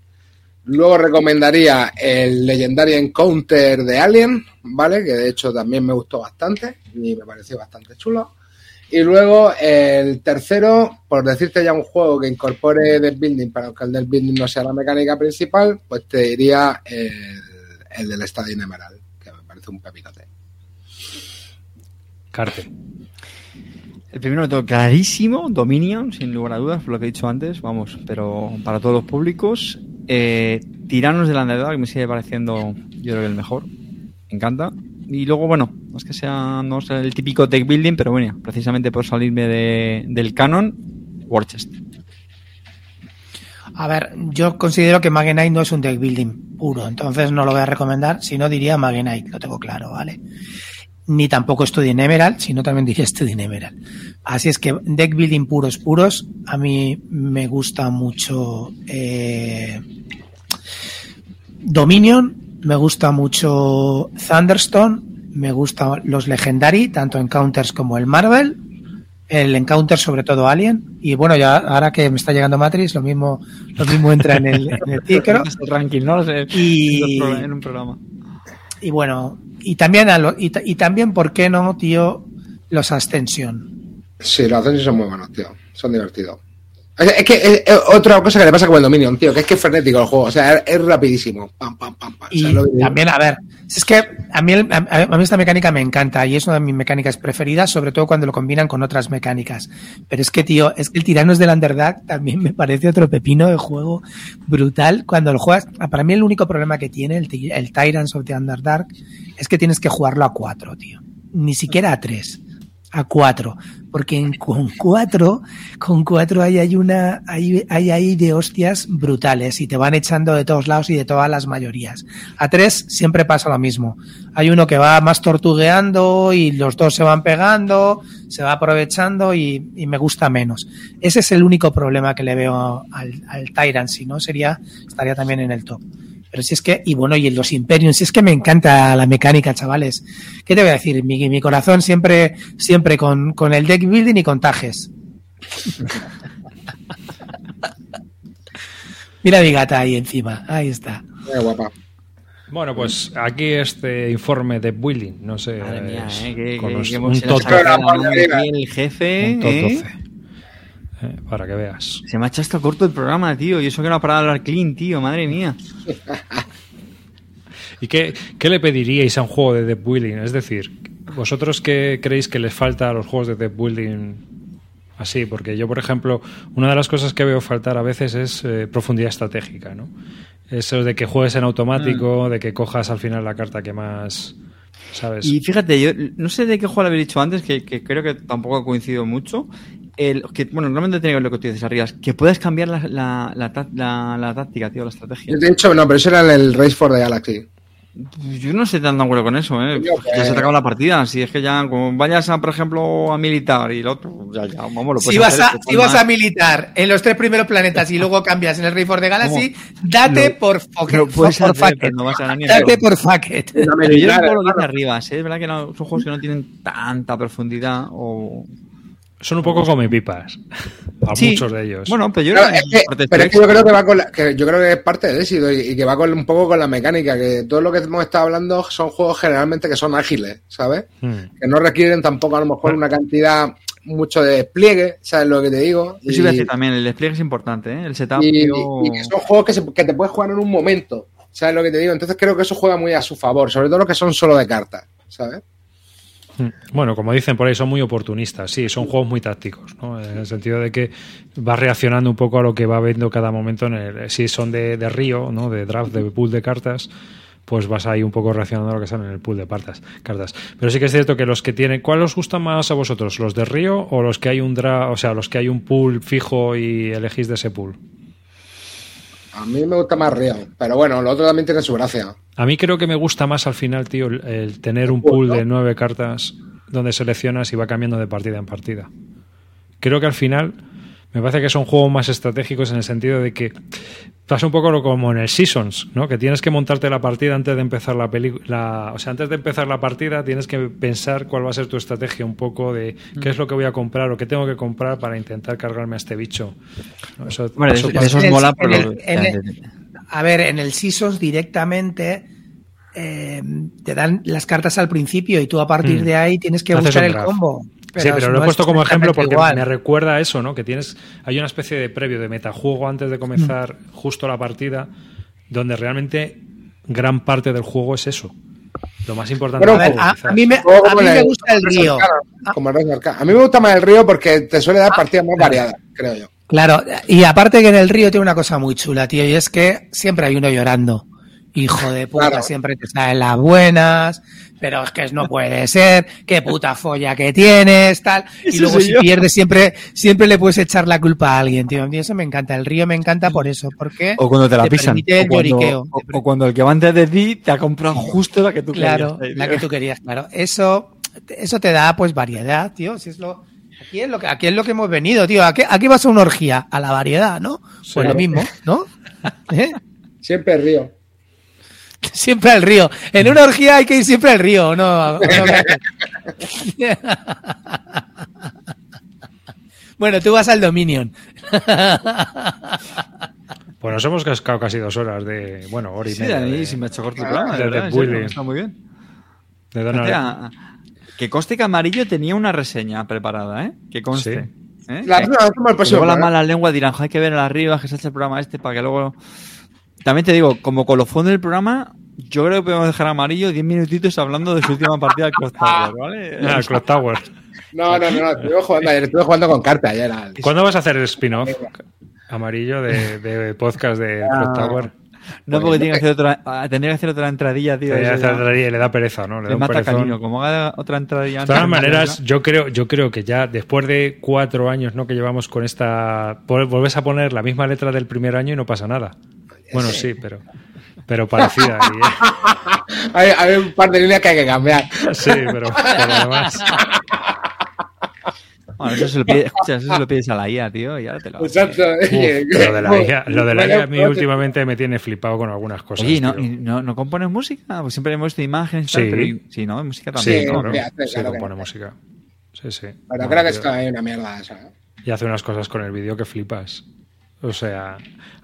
Luego recomendaría el Legendary Encounter de Alien, ¿vale? Que de hecho también me gustó bastante y me pareció bastante chulo. Y luego el tercero, por decirte ya un juego que incorpore deck building para que el deck building no sea la mecánica principal, pues te diría el, el del Estadio Emerald, que me parece un pepinote. Carte. El primero todo, clarísimo, Dominion, sin lugar a dudas, por lo que he dicho antes, vamos, pero para todos los públicos. Eh, Tiranos del Underdog, que me sigue pareciendo, yo creo que el mejor. Me encanta. Y luego, bueno, no es que sea no sea el típico deck building, pero bueno, precisamente por salirme de, del canon, Warchest. A ver, yo considero que Magenite no es un deck building puro, entonces no lo voy a recomendar, si no diría Magenite, lo tengo claro, ¿vale? Ni tampoco Study Emerald, sino también diría Study Emerald. Así es que deck building puros, puros, a mí me gusta mucho eh, Dominion, me gusta mucho Thunderstone, me gustan los Legendary, tanto Encounters como el Marvel, el Encounter sobre todo Alien, y bueno, ya ahora que me está llegando Matrix, lo mismo, lo mismo entra en el, en el ranking, ¿no? Y, en un programa. Y bueno, y también, a lo, y, también, ¿por qué no, tío? Los Ascension. Sí, los Ascension son muy buenos, tío. Son divertidos. Es que es, otra cosa que le pasa con el Dominion, tío, que es que es frenético el juego, o sea, es, es rapidísimo. Pam, pam, pam, pam. Y O sea, lo- también, a ver, es que a mí, a, mí esta mecánica me encanta y es una de mis mecánicas preferidas, sobre todo cuando lo combinan con otras mecánicas. Pero es que, tío, es que el Tiranos del Underdark también me parece otro pepino de juego brutal. Cuando lo juegas, ah, para mí el único problema que tiene el, el Tyrants of the Underdark es que tienes que jugarlo a cuatro, tío. Ni siquiera a tres. A cuatro. Porque en, con cuatro, con cuatro hay, hay una, hay, hay ahí de hostias brutales y te van echando de todos lados y de todas las mayorías. A tres siempre pasa lo mismo. Hay uno que va más tortugueando y los dos se van pegando, se va aprovechando y, me gusta menos. Ese es el único problema que le veo al, al Tyrant, si no sería, estaría también en el top. Pero si es que, y bueno, y en los Imperium, si es que me encanta la mecánica, chavales. ¿Qué te voy a decir? Mi, mi corazón siempre, siempre con, con el deck building y con tajes. Mira mi gata ahí encima, ahí está. Eh, guapa. Bueno, pues aquí este informe de Building, no sé. Madre mía, ¿eh? Que un tot el jefe. un tot. 12. Eh, para que veas. Se me ha hecho hasta corto el programa, tío. Y eso que no ha parado de hablar clean, tío. Madre mía. ¿Y qué, qué le pediríais a un juego de Deep Building? Es decir, ¿vosotros qué creéis que les falta a los juegos de Deep Building así? Porque yo, por ejemplo, una de las cosas que veo faltar a veces es eh, profundidad estratégica, ¿no? Eso de que juegues en automático, de que cojas al final la carta que más... ¿Sabes? Y fíjate, yo no sé de qué juego lo habéis dicho antes, que, que creo que tampoco ha coincidido mucho. El, que, bueno, realmente tiene que ver lo que tú dices arriba, que puedes cambiar la, la, la, tá- la- la táctica, tío, la estrategia. Yo te he dicho, no, pero eso era en el Race for the Galaxy. Yo no estoy tan de acuerdo con eso, ¿eh? Ya que- se te acaba la partida. Si es que ya, como vayas a, por ejemplo, a militar y el otro, ya, ya, vamos, lo Si puedes vas, hacer, a, si vas a militar en los tres primeros planetas y luego cambias en el Rey for the Galaxy, date por fuck Lo it, puedes por hacer, fuck no vas a ganar Date por fuck it. Una Pero yo poco lo dice arriba, ¿eh? es verdad que no- son juegos que no tienen tanta profundidad o... Son un poco come pipas. A Sí. muchos de ellos. Bueno, pero yo Claro, creo es que- pero es yo creo que va con la- que yo creo que es parte del éxito y, y que va con un poco con la mecánica, que todo lo que hemos estado hablando son juegos generalmente que son ágiles, ¿sabes? Mm. Que no requieren tampoco a lo mejor una cantidad mucho de despliegue, ¿sabes lo que te digo? Eso iba a decir también, el despliegue es importante, ¿eh? El setup. y, yo- y que son juegos que, se- que te puedes jugar en un momento, ¿sabes lo que te digo? Entonces creo que eso juega muy a su favor, sobre todo los que son solo de cartas, ¿sabes? Mm. Bueno, como dicen por ahí, son muy oportunistas. Sí, son juegos muy tácticos, ¿no? En el sentido de que vas reaccionando un poco a lo que va viendo cada momento. En el, si son de, de río, ¿no? De draft, de pool de cartas, pues vas ahí un poco reaccionando a lo que sale en el pool de partas, cartas. Pero sí que es cierto que los que tienen, ¿cuál os gusta más a vosotros? ¿Los de río o los que hay un draft, o sea, los que hay un pool fijo y elegís de ese pool? A mí me gusta más Río, pero bueno, lo otro también tiene su gracia. A mí creo que me gusta más al final, tío, el, el tener un pool, de nueve cartas donde seleccionas y va cambiando de partida en partida. Creo que al final me parece que son juegos más estratégicos en el sentido de que pasa un poco lo como en el Seasons, ¿no? Que tienes que montarte la partida antes de empezar la película. O sea, antes de empezar la partida tienes que pensar cuál va a ser tu estrategia un poco de qué es lo que voy a comprar o qué tengo que comprar para intentar cargarme a este bicho. Eso, Hombre, eso es mola por en lo el- en el- A ver, en el Seasons directamente eh, te dan las cartas al principio y tú a partir Mm. de ahí tienes que Haces buscar el draft. Sí, pero lo he no puesto como ejemplo porque igual. me recuerda a eso, ¿no? Que tienes, hay una especie de previo de metajuego antes de comenzar justo la partida, donde realmente gran parte del juego es eso. Lo más importante Bueno, del juego, a, quizás. a mí me, a mí el- me gusta el río. Como el Arcana. A mí me gusta más el Río porque te suele dar partidas más variadas, creo yo. Claro, y aparte que en el río tiene una cosa muy chula, tío, y es que siempre hay uno llorando. Hijo de puta, Claro. siempre te salen las buenas, pero es que no puede ser, qué puta folla que tienes, tal. Y luego si yo. pierdes siempre, siempre le puedes echar la culpa a alguien, tío. A mí eso me encanta. El río me encanta por eso, porque O cuando te la te pisan. o, cuando, lloriqueo. o- o cuando el que va antes de ti te ha comprado justo la que tú Claro, querías. la que tú querías, claro. Eso, eso te da pues variedad, tío. Si es lo, aquí es lo que, aquí es lo que hemos venido, tío. Aquí, aquí vas a una orgía, a la variedad, ¿no? Pues lo mismo, ¿no? ¿Eh? Siempre el Río. Siempre al río. En una orgía hay que ir siempre al río, ¿o ¿no? ¿O no, bueno, tú vas al Dominion. Pues nos hemos cascado casi dos horas de, bueno, hora y Sí, media. de- sí me ha hecho corto el Ah, programa, de de verdad, en Bully. está muy bien. de Donald- Hostia, que conste que Amarillo tenía una reseña preparada, ¿eh? Que conste. ¿eh? La el que próximo luego las programa. malas lenguas dirán, "Jo, hay que ver a las arriba, que se echa el programa este para que luego... También te digo, como colofón del programa, yo creo que podemos dejar Amarillo 10 minutitos hablando de su última partida de Cross Tower, ¿vale? Ah, el Clock Tower. No, no, no, no, estuve jugando estuve jugando con carta ayer. al- ¿Cuándo vas a hacer el spin-off amarillo de, de podcast de Ah. Clock Tower? No, porque tiene que hacer otra, ah, tendría que hacer otra entradilla, tío. Te eso hace ya- otra y le da pereza, ¿no? Le da Le un mata cariño. Como haga otra entradilla De todas maneras, ¿no? yo creo, yo creo que ya después de cuatro años ¿no? que llevamos con esta. vol- Vuelves a poner la misma letra del primer año y no pasa nada. Bueno, sí, pero. Pero parecida. y- Hay, hay un par de líneas que hay que cambiar. sí, pero por lo demás. Bueno, eso se lo pides, escucha, eso se lo pides a la IA, tío, y ahora te lo. Exacto. Uf, lo de la IA, lo de la IA a mí últimamente me tiene flipado con algunas cosas. Oye, ¿y no, no, no compones música? Pues siempre hemos visto imágenes Sí. tal, pero sí, ¿no? Música también. Sí, ¿no? claro. fíjate, Sí, compone no. música. Sí, sí. Pero Bueno, creo que tío. es una mierda eso. ¿eh? y hace unas cosas con el vídeo que flipas. O sea,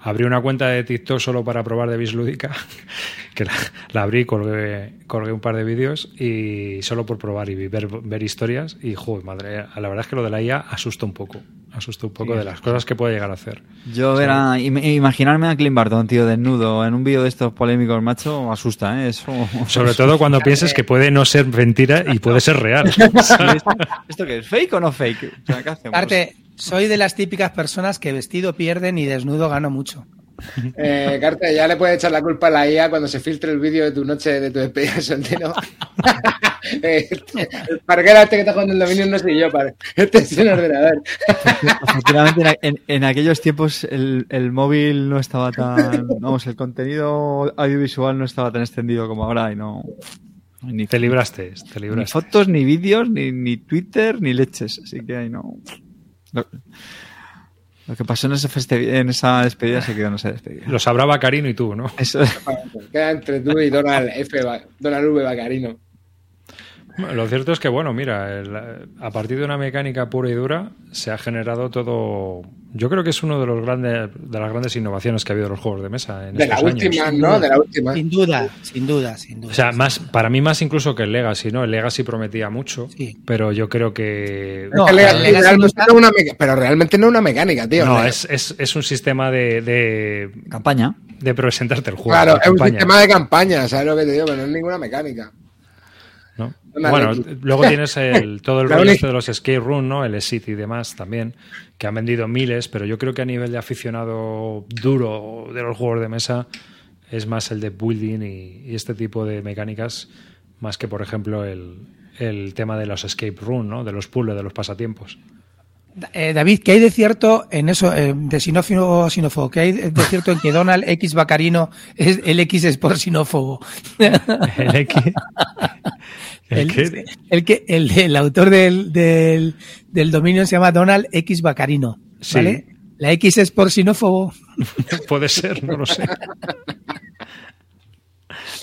abrí una cuenta de TikTok solo para probar de Bislúdica, que la, la abrí, colgué, colgué un par de vídeos y solo por probar y ver, ver historias. Y, joder, madre, la verdad es que lo de la IA asusta un poco. Asusta un poco de las cosas que puede llegar a hacer. Yo im- imaginarme a Clint Barton, tío, desnudo, en un vídeo de estos polémicos, macho, asusta, ¿eh? Eso... Sobre todo cuando pienses que puede no ser mentira y puede ser real. ¿Esto qué es? ¿Fake o no fake? O sea, ¿qué hacemos? Aparte, soy de las típicas personas que vestido pierden y desnudo gano mucho. Eh, Carte, ya le puedes echar la culpa a la IA cuando se filtre el vídeo de tu noche de tu despedida de soltero. El parquero este que está jugando el dominio no soy yo, padre. Este es un ordenador. Afortunadamente, en, aquellos tiempos el, el móvil no estaba tan. Vamos, el contenido audiovisual no estaba tan extendido como ahora y no. Ni, Te libraste, te ni libraste. fotos, ni vídeos, ni, ni Twitter, ni leches. Así que ahí no. Lo, que pasó en, ese feste- en esa despedida se quedó en esa despedida. Lo sabrá Bacarino y tú, ¿no? Eso, Queda entre tú y Donald F. Donald V. Bacarino. Lo cierto es que, bueno, mira, el- a partir de una mecánica pura y dura se ha generado todo. Yo creo que es uno de los grandes de las grandes innovaciones que ha habido en los juegos de mesa en De la última, años. ¿no? De la última. Sin duda, sin duda, sin duda. O sea, más para mí más incluso que el Legacy, ¿no? El Legacy prometía mucho, Sí. pero yo creo que No, el Legacy realmente no una meca- pero realmente no es una mecánica, tío. no, es, es, es un sistema de, de, Campaña. de presentarte el juego. Claro, es un sistema de campaña, ¿sabes lo que te digo? Pero no es ninguna mecánica. Bueno, luego tienes el, todo el rollo este de los escape room, ¿no? El City y demás también, que han vendido miles, pero yo creo que a nivel de aficionado duro de los juegos de mesa es más el de building y, y este tipo de mecánicas, más que, por ejemplo, el, el tema de los escape room, ¿no? De los puzzles, de los pasatiempos. Eh, David, ¿qué hay de cierto en eso, eh, de sinófilo a sinófobo? ¿Qué hay de cierto en que Donald X Bacarino es el X es por sinófobo? El X. ¿El El, qué? el que el, el autor del, del, del dominio se llama Donald X Bacarino, ¿vale? Sí. La X es por sinófobo. Puede ser, no lo sé.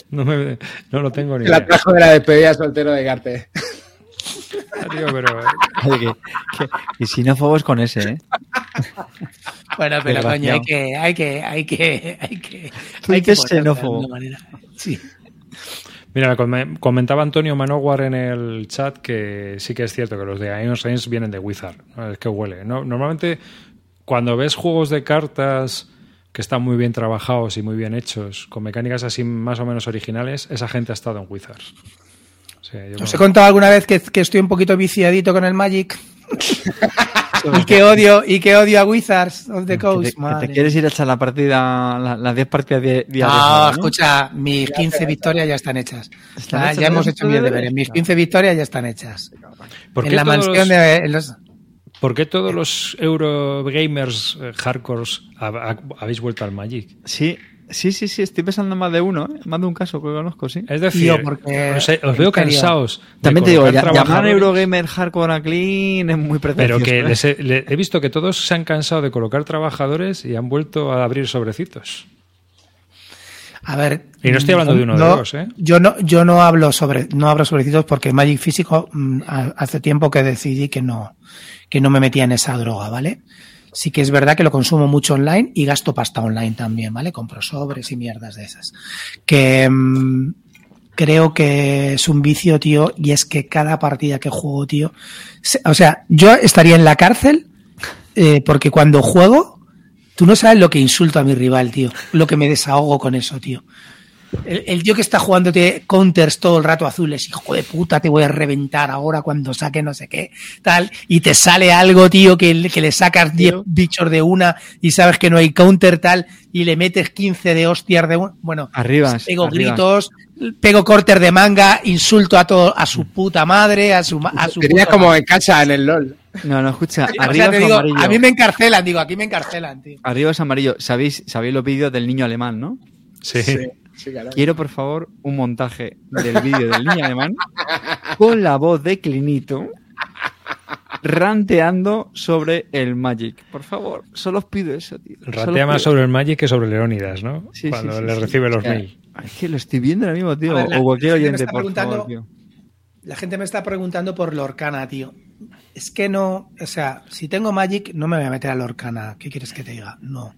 No, me- no lo tengo ni La idea. trajo de la despedida soltero de Garte. Tío, pero Oye, que- que- y sinófobos con ese, ¿eh? Bueno, pero coño, hay que, hay que, hay que, hay que, Tú hay que xenófobo. alguna manera. Sí. Mira, com- comentaba Antonio Manowar en el chat que sí que es cierto que los de Iron Saints vienen de Wizard. ¿no? Es que huele. ¿no? Normalmente, cuando ves juegos de cartas que están muy bien trabajados y muy bien hechos, con mecánicas así más o menos originales, esa gente ha estado en Wizards. Yo Os he contado alguna vez que, que estoy un poquito viciadito con el Magic. y que odio, y que odio a Wizards of the Que te, Coast. que te quieres ir a echar la partida, la- las 10 partidas de día No, escucha, mis 15 victorias ya están hechas. ¿Están Ah, hechas ya hemos hecho bien deberes? Mis 15 victorias ya están hechas. ¿Por qué En la todos mansión los- de en los- ¿Por qué todos los Eurogamers eh, hardcores hab- hab- habéis vuelto al Magic? Sí, sí, sí, sí, estoy pensando en más de uno, ¿eh? más de un caso que conozco, sí. Es decir, Tío, porque- os, os veo cansados. También te digo, ya- llamar Eurogamer Hardcore a Clean es muy Pero pretencioso. que ¿eh? les he, le- he visto que todos se han cansado de colocar trabajadores y han vuelto a abrir sobrecitos. A ver. Y no estoy hablando de uno de dos, ¿eh? Yo no, yo no hablo sobre, no hablo sobrecitos porque Magic físico mm, ha- hace tiempo que decidí que no, que no me metía en esa droga, ¿vale? Sí que es verdad que lo consumo mucho online y gasto pasta online también, ¿vale? Compro sobres y mierdas de esas. Que mm, creo que es un vicio, tío, y es que cada partida que juego, tío, o sea, yo estaría en la cárcel eh, porque cuando juego, tú no sabes lo que insulto a mi rival, tío, lo que me desahogo con eso, tío. El, el tío que está jugándote counters todo el rato azules, hijo de puta, te voy a reventar ahora cuando saque no sé qué, tal, y te sale algo, tío, que, le- que le sacas 10 bichos de una y sabes que no hay counter, tal, y le metes 15 de hostias de una. Bueno, Arriba, pego arriba. gritos, pego corter de manga, insulto a todo, a su puta madre, a su, a su Serías puta como en casa en el LOL. No, no, escucha, o arriba sea, te es digo, amarillo. a mí me encarcelan, digo, aquí me encarcelan, tío. Arriba es amarillo. ¿Sabéis, sabéis los vídeos del niño alemán, ¿no? Sí. Sí, Quiero, por favor, un montaje del vídeo del niño alemán con la voz de Clinito ranteando sobre el Magic. Por favor, solo os pido eso, tío. Ratea más sobre el Magic que sobre Leónidas, ¿no? Sí, sí, Cuando sí, le sí. recibe los O sea, mail. Es que lo estoy viendo ahora mismo, tío. Ver, la- o cualquier la gente me oyente, está por preguntando- favor, tío. La gente me está preguntando por Lorcana, tío. Es que no, o sea, si tengo Magic, no me voy a meter a Lorcana. ¿Qué quieres que te diga? No.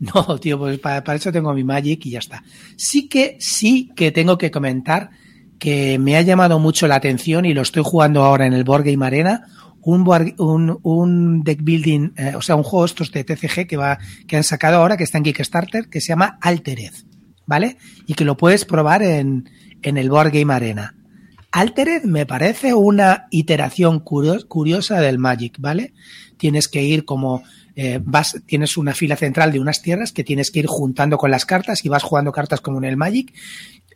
No, tío, pues para, eso tengo mi Magic y ya está. Sí que, sí que tengo que comentar que me ha llamado mucho la atención y lo estoy jugando ahora en el Board Game Arena. Un, deck building, eh, o sea, un juego estos de TCG que va, que han sacado ahora, que está en Kickstarter, que se llama Altered, ¿vale? Y que lo puedes probar en, en el Board Game Arena. Altered me parece una iteración curio- curiosa del Magic, ¿vale? Tienes que ir como eh, vas, tienes una fila central de unas tierras que tienes que ir juntando con las cartas y vas jugando cartas como en el Magic.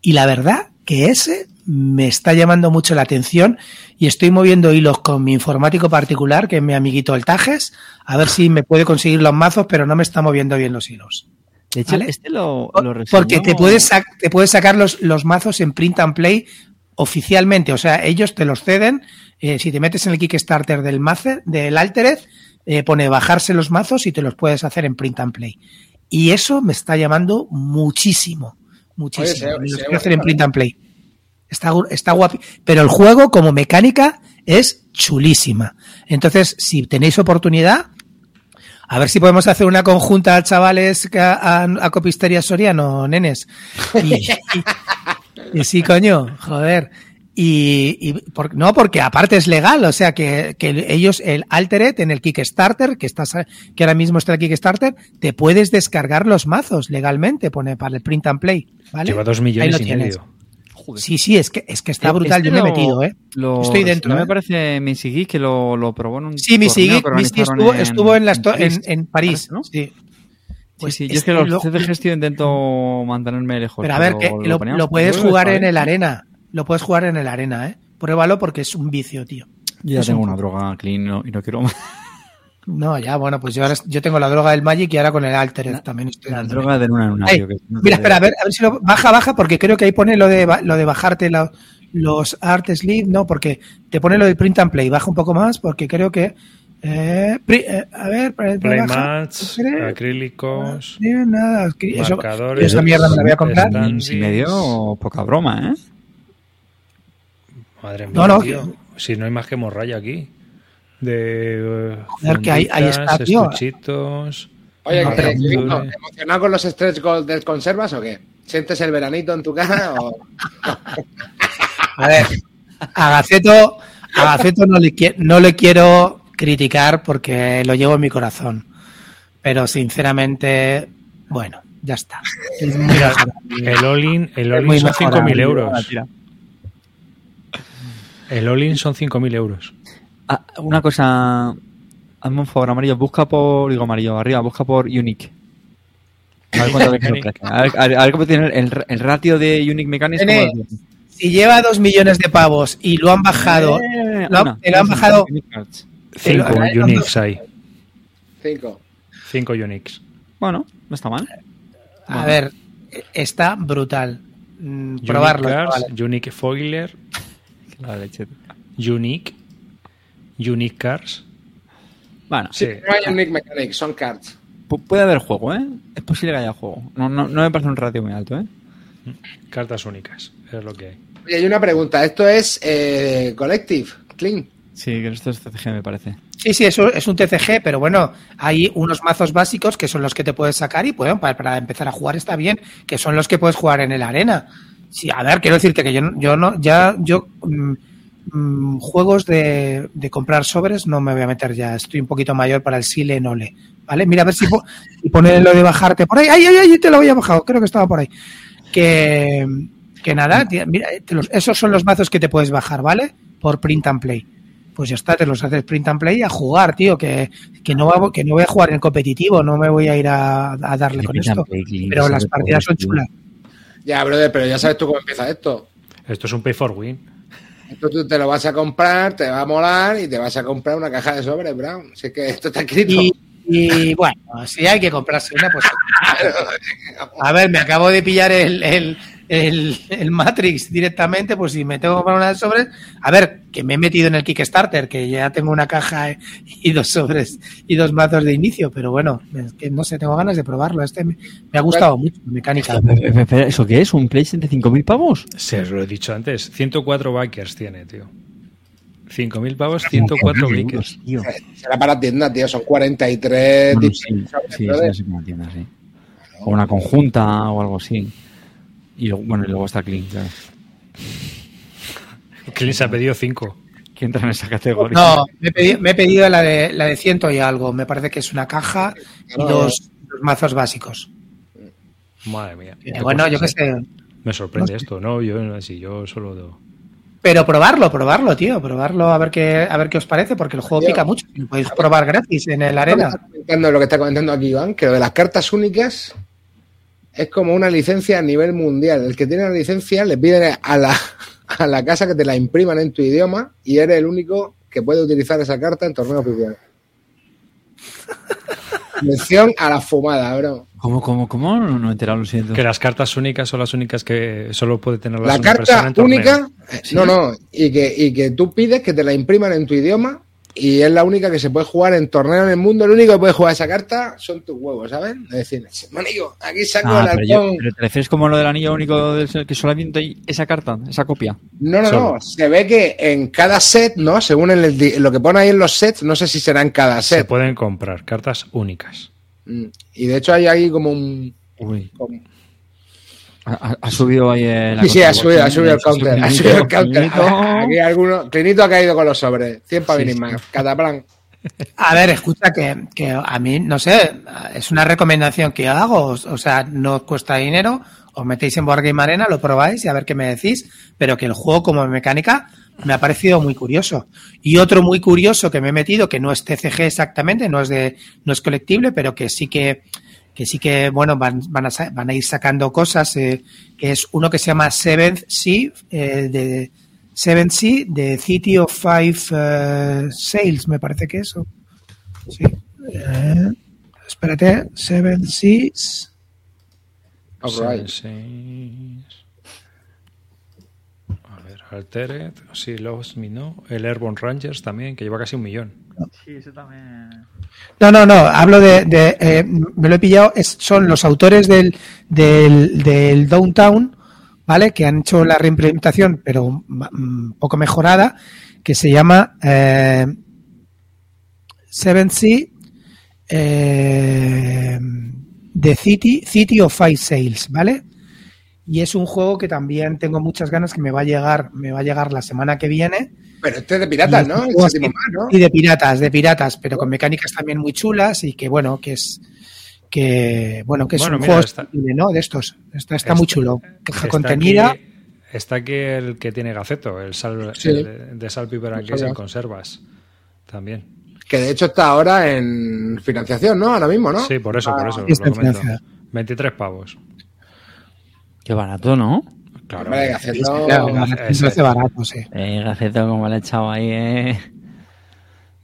Y la verdad que ese me está llamando mucho la atención y estoy moviendo hilos con mi informático particular, que es mi amiguito el Tajes, a ver si me puede conseguir los mazos, pero no me está moviendo bien los hilos. De hecho, ¿Vale? este lo, lo Porque te puedes, te puedes sacar los, los mazos en print and play oficialmente. O sea, ellos te los ceden. eh, si te metes en el Kickstarter del Macer, del Altered, eh, pone bajarse los mazos y te los puedes hacer en print and play. Y eso me está llamando muchísimo. Muchísimo. Oye, los quiero hacer en print and play. Está, está guapi. Pero el juego, como mecánica, es chulísima. Entonces, si tenéis oportunidad, a ver si podemos hacer una conjunta, chavales, a, a, a Copistería Soriano, nenes. Y, y- y sí, coño, joder. Y, y por- no, porque aparte es legal, o sea que, que ellos, el Altered en el Kickstarter, que estás, que ahora mismo está el Kickstarter, te puedes descargar los mazos legalmente, pone para el print and play, ¿vale? Lleva dos millones lo y medio. Sí, sí, es que, es que está Eh, brutal, este yo me he metido, ¿eh? lo- Estoy dentro, No ¿eh? me parece Missy Geek que lo, lo probó en un. Sí, organizaron estuvo, estuvo en, las en, París. en París, ¿no? sí. Pues sí, sí, yo es que los lo- CDGs tío, intento mantenerme lejos. Pero a ver, que lo, puedes jugar en el arena. Lo puedes jugar en el arena, ¿eh? Pruébalo porque es un vicio, tío. Yo ya es tengo un- una droga clean no- y no quiero más. No, ya, bueno, pues yo ahora yo tengo la droga del Magic y ahora con el Altered también estoy La droga de luna en una. Que no Mira, espera, a ver, a ver si lo baja, baja, porque creo que ahí pone lo de lo de bajarte la- los art sleeve, no, porque te pone lo del print and play. Baja un poco más, porque creo que eh, pri- eh, a ver. Playmats, acrílicos, Sí, nada, eso- marcadores. yo esa mierda me la voy a comprar. Si me dio poca broma, ¿eh? Madre mía, No, no, tío. Si no hay más que morralla aquí. De. eh, Joder, que ahí- ahí está, tío. Oye, No, ¿qué- pero- Kiko, ¿emocionado con los stretch goals del conservas o qué? ¿Sientes el veranito en tu cara o...? A ver, a Gaceto, a Gaceto no, le, no le quiero criticar porque lo llevo en mi corazón. Pero sinceramente, bueno, ya está. Es Mira, el all-in el all son 5.000 mejorable. euros. El all-in son 5.000 euros. Ah, una cosa. Hazme un favor, amarillo. Busca por. Digo, amarillo, arriba, busca por Unique. A ver cuánto Unique. A ver, a ver- a ver cómo tiene el, el ratio de Unique Mechanics. Si lleva dos millones de pavos y lo han bajado, Eh, lo han- una. te lo han bajado- Unique Cards. 5 lo- Unix hay. Cinco. 5 Unix. Bueno, no está mal. a ver, está brutal. Mm, Unique Probarlo. Cars, chavales. Unique Foiler, La leche. Unique, Unique Cars. Bueno, Sí. No hay Unique Mechanics, son cards. pu- puede haber juego, ¿eh? Es posible que haya juego. No, no, no me parece un ratio muy alto, ¿eh? Cartas únicas. Es lo que hay. Oye, hay una pregunta. ¿Esto es eh, Collective? Clean. Sí, que esto es CCG, me parece. Sí, sí, eso es un TCG, pero bueno, hay unos mazos básicos que son los que te puedes sacar y bueno, para, para empezar a jugar está bien, que son los que puedes jugar en el arena. Sí, a ver, quiero decirte que yo, no- yo no, ya, yo mm, mm, juegos de, de comprar sobres no me voy a meter ya, estoy un poquito mayor para el Sile Nole, ¿vale? Mira a ver si, po- si pone lo de bajarte por ahí, ay, ay, ay, te lo había bajado, creo que estaba por ahí. Que, que nada, tía, mira, los- esos son los mazos que te puedes bajar, ¿vale? Por print and play pues ya está, te los haces print and play a jugar, tío, que, que, no, va- que no voy a jugar en competitivo, no me voy a ir a, a darle con esto. Pero las partidas son chulas. Ya, brother, pero ya sabes tú cómo empieza esto. Esto es un pay for win. Esto tú te lo vas a comprar, te va a molar y te vas a comprar una caja de sobres, Brown. Así que esto está escrito. Y, y, bueno, si hay que comprarse una, pues. A ver, me acabo de pillar el, el, el, el Matrix directamente, pues si me tengo que comprar una de sobres. A ver, que me he metido en el Kickstarter, que ya tengo una caja y dos sobres y dos mazos de inicio, pero bueno, es que no sé, tengo ganas de probarlo. Este me, me ha gustado mucho, la mecánica. Espera, espera, ¿Eso qué es? ¿Un PlayStation de 5.000 pavos? Se os lo he dicho antes. 104 backers tiene, tío. 5.000 pavos, 104 backers. Tío. Será para tienda, tío. Son 43 Bueno, sí, sí, sí, sí, una tienda, sí. O una conjunta o algo así. Y luego, bueno, y luego está Clean, claro. Clean se ha pedido 5. Que entra en esa categoría. No, me he pedido, me he pedido la de la de ciento y algo. Me parece que es una caja y No. dos, dos mazos básicos. Madre mía. Eh, bueno, yo qué sé. Me sorprende esto, ¿no? Yo, si yo solo... do- Pero probarlo, probarlo, tío. Probarlo a ver qué, a ver qué os parece, porque el juego Tío. pica mucho. Lo podéis probar gratis en el arena. comentando- lo que está comentando aquí Iván, que lo de las cartas únicas es como una licencia a nivel mundial. El que tiene la licencia le piden a la, a la casa que te la impriman en tu idioma y eres el único que puede utilizar esa carta en torneos oficiales. Mención a la fumada, bro. ¿Cómo, cómo, cómo? No, no he enterado, lo siento. Que las cartas únicas son las únicas que solo puede tener La persona carta en única, no, no, y que, y que tú pides que te la impriman en tu idioma y es la única que se puede jugar en torneo en el mundo. El único que puede jugar esa carta son tus huevos, ¿sabes? Es decir, manigo, aquí saco Ah, el pero, yo- pero te refieres como lo del anillo único del- que solamente hay esa carta, esa copia. No, no, Solo. no. Se ve que en cada set, ¿no? Según el lo que pone ahí en los sets, no sé si será en cada Se set. pueden comprar cartas únicas. Mm. Y de hecho hay ahí como un. Uy. como- Ha, subido ahí el. Sí, sí, ha subido, ha subido el counter. Ha subido el counter. Clinito. Aquí alguno. Clinito ha caído con los sobres. 100 para Sí, venir sí. más. Cataplan. A ver, escucha que, que a mí, no sé, es una recomendación que hago, o o sea, no os cuesta dinero, os metéis en Board Game Arena, lo probáis y a ver qué me decís, pero que el juego como mecánica me ha parecido muy curioso. Y otro muy curioso que me he metido, que no es TCG exactamente, no es de, no es colectible, pero que sí que, que sí que, bueno, van, van, a, sa- van a ir sacando cosas, eh, que es uno que se llama Seventh Sea, eh, de Seventh Sea, de City of Five eh, Sales, me parece que eso. Sí. Eh, espérate, Seven Seas. Alright. Seis. A ver, Altered, sí, Lost Me No. El Airborne Rangers también, que lleva casi un millón. Sí, eso también. No, no, no, hablo de, de, eh, me lo he pillado, es- son los autores del, del, del Downtown, ¿vale? Que han hecho la reimplementación, pero un poco mejorada, que se llama eh, Seven Sea eh, The City, City of Five Sales, ¿vale? Y es un juego que también tengo muchas ganas que me va a llegar, me va a llegar la semana que viene. Pero este es de piratas, ¿no? Y de piratas, de piratas, pero con mecánicas también muy chulas y que bueno, que es que bueno, que es Bueno, un mira, juego está- estilo, ¿no? De estos. Está, está Está- muy chulo. Caja contenida. aquí- está aquí el que tiene Gaceto, el, sal, Sí. el de Salpiper que es en Conservas. También. Que de hecho está ahora en financiación, ¿no? Ahora mismo, ¿no? Sí, por eso, por Ah, eso. lo comento. financiado. 23 pavos. Qué barato, ¿no? Claro. Hombre, Gaceto- Claro, me parece barato, sí. Eh, Gaceto, como le he echado ahí, eh.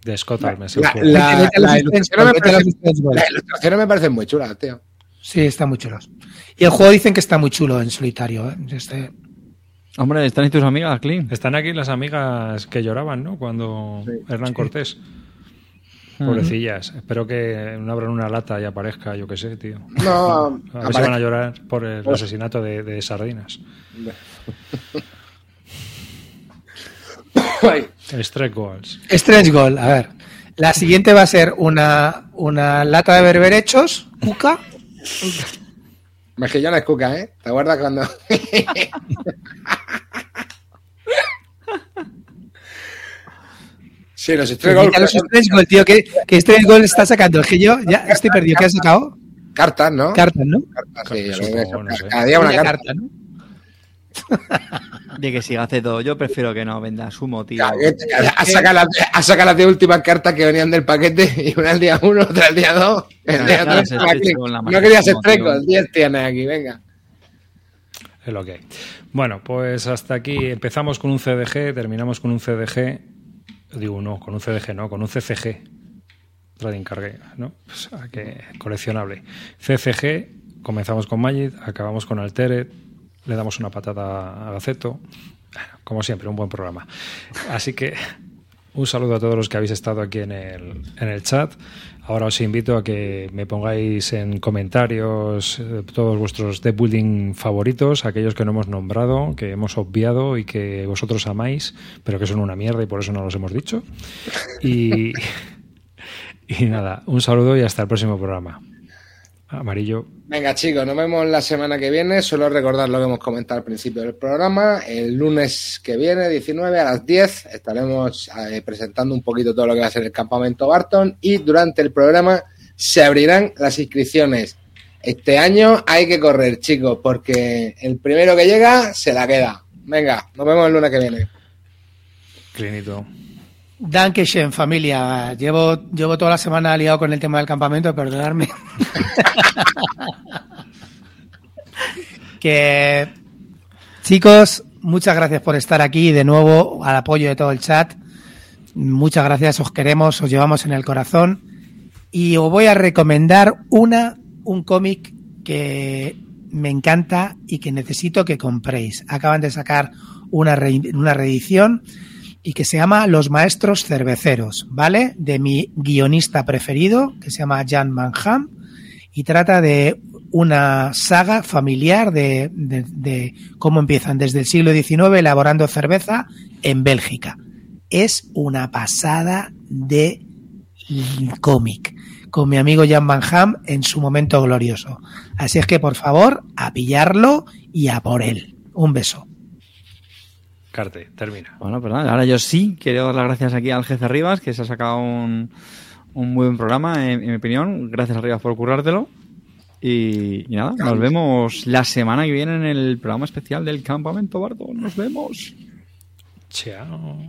De Scott. La, el juego. la- Vete a los las Strange ilustraciones me World, vete a los parecen- Strange World. las ilustraciones me parecen muy chulas, tío. Sí, están muy chulos. Y el juego dicen que está muy chulo en solitario. ¿eh? Este, Hombre, ¿están ahí tus amigas, Clean? Están aquí las amigas que lloraban, ¿no? Cuando Hernán Cortés. Pobrecillas. Espero que no abran una lata y aparezca, yo qué sé, tío. No, A ver si van a llorar por el asesinato de, de sardinas. Strike Goals. Strange Gold, a ver. La siguiente va a ser una, una lata de berberechos, cuca. Mejillones cuca, ¿eh? ¿Te acuerdas cuando.? sí, los Gold Quita los tío, que, que Strange Gold está sacando. Que yo ya estoy perdido. ¿Qué has sacado? cartas, ¿no? Cartas, ¿no? Cartas, sí, no sé. Cada día una Una carta. carta, ¿no? De que si Gaceto, yo prefiero que no venda sumo, tío. Ha sacado las las 10 últimas cartas que venían del paquete y una al día 1, otra al día 2. El día Claro, tres, No tío. estreco, el 10 tienes aquí, venga. Es lo que hay. Bueno, pues hasta aquí empezamos con un CDG, terminamos con un CDG. Digo, no, con un CDG no, con un CCG. Trading Card Game, ¿no? O sea, que coleccionable. CCG, comenzamos con Magic, acabamos con Altered, le damos una patada a Gaceto. Bueno, Como siempre, un buen programa. Así que un saludo a todos los que habéis estado aquí en el, en el chat. Ahora os invito a que me pongáis en comentarios eh, todos vuestros deck building favoritos, aquellos que no hemos nombrado, que hemos obviado y que vosotros amáis, pero que son una mierda y por eso no los hemos dicho. Y, y nada, un saludo y hasta el próximo programa. Amarillo. Venga, chicos, nos vemos la semana que viene. Solo recordar lo que hemos comentado al principio del programa. El lunes que viene, 19 a las 10, estaremos eh, presentando un poquito todo lo que va a ser el campamento Barton y durante el programa se abrirán las inscripciones. Este año hay que correr, chicos, porque el primero que llega se la queda. Venga, nos vemos el lunes que viene. Clinito. Dankeschön, familia. Llevo, llevo toda la semana liado con el tema del campamento, perdonadme. que chicos, muchas gracias por estar aquí de nuevo al apoyo de todo el chat. Muchas gracias, os queremos, os llevamos en el corazón. Y os voy a recomendar una, un cómic que me encanta y que necesito que compréis. Acaban de sacar una, re- una reedición y que se llama Los Maestros Cerveceros, ¿vale? De mi guionista preferido, que se llama Jan Manham, y trata de una saga familiar de, cómo empiezan desde el siglo XIX elaborando cerveza en Bélgica. Es una pasada de cómic con mi amigo Jan Van en su momento glorioso. Así es que, por favor, a pillarlo y a por él. Un beso. Termina. Bueno, pues nada, ahora yo sí quiero dar las gracias aquí al jefe Rivas, que se ha sacado un, un muy buen programa, en, en mi opinión. Gracias, Rivas, por currártelo. Y, y nada, nos vemos la semana que viene en el programa especial del Campamento Bardo. Nos vemos. Chao.